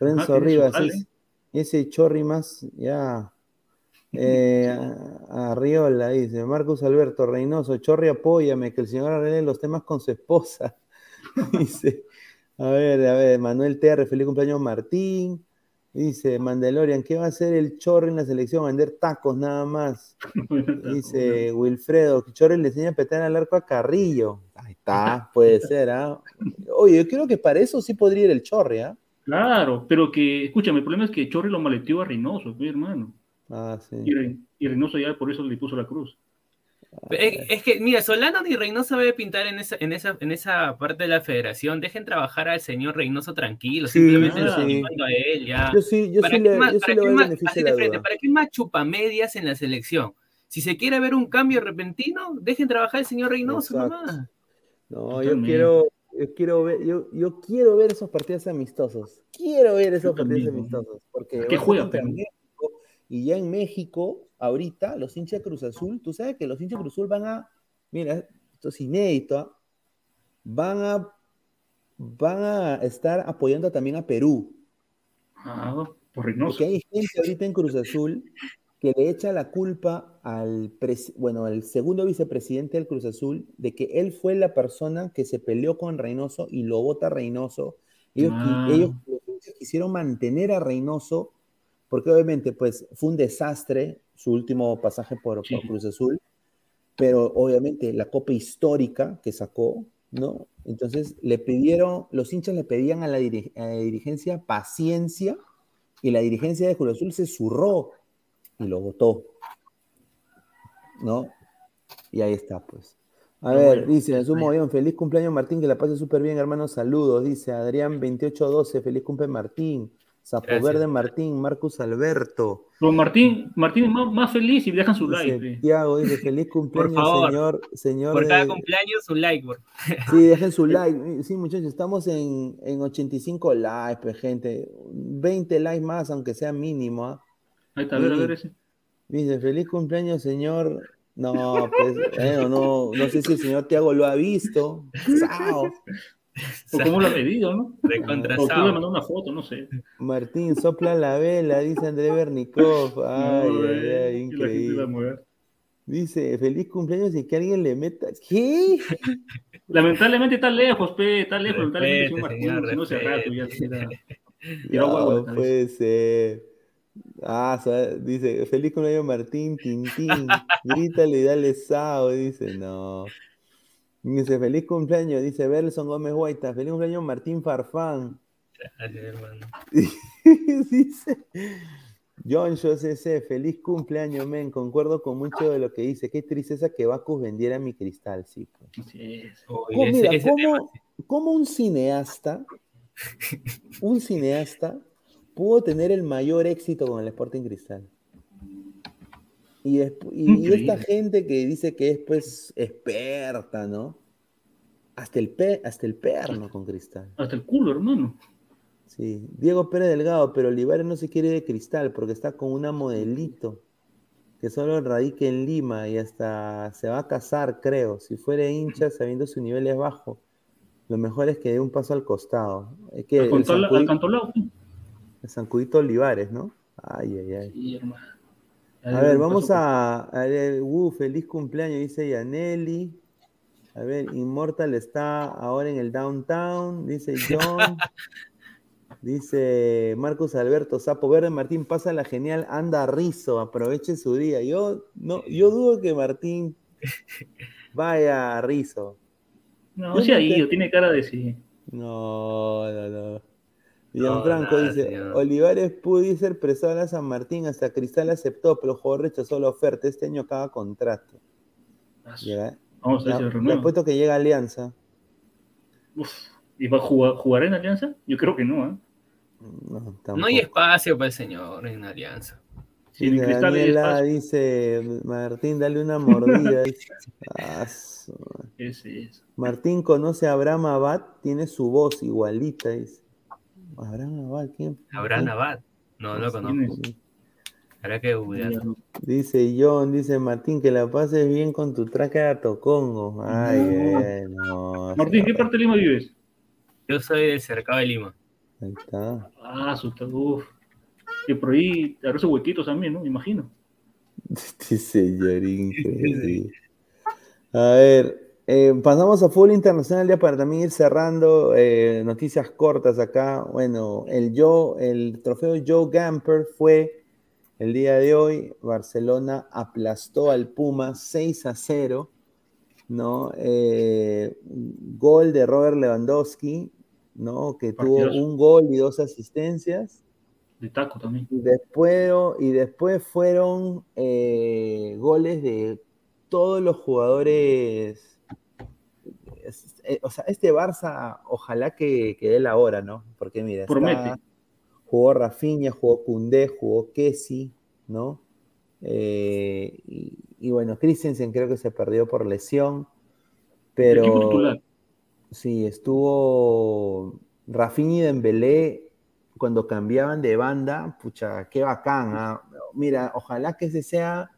Renzo tiene su Rivas, es- ese chorri más, ya. Eh, Arriola dice, Marcos Alberto Reynoso, chorri apóyame, que el señor arregle los temas con su esposa. (laughs) dice, a ver, a ver, Manuel TR, feliz cumpleaños Martín. Dice Mandalorian, ¿qué va a hacer el Chorri en la selección? Vender tacos nada más. Dice Wilfredo, Chorri le enseña a petar al arco a Carrillo. Ahí está, puede ser, ¿ah? Oye, yo creo que para eso sí podría ir el Chorri, ¿ah? Claro, pero que, escúchame, el problema es que Chorri lo maleteó a Reynoso, pues, hermano. Ah, sí. Y, Re- y Reynoso ya por eso le puso la cruz. Es, es que, mira, Solano ni Reynoso debe pintar en esa, en, esa, en esa parte de la federación. Dejen trabajar al señor Reynoso tranquilo, Sí, simplemente sí, lo están sí. a él ya. Yo sí, yo ¿Para sí qué le, más- yo sí para qué el más- así de frente. ¿Para qué más chupamedias en la selección? Si se quiere ver un cambio repentino, dejen trabajar al señor Reynoso Exacto. nomás. No, yo quiero, yo quiero ver, yo, yo quiero ver esos partidos amistosos. Quiero ver esos partidos también, ¿no? amistosos. Porque ¿Qué juega? México, y ya en México, ahorita, los hinchas de Cruz Azul, tú sabes que los hinchas de Cruz Azul van a, mira, esto es inédito, ¿ah? van a, van a estar apoyando también a Perú. Ah, por Reynoso. Porque hay gente ahorita en Cruz Azul que le echa la culpa al, bueno, al segundo vicepresidente del Cruz Azul de que él fue la persona que se peleó con Reynoso y lo vota Reynoso. Ellos, Ah. ellos quisieron mantener a Reynoso porque obviamente pues fue un desastre su último pasaje por. Cruz Azul, pero obviamente la copa histórica que sacó, ¿no? Entonces le pidieron, los hinchas le pedían a la, diri- a la dirigencia paciencia y la dirigencia de Cruz Azul se zurró y lo votó, ¿no? Y ahí está, pues. A ver, bueno. dice, en su bien, feliz cumpleaños Martín, que la pase súper bien, hermano, saludos, dice Adrián 2812, feliz cumpleaños Martín, Sapo Gracias. Verde Martín, Marcus Alberto, Pero Martín, Martín es más, más feliz y dejan su dice, like. Tiago dice, feliz cumpleaños, favor, señor, señor Por cada de- cumpleaños, un like, por Sí, dejen su like. Sí, muchachos, estamos en, en 85 likes, pues, gente. 20 likes más, aunque sea mínimo. ¿ah? Ahí está, a ver, a ver ese. Dice, feliz cumpleaños, señor. No, pues, bueno, no, no sé si el señor Tiago lo ha visto. Sao. (laughs) O cómo lo ha pedido, ¿no? O tú le mandó una foto, no sé. Martín, sopla la vela, dice André Bernikov. Ay, (laughs) No, ay, ay, increíble. Dice, feliz cumpleaños y que alguien le meta. ¿Qué? (laughs) Lamentablemente está lejos, pe, está lejos. Lamentablemente, señor, Martín, si no hace rato ya respete. era- No puede ser. Ah, dice, feliz cumpleaños Martín, Tintín. Grítale y dale sao. Dice, no. Dice, feliz cumpleaños. Dice Belson Gómez Guaita. Feliz cumpleaños Martín Farfán. Gracias, hermano. (laughs) dice John CC, feliz cumpleaños, men. Concuerdo con mucho de lo que dice. Qué tristeza que Bacus vendiera mi cristal, sí. pues. Así es. Oye, ¿Cómo, ese- mira, ese cómo- tema- cómo un cineasta, un cineasta, pudo tener el mayor éxito con el Sporting Cristal? Y, despu- y- y esta gente que dice que es pues experta, ¿no? Hasta el, pe hasta el perno con Cristal. Hasta el culo, hermano. Sí, Diego Pérez Delgado, pero Olivares no se quiere de cristal porque está con una modelito que solo radica en Lima y hasta se va a casar, creo. Si fuera hincha sabiendo su nivel es bajo, lo mejor es que dé un paso al costado. Es que Al el, cantolao. el zancudito Olivares, ¿no? Ay, ay, ay. Sí, hermano. A ver, vamos a, a ver, uh, feliz cumpleaños, dice Yaneli. A ver, Immortal está ahora en el downtown, dice (laughs) John. dice Marcos Alberto Sapo Verde Martín, pasa la genial, anda rizo, aproveche su día. Yo no, yo dudo que Martín vaya a rizo. No, sí, ahí, tiene cara de sí. No, no, no. No, Gianfranco nada, dice, señor. Olivares pudo ser prestado a San Martín, hasta Cristal aceptó, pero el jugador rechazó la oferta. Este año acaba contrato. Llega- Vamos a ver si lo apuesto que llega Alianza. Uf, ¿Y va a jugar, jugar en Alianza? Yo creo que no, ¿eh? No, hay espacio para el señor en Alianza. Sí, en Daniela dice, Martín, dale una mordida. (laughs) "Ah, su madre". Ese es. Martín conoce a Abraham Abad, tiene su voz igualita. Dice. Abraham Abad, ¿quién? Abraham Abad. No lo conozco. Habrá que googlear. Dice John, dice Martín, que la pases bien con tu traje de Tocongo. Ay, No. ay, no. Martín, ¿qué parte de Lima vives? Yo soy del cercado de Lima. Ahí está. Ah, su uf. Y por ahí habrá esos huequitos también, ¿no? Me imagino. (laughs) Dice Yorín. que. (laughs) A ver, eh, pasamos a fútbol internacional ya para también ir cerrando eh, noticias cortas acá. Bueno, el, Joe, el trofeo Joe Gamper fue el día de hoy. Barcelona aplastó al Puma 6 a 0. ¿no? Eh, gol de Robert Lewandowski, ¿no? Que tuvo un gol y dos asistencias. De taco también. Y después, y después fueron goles de todos los jugadores. Es- eh, o sea, este Barça, ojalá que, que dé la hora, ¿no? Porque mira, está- jugó Rafinha, jugó Koundé, jugó Kessi, ¿no? Eh, y, y bueno, Christensen creo que se perdió por lesión, pero sí, estuvo Rafinha y Dembélé cuando cambiaban de banda, pucha, qué bacán, ¿ah? Mira, ojalá que ese sea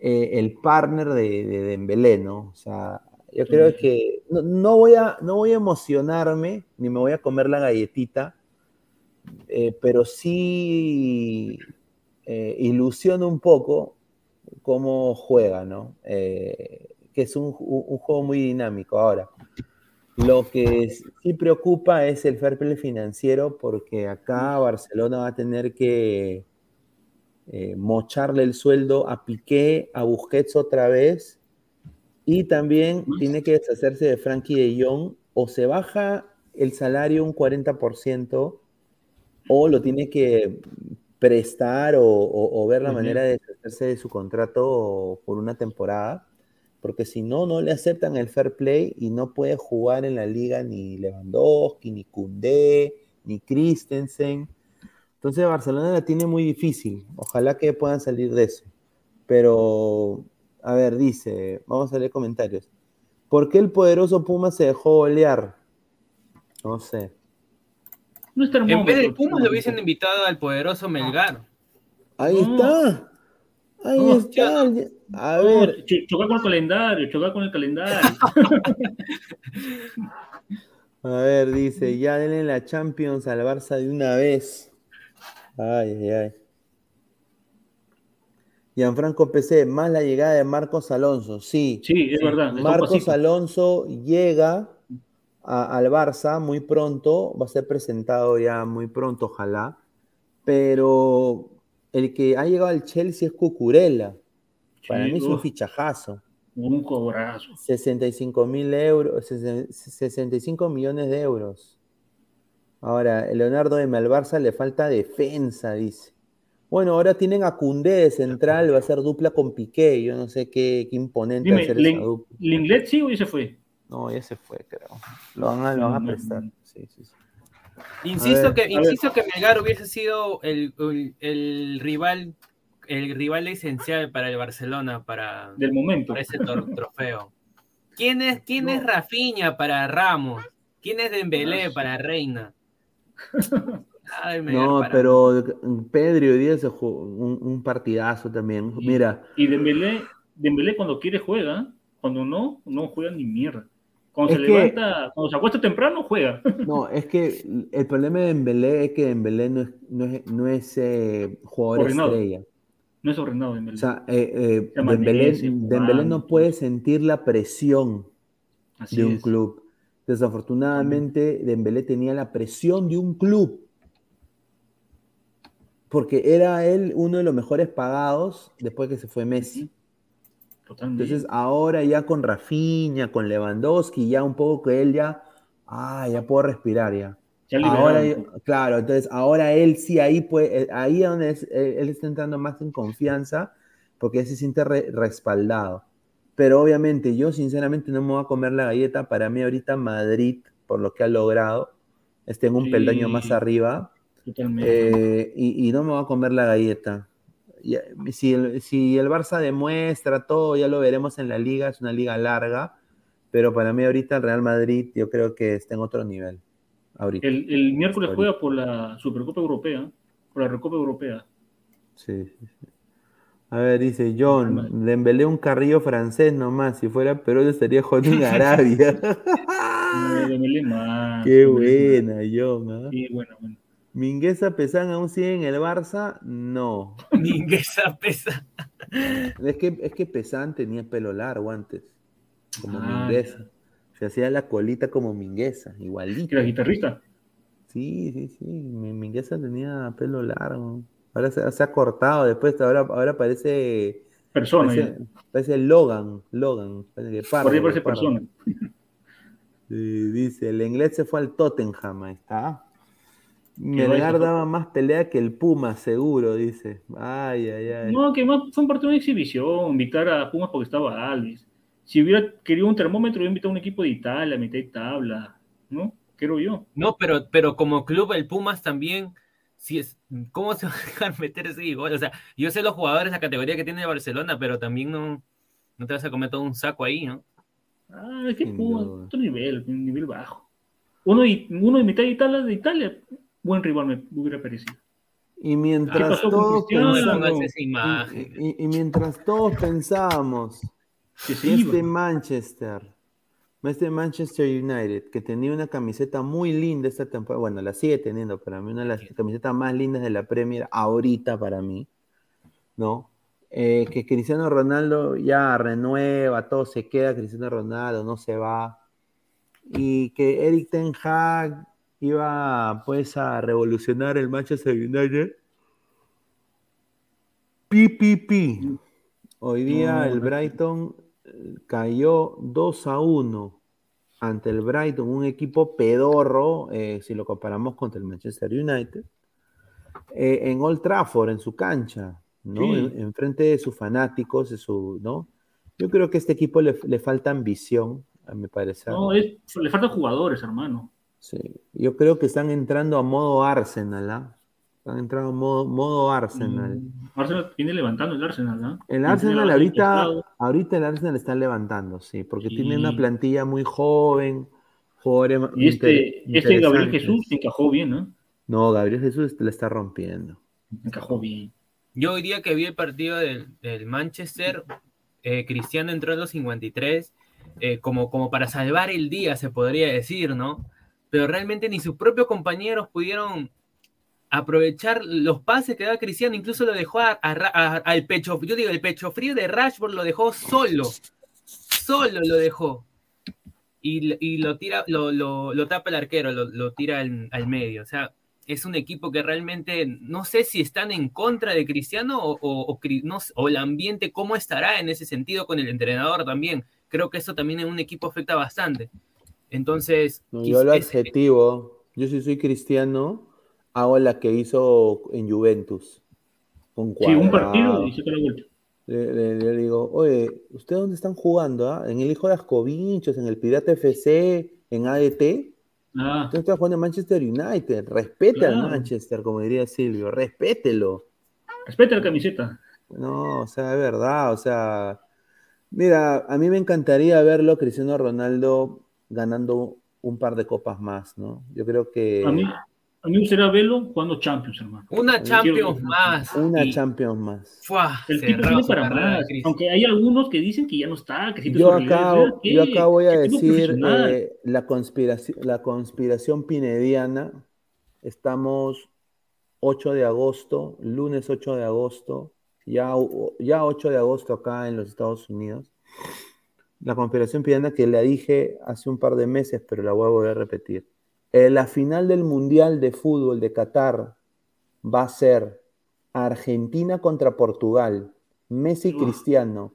eh, el partner de, de Dembélé, ¿no? O sea, yo creo que no, no voy a, no voy a emocionarme, ni me voy a comer la galletita, eh, pero sí eh, ilusiona un poco cómo juega, ¿no? Eh, que es un, un- un juego muy dinámico. Ahora, lo que sí preocupa es el fair play financiero, porque acá Barcelona va a tener que eh, mocharle el sueldo a Piqué, a Busquets otra vez, y también tiene que deshacerse de Frankie de Jong, o se baja el salario un 40%, o lo tiene que prestar o, o- o ver la manera de deshacerse de su contrato por una temporada, porque si no, no le aceptan el fair play y no puede jugar en la liga ni Lewandowski, ni Koundé, ni Christensen. Entonces Barcelona la tiene muy difícil. Ojalá que puedan salir de eso. Pero, a ver, dice, vamos a leer comentarios. ¿Por qué el poderoso Puma se dejó golear? No sé. No En vez de termómetro. Pumas lo hubiesen invitado al poderoso Melgar. Ahí No. está. Ahí No, está. A ver, ch- chocar con el calendario, chocar con el calendario. (laughs) a ver, dice, ya denle la Champions al Barça de una vez. Ay, ay, ay. Gianfranco PC, más la llegada de Marcos Alonso. Sí, Sí, es verdad. Marcos. Alonso llega a- al Barça muy pronto, va a ser presentado ya muy pronto, ojalá. Pero el que ha llegado al Chelsea es Cucurella. Para Sí, mí es un fichajazo. un cobrazo. 65 mil euros, sesen- 65 millones de euros. Ahora, Leonardo de Malbarza le falta defensa, dice. Bueno, ahora tienen a Cundé de central, va a ser dupla con Piqué. Yo no sé qué, qué imponente Dime, hacer esa Lin- dupla. ¿Linglet sí o ya se fue? No, ya se fue, creo. Lo van a, lo van a Mm. prestar. Sí, sí, sí. Insisto ver, que, a insisto que Melgar hubiese sido el, el- el rival, el rival esencial para el Barcelona para, Del momento. para ese tor- (laughs) trofeo. ¿Quién es, quién es Rafinha para Ramos? ¿Quién es Dembélé para Reina? (laughs) No, pero Pedro hoy día se jugó un, un partidazo también. Y- Mira, Y Dembélé, Dembélé cuando quiere juega, cuando no, no juega ni mierda. Cuando Es se que- levanta, cuando se acuesta temprano, juega. (laughs) no, es que el problema de Dembélé es que Dembélé no es, no es, no es, eh, jugador Coordinado. estrella. No es ordenado Dembélé. O sea, eh, eh, Se amanece Dembélé, no puede sentir la presión Así de un es. club. Desafortunadamente, Dembélé tenía la presión de un club. Porque era él uno de los mejores pagados después que se fue Messi. Totalmente. Entonces, ahora ya con Rafinha, con Lewandowski, ya un poco que él ya, ah, ya puedo respirar ya. Ahora, claro, entonces ahora él sí ahí puede, eh, ahí es donde es- él, está entrando más en confianza porque se siente re- respaldado. Pero obviamente yo sinceramente no me voy a comer la galleta. Para mí ahorita Madrid, por lo que ha logrado, está en un Sí. peldaño más arriba. Eh, y, y no me voy a comer la galleta. Ya- si, el, si el Barça demuestra todo, ya lo veremos en la liga, es una liga larga, pero para mí ahorita el Real Madrid yo creo que está en otro nivel. Ahorita. el, el miércoles Ahorita. juega por la Supercopa Europea, por la Recopa Europea. Sí, sí, sí. A ver, dice John, Dembélé un carrillo francés nomás, si fuera Perú yo estaría jugando en Arabia. (laughs) Qué buena, John. ¿ah? Sí, bueno, bueno. Mingueza Pesán aún sigue en el Barça, no. (laughs) Mingueza pesa. Es que, es que Pesán tenía pelo largo antes, como Ah, Mingueza. Se hacía la colita como Mingueza, Que igualito. era guitarrista. Sí, sí, sí. Mi- Mingueza tenía pelo largo. Ahora se, se ha cortado, después ahora, ahora parece, Persona. ya. parece, parece Logan, Logan, parece que Por ahí pardo, parece persona. Sí, dice, el inglés se fue al Tottenham, ahí está. Melgar daba más pelea que el Puma, seguro, dice. Ay, ay, ay. No, que más fue un partido de exhibición, invitar a Pumas porque estaba Alves. Si hubiera querido un termómetro, hubiera invitado a un equipo de Italia, a mitad de tabla, ¿no? Creo yo. No, pero, pero como club, el Pumas también, si es, ¿cómo se va a dejar (laughs) meter ese gol? O sea, yo sé los jugadores, la categoría que tiene Barcelona, pero también no, no te vas a comer todo un saco ahí, ¿no? Ah, es que Pumas, otro nivel, un nivel bajo. Uno, y, uno de mitad de Italia, de Italia, buen rival me hubiera parecido. Y ¿Qué mientras todos pensamos, y, y- y mientras todos pensábamos Que este Manchester, este Manchester United, que tenía una camiseta muy linda esta temporada, bueno, la sigue teniendo para mí, una de las camisetas más lindas de la Premier ahorita para mí, ¿no? Eh, que Cristiano Ronaldo ya renueva, todo se queda, Cristiano Ronaldo no se va, y que Eric Ten Hag iba pues a revolucionar el Manchester United. PPP. Hoy día el. Brighton eh, cayó 2 a 1 ante el Brighton, un equipo pedorro, eh, si lo comparamos contra el Manchester United, eh, en Old Trafford, en su cancha, ¿no? Sí. En, en frente de sus fanáticos, de su, ¿no? Yo creo que a este equipo le, le falta ambición, a mi parecer. No, es- le faltan jugadores, hermano. Sí, yo creo que están entrando a modo Arsenal, ¿ah? Están entrando a modo, modo Arsenal. Mm, Arsenal viene levantando el Arsenal, ¿no? El Tiene Arsenal ahorita, ahorita el Arsenal está levantando, sí, porque Sí. tiene una plantilla muy joven, jugadores Y este, este Gabriel. Jesús encajó bien, ¿no? No, Gabriel Jesús le está rompiendo. Encajó bien. Yo hoy día que vi el partido del, del Manchester, eh, Cristiano entró en los 53, eh, como, como para salvar el día, se podría decir, ¿no? Pero realmente ni sus propios compañeros pudieron aprovechar los pases que daba Cristiano, incluso lo dejó a- al pecho, yo digo, el pecho frío de Rashford lo dejó solo, solo lo dejó. Y, lo tira, lo, lo, tapa el arquero, lo, lo tira al, medio. O sea, es un equipo que realmente no sé si están en contra de Cristiano o, o, o o el ambiente, cómo estará en ese sentido con el entrenador también. Creo que eso también en un equipo afecta bastante. Entonces, No, yo lo adjetivo, Yo si soy cristiano, hago la que hizo en Juventus. Con Sí, un Cuadrado. partido y la vuelta. Le, le- le digo, oye, ¿ustedes dónde están jugando? ah? ¿En el Hijo de Ascovinchos, en el Pirata FC, en ADT? Ah, Usted está jugando en Manchester United. Respete al Claro. Manchester, como diría Silvio. Respételo. respeta la camiseta. No, o sea, es verdad. O sea, mira, a mí me encantaría verlo Cristiano Ronaldo ganando un par de copas más, ¿no? Yo creo que A mí, a mí me gustaría verlo jugando Champions, hermano. Una Champions más. una y- Champions más. ¡fua! El tipo tiene para más. Aunque hay algunos que dicen que ya no está, que Yo acá, real. yo ¿Qué? acá voy a ¿Qué decir eh, la, conspiración, la conspiración pinediana. Estamos 8 de agosto, lunes 8 de agosto, ya, ya 8 de agosto acá en los Estados Unidos. La conspiración pinediana que la dije hace un par de meses, pero la voy a volver a repetir. Eh, la final del Mundial de Fútbol de Qatar va a ser Argentina contra Portugal, Messi Uf. Cristiano.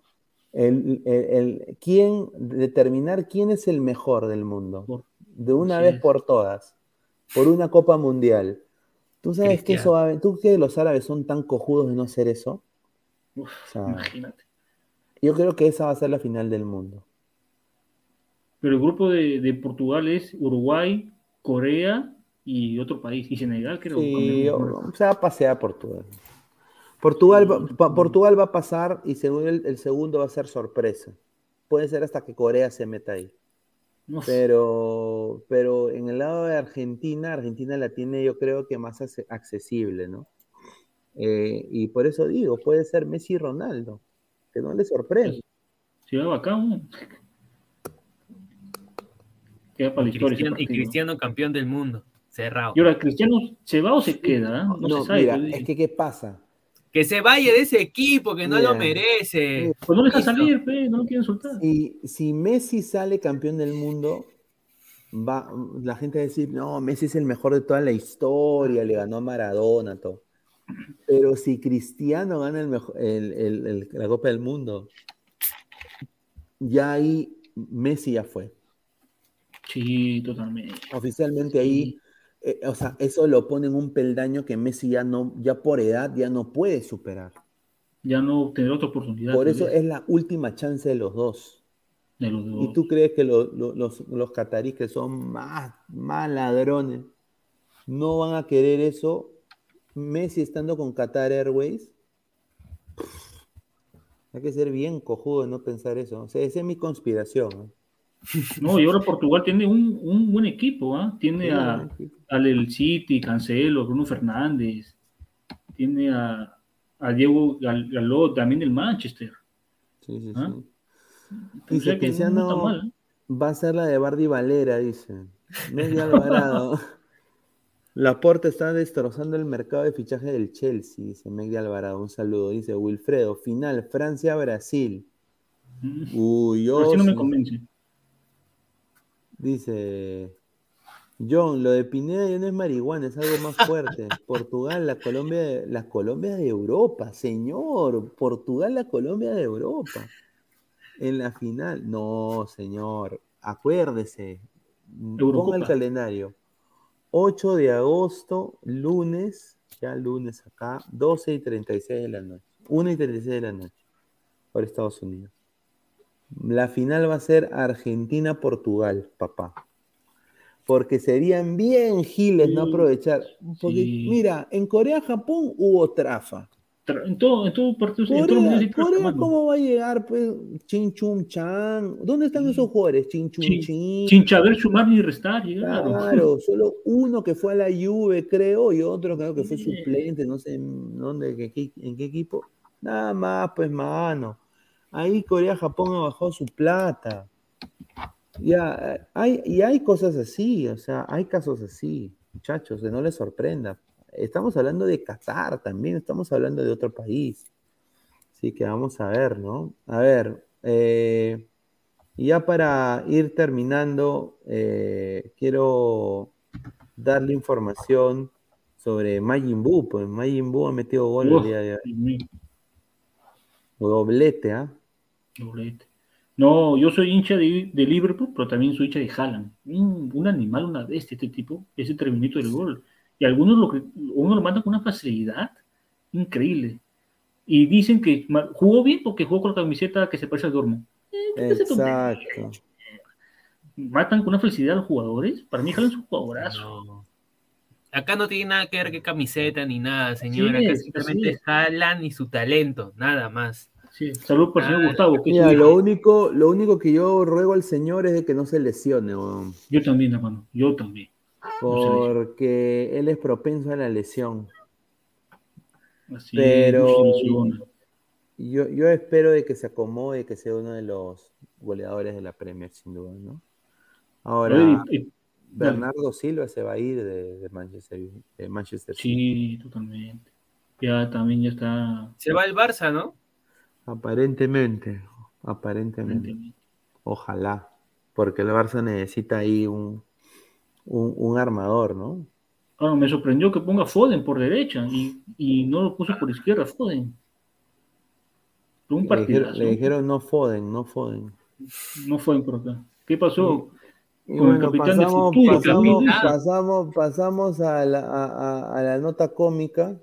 El, el- el- quién, determinar quién es el mejor del mundo. De una vez por todas. Por una Copa Mundial. ¿Tú sabes que eso va a- ¿Tú que los árabes son tan cojudos de no hacer eso? Uf, O sea, imagínate. Yo creo que esa va a ser la final del mundo. Pero el grupo de, de Portugal es Uruguay, Corea y otro país. Y Senegal, creo. Sí, o- se va a pasear Portugal. Portugal, va- Portugal va a pasar y según el, el segundo va a ser sorpresa. Puede ser hasta que Corea se meta ahí. No sé. Pero, pero en el lado de Argentina, Argentina la tiene yo creo que más accesible, ¿no? Eh, y por eso digo, puede ser Messi y Ronaldo, que no le sorprende. Si va bacán. Queda para la historia. Cristiano, y. Cristiano campeón del mundo. Cerrado. Y ahora, ¿Cristiano se va o se queda? ah? No, No, se sabe. mira, es que ¿qué pasa? Que se vaya de ese equipo, que no Mira. lo merece. Pues no le deja salir, pe, no lo quieren soltar. Si, si Messi sale campeón del mundo, va, la gente va a decir, no, Messi es el mejor de toda la historia, le ganó a Maradona, todo. Pero si Cristiano gana el mejo- el- la Copa del Mundo, ya ahí Messi ya fue. Sí, totalmente. Oficialmente ahí, eh, o sea, eso lo pone en un peldaño que Messi ya no, ya por edad ya no puede superar. Ya no tendrá otra oportunidad. Por eso es la última chance de los dos. de los dos. ¿Y tú crees que lo- lo- los, los cataríes que son más, más ladrones no van a querer eso? Messi estando con Qatar Airways. Hay que ser bien cojudo de no pensar eso. O sea, esa es mi conspiración. ¿no? No, y ahora Portugal tiene un, un buen equipo, ¿ah? Tiene a, al del City, Cancelo, Bruno Fernández, tiene a, a Diego Gal- Galot, también del Manchester. Sí, sí, ¿Ah? sí. Dice que no Cristiano está mal, ¿eh? va a ser la de Bardi Valera, dice. Messi Alvarado. (laughs) Laporte está destrozando el mercado de fichaje del Chelsea, dice Megdi Alvarado. Un saludo, dice Wilfredo. Final, Francia-Brasil. Uy, yo. no me convence. Dice John, lo de Pineda ya no es marihuana, es algo más fuerte. (laughs) Portugal, la Colombia, de- la Colombia de Europa, señor. Portugal, la Colombia de Europa. En la final. No, señor. Acuérdese. Ponga el calendario. 8 de agosto, lunes, ya lunes acá, 12 y 36 de la noche. 1 y 36 de la noche. Por Estados Unidos. La final va a ser Argentina-Portugal, papá. Porque serían bien giles no Sí, aprovechar. Porque, sí. mira, en Corea-Japón hubo trafa. En todo, en todo partido, en todo el mundo Corea. ¿cómo va a llegar? Pues, Chin Chum Chan. ¿Dónde están esos jugadores? Chin Chum Sin, Chin. sin saber sumar ni restar, llegaron. Claro, (laughs) solo uno que fue a la Juve, creo, y otro creo que fue Sí. suplente, no sé en dónde, en qué equipo. Nada más, pues, mano. Ahí Corea-Japón ha bajado su plata. Ya, eh, hay, y hay cosas así, o sea, hay casos así, muchachos, que no les sorprenda. Estamos hablando de Qatar también, estamos hablando de otro país. Así que vamos a ver, ¿no? A ver, eh, ya para ir terminando, eh, quiero darle información sobre Majin Buu, pues Majin Buu ha metido gol el día de hoy. Doblete, ¿ah? doblete. No, yo soy hincha de, de Liverpool, pero también soy hincha de Haaland. Un, un animal, una bestia, este tipo, ese terminito del gol. Y algunos lo, que- uno lo manda con una facilidad increíble. Y dicen que jugó bien porque jugó con la camiseta que se parece al Dortmund. Eh. Exacto. Matan con una facilidad a los jugadores. Para mí Haaland es un jugadorazo. No. Acá no tiene nada que ver que camiseta ni nada, señora. Acá es, simplemente. Haaland y su talento, nada más. Sí, salud por el señor Ah, Gustavo. Mira, lo único, lo único que yo ruego al Señor es de que no se lesione, Yo también, hermano. Yo también. Porque él es propenso a la lesión. Así, Pero-. Yo, yo espero de que se acomode que sea uno de los goleadores de la Premier, sin duda, ¿no? Ahora, A ver, y- y- Bernardo Silva se va a ir de, de Manchester, de Manchester City. Sí, totalmente. Ya también ya está. Se va al Barça, ¿no? Aparentemente, aparentemente. Ojalá, porque el Barça necesita ahí un, un, un armador, ¿no? Ah, me sorprendió que ponga Foden por derecha y, y no lo puso por izquierda, Foden. Un Le dijeron, le dijeron no Foden, no Foden. No Foden por acá. ¿Qué pasó? Y Con el capitán de pasamos, futuro, pasamos, pasamos, pasamos a, la, a, a- la nota cómica.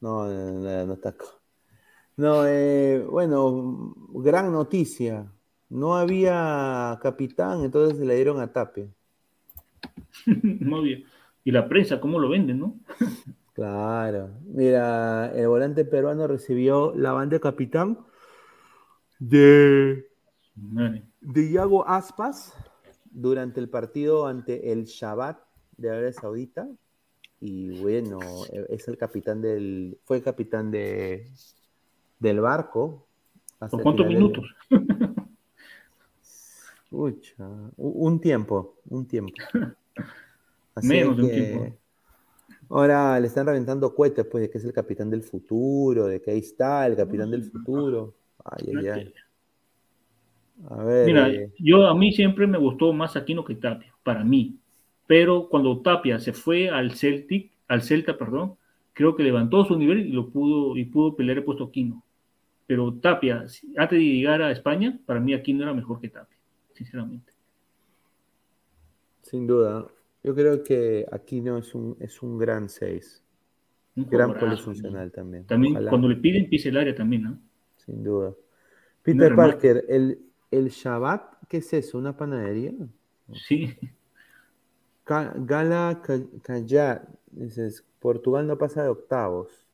No, no, no, la nota có- No, eh, bueno, gran noticia. No había capitán, entonces se le dieron a Tapia. (laughs) No había. Y la prensa, ¿cómo lo venden, no? Claro. Mira, el volante peruano recibió la banda de capitán de, de Iago Aspas durante el partido ante el Shabbat de Arabia Saudita. Y bueno, es el capitán del. Fue el capitán de, del barco. hasta ¿Por el cuántos minutos? (laughs) (laughs) Un tiempo, un tiempo. (laughs) Así Menos de un tiempo. Ahora le están reventando cohetes, pues, de que es el capitán del futuro, de que ahí está el capitán del futuro. Ay, ay, ay. A ver, Mira, eh, yo a mí siempre me gustó más Aquino que Tapia, para mí. Pero cuando Tapia se fue al Celtic, al Celta, perdón, creo que levantó su nivel y lo pudo y pudo pelear el puesto Aquino. Pero Tapia, antes de llegar a España, para mí Aquino era mejor que Tapia, sinceramente. sin duda. Yo creo que Aquino es un, es un gran 6. Un Gran polifuncional también. También Ojalá, cuando le piden pisa el área también, ¿no? Sin duda. Peter. Parker, el, el Shabbat, ¿qué es eso? ¿Una panadería? Sí. Ca- Gala Ca- Callar, dices, Portugal no pasa de octavos.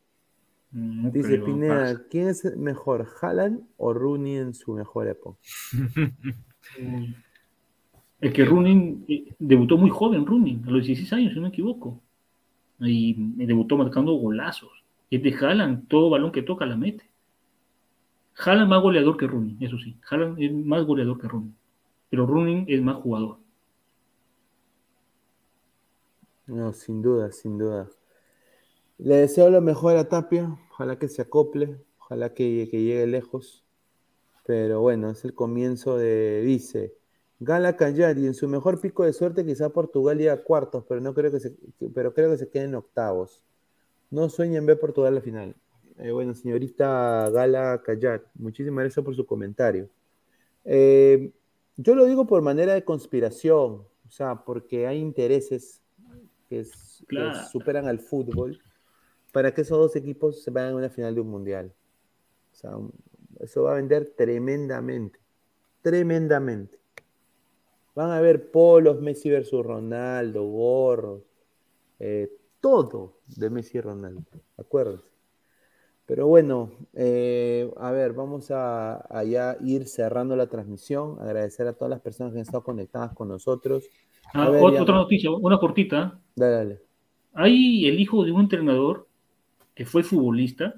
No Dice creo, Pineda, pasa. ¿quién es mejor, Haaland o Rooney en su mejor época? (laughs) El que Rooney eh, debutó muy joven, Rooney, a los 16 años, si no me equivoco. Y debutó marcando golazos. Es de Haaland, todo balón que toca la mete. Haaland más goleador que Rooney, eso sí. Haaland es más goleador que Rooney. Pero Rooney es más jugador. No, sin duda, sin duda. Le deseo lo mejor a Tapia, ojalá que se acople, ojalá que llegue lejos. Pero bueno, es el comienzo de, dice, Gala Cagliari, en su mejor pico de suerte quizá Portugal llega a cuartos, pero no creo que se, pero creo que se quede en octavos. No sueñen ver Portugal a la final. Eh, bueno, señorita Gala Callar, muchísimas gracias por su comentario. Eh, yo lo digo por manera de conspiración, o sea, porque hay intereses que, es- que superan al fútbol para que esos dos equipos se vayan a una final de un mundial. O sea, un- eso va a vender tremendamente, tremendamente. Van a haber polos Messi versus Ronaldo, gorros, eh, todo de Messi y Ronaldo, acuérdense. Pero bueno, eh, a ver, vamos a, a ya ir cerrando la transmisión, agradecer a todas las personas que han estado conectadas con nosotros. Ah, A ver, ot- ya- otra noticia, una cortita. Dale, dale. Hay el hijo de un entrenador que fue futbolista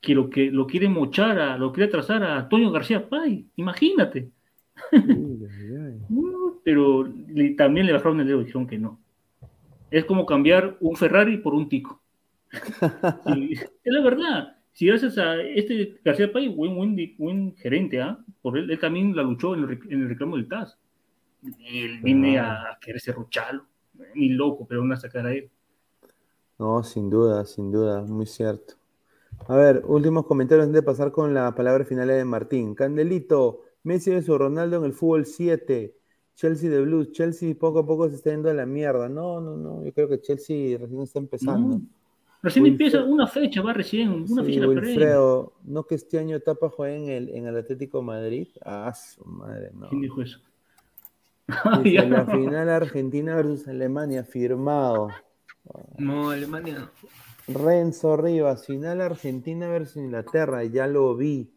que lo que lo quiere mochar, a, lo quiere trazar a Antonio García Pay. Imagínate. Uy, ay, ay. (laughs) Pero le- también le bajaron el dedo y dijeron que no. Es como cambiar un Ferrari por un Tico. (laughs) Y es la verdad. Si gracias a este García Pay, buen, buen, buen gerente, ¿ah? por él, él también la luchó en el, en el reclamo del TAS. Y él viene a querer ser ruchalo. Ni loco, pero van a sacar a él. No, sin duda, sin duda, muy cierto. A ver, últimos comentarios antes de pasar con la palabra final de Martín. Candelito, Messi de su Ronaldo en el fútbol 7. Chelsea de Blues. Chelsea poco a poco se está yendo a la mierda. No, no, no. Yo creo que Chelsea recién está empezando. No. Recién empieza una fecha, va recién, una Sí, fecha la Wilfredo, no que este año Tapa juegue en el, en el Atlético de Madrid. Ah, su madre, no. ¿Quién dijo eso? Dice, (laughs) Ya. la final Argentina versus Alemania, firmado. No, Alemania no. Renzo Rivas, final Argentina versus Inglaterra, ya lo vi.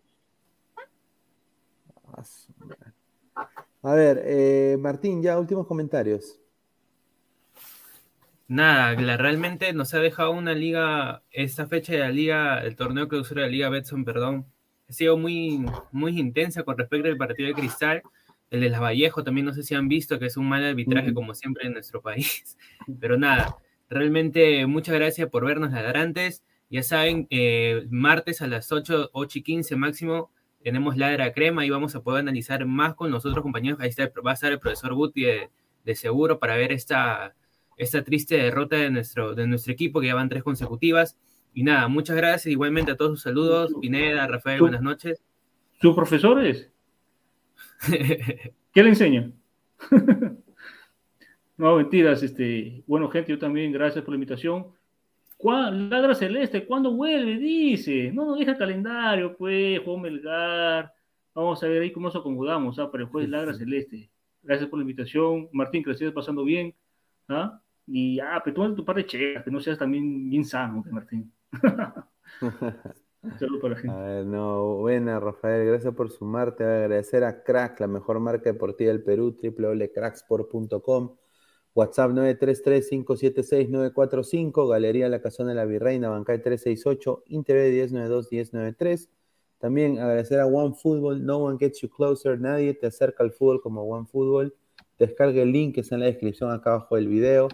A ver, eh, Martín, ya últimos comentarios. Nada, la- realmente nos ha dejado una liga, esta fecha de la liga, el torneo clausura de la liga Betson, perdón, ha sido muy, muy intensa con respecto al partido de Cristal. El de Las Vallejo también no sé si han visto que es un mal arbitraje como siempre en nuestro país. (laughs) Pero nada, realmente muchas gracias por vernos ladrantes. Ya saben, eh, martes a las 8, 8 y 15 máximo tenemos Ladra Crema y vamos a poder analizar más con los otros compañeros. Ahí está, va a estar el profesor Guti de, de seguro para ver esta, esta triste derrota de nuestro, de nuestro equipo que ya van tres consecutivas. Y nada, muchas gracias igualmente a todos sus saludos. Pineda, Rafael, Tú- buenas noches. ¿Sus profesores? (laughs) ¿Qué le enseñan? (laughs) no, mentiras. Este, bueno, gente, yo también, gracias por la invitación. ¿Cuá- Ladra Celeste, ¿cuándo vuelve? Dice. No, no deja el calendario, pues, juego Melgar. Vamos a ver ahí cómo nos acomodamos, ¿ah? Para el jueves Ladra Celeste. Gracias por la invitación. Martín, que la pasando bien. ¿ah? Y, ah, pero tú tu par de checas, que no seas también bien sano, Martín. (laughs) Saludos para la gente. A ver, no, buena, Rafael, gracias por sumarte. Agradecer a Crack, la mejor marca deportiva del Perú, www.cracksport.com. WhatsApp 933-576-945, Galería La Casona de la Virreina, Bancay 368, Internet 1092-1093. También agradecer a OneFootball, No One Gets You Closer, nadie te acerca al fútbol como OneFootball. Descargue el link que está en la descripción acá abajo del video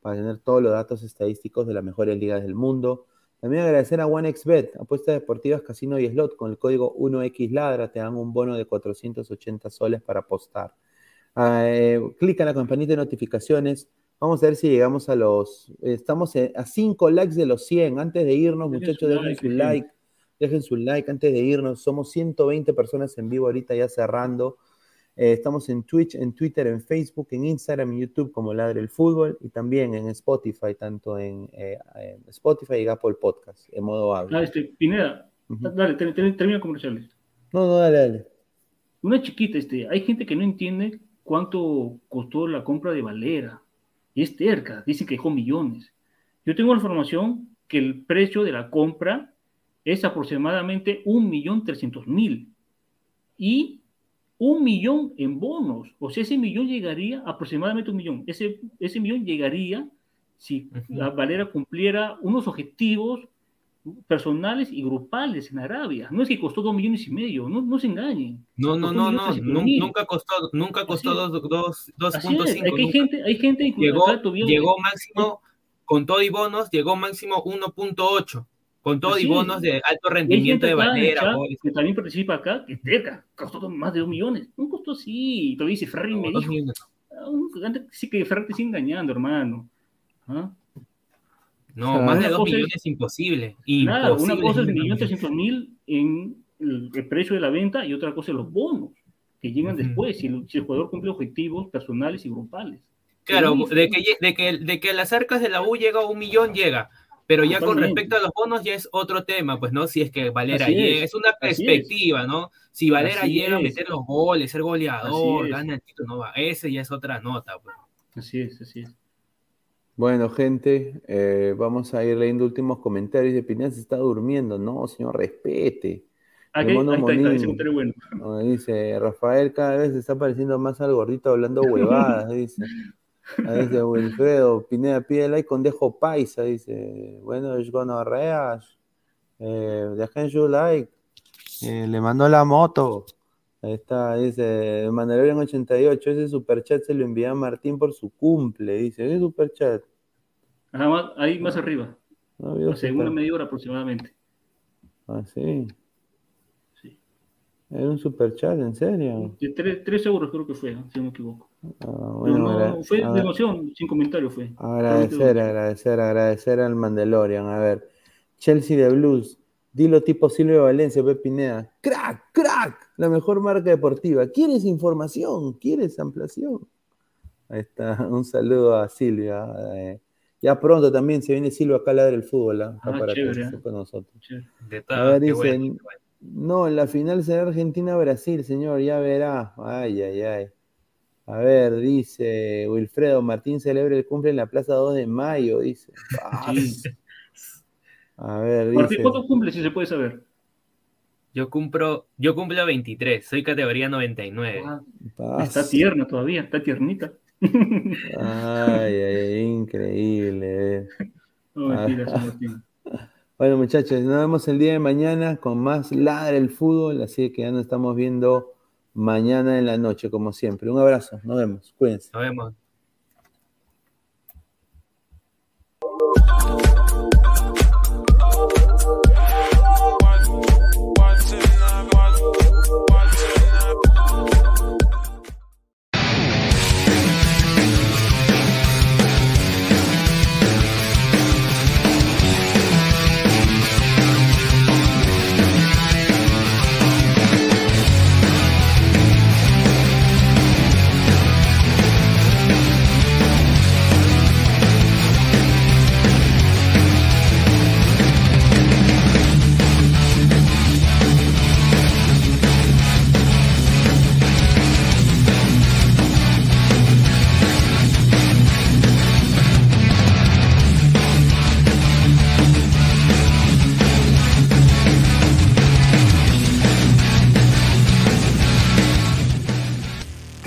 para tener todos los datos estadísticos de las mejores ligas del mundo. También agradecer a OneXBet, apuestas deportivas, casino y slot. Con el código 1XLadra te dan un bono de 480 soles para apostar. Eh, clica en la campanita de notificaciones. Vamos a ver si llegamos a los. Estamos a 5 likes de los 100. Antes de irnos, Dejen muchachos, dejen like, su like. Dejen su like antes de irnos. Somos 120 personas en vivo ahorita ya cerrando. Eh, estamos en Twitch, en Twitter, en Facebook, en Instagram y YouTube como Ladre el Fútbol y también en Spotify, tanto en eh, Spotify y Apple Podcast, en modo habla. Ah, este, Pineda, dale, ter- ter- termina comerciales. No, no, dale, dale. Una chiquita, este, hay gente que no entiende cuánto costó la compra de Valera. Y es terca, dice que dejó millones. Yo tengo la información que el precio de la compra es aproximadamente un millón trescientos mil. Y un millón en bonos. O sea, ese millón llegaría aproximadamente un millón. Ese, ese millón llegaría si la Valera cumpliera unos objetivos personales y grupales en Arabia. No es que costó dos millones y medio, no, no se engañen. No, no, no, no, nunca costó, nunca costó Así dos- dos- dos Así punto es, cinco, hay, hay nunca. gente, hay gente incluso llegó, llegó máximo, con todo y bonos, llegó máximo 1.8, con todo y bonos de alto rendimiento de goles. que también participa acá, que teca, costó más de dos millones. No costó así. Todavía dice Ferrari me dijo. Ah, Sí que Ferrari te sigue engañando, hermano. ¿Ah? No, Ah. más de Una dos cosa es- millones imposible. Claro, una cosa es el millón trescientos mil en el, precio de la venta y otra cosa es los bonos que llegan Ujú. después, si el, si el jugador cumple objetivos personales y grupales. Claro, de que, de, que, de que las arcas de la U llega a un millón, llega. Pero ya con respecto a los bonos ya es otro tema, pues, ¿no? Si es que Valera Así llega, es, es, una así es. perspectiva, ¿no? Si Valera Así llega a meter los goles, ser goleador, gana el título, no va. Ese ya es otra nota, pues. Así es, así es. Bueno, gente, eh, vamos a ir leyendo últimos comentarios. De Pineda se está durmiendo. No, señor, respete. Aquí, El ahí mono ahí está, comentario bueno. No, dice, Rafael cada vez se está pareciendo más al gordito hablando huevadas, dice. Ahí dice Wilfredo, Pineda pide like con dejo paisa, dice. Bueno, es gonorreas. Eh, dejen su like. Eh, le mandó la moto. Ahí está, dice Mandalorian 88, ese superchat se lo envía a Martín por su cumple, dice, ese superchat. Ajá, más- ahí más arriba, No había hace una media hora aproximadamente. Ah, sí. Sí. Era un superchat, ¿en serio? De tres, tres euros creo que fue, si no me equivoco. Ah, No, bueno, no, agra- no, fue de emoción, sin comentario fue. Agradecer, agradecer, agradecer al Mandalorian. A ver, Chelsea de Blues. Dilo tipo Silvio Valencia, Pepe Pineda. Crack, crack, la mejor marca deportiva. ¿Quieres información? ¿Quieres ampliación? Ahí está, un saludo a Silvia. eh, ya pronto también se viene Silvia acá a ladrar el fútbol, ¿ah? Acá Ah, para chévere, que ¿eh? con nosotros. De A ver, dicen, bueno, qué bueno. no, en la final será Argentina-Brasil, señor, ya verá. Ay, ay, ay. A ver, dice Wilfredo Martín celebra el cumple en la Plaza 2 de Mayo, dice. Ah. A ver, Martín, dice. ¿cuánto cumple si se puede saber? Yo cumplo, yo cumplo 23, soy categoría 99. Ah, está tierna todavía, está tiernita. Ay, ay, ay, (laughs) increíble. No, mentira, Ah. Martín. Bueno, muchachos, nos vemos el día de mañana con más Ladra el Fútbol, así que ya nos estamos viendo mañana en la noche, como siempre. Un abrazo, nos vemos, cuídense. Nos vemos.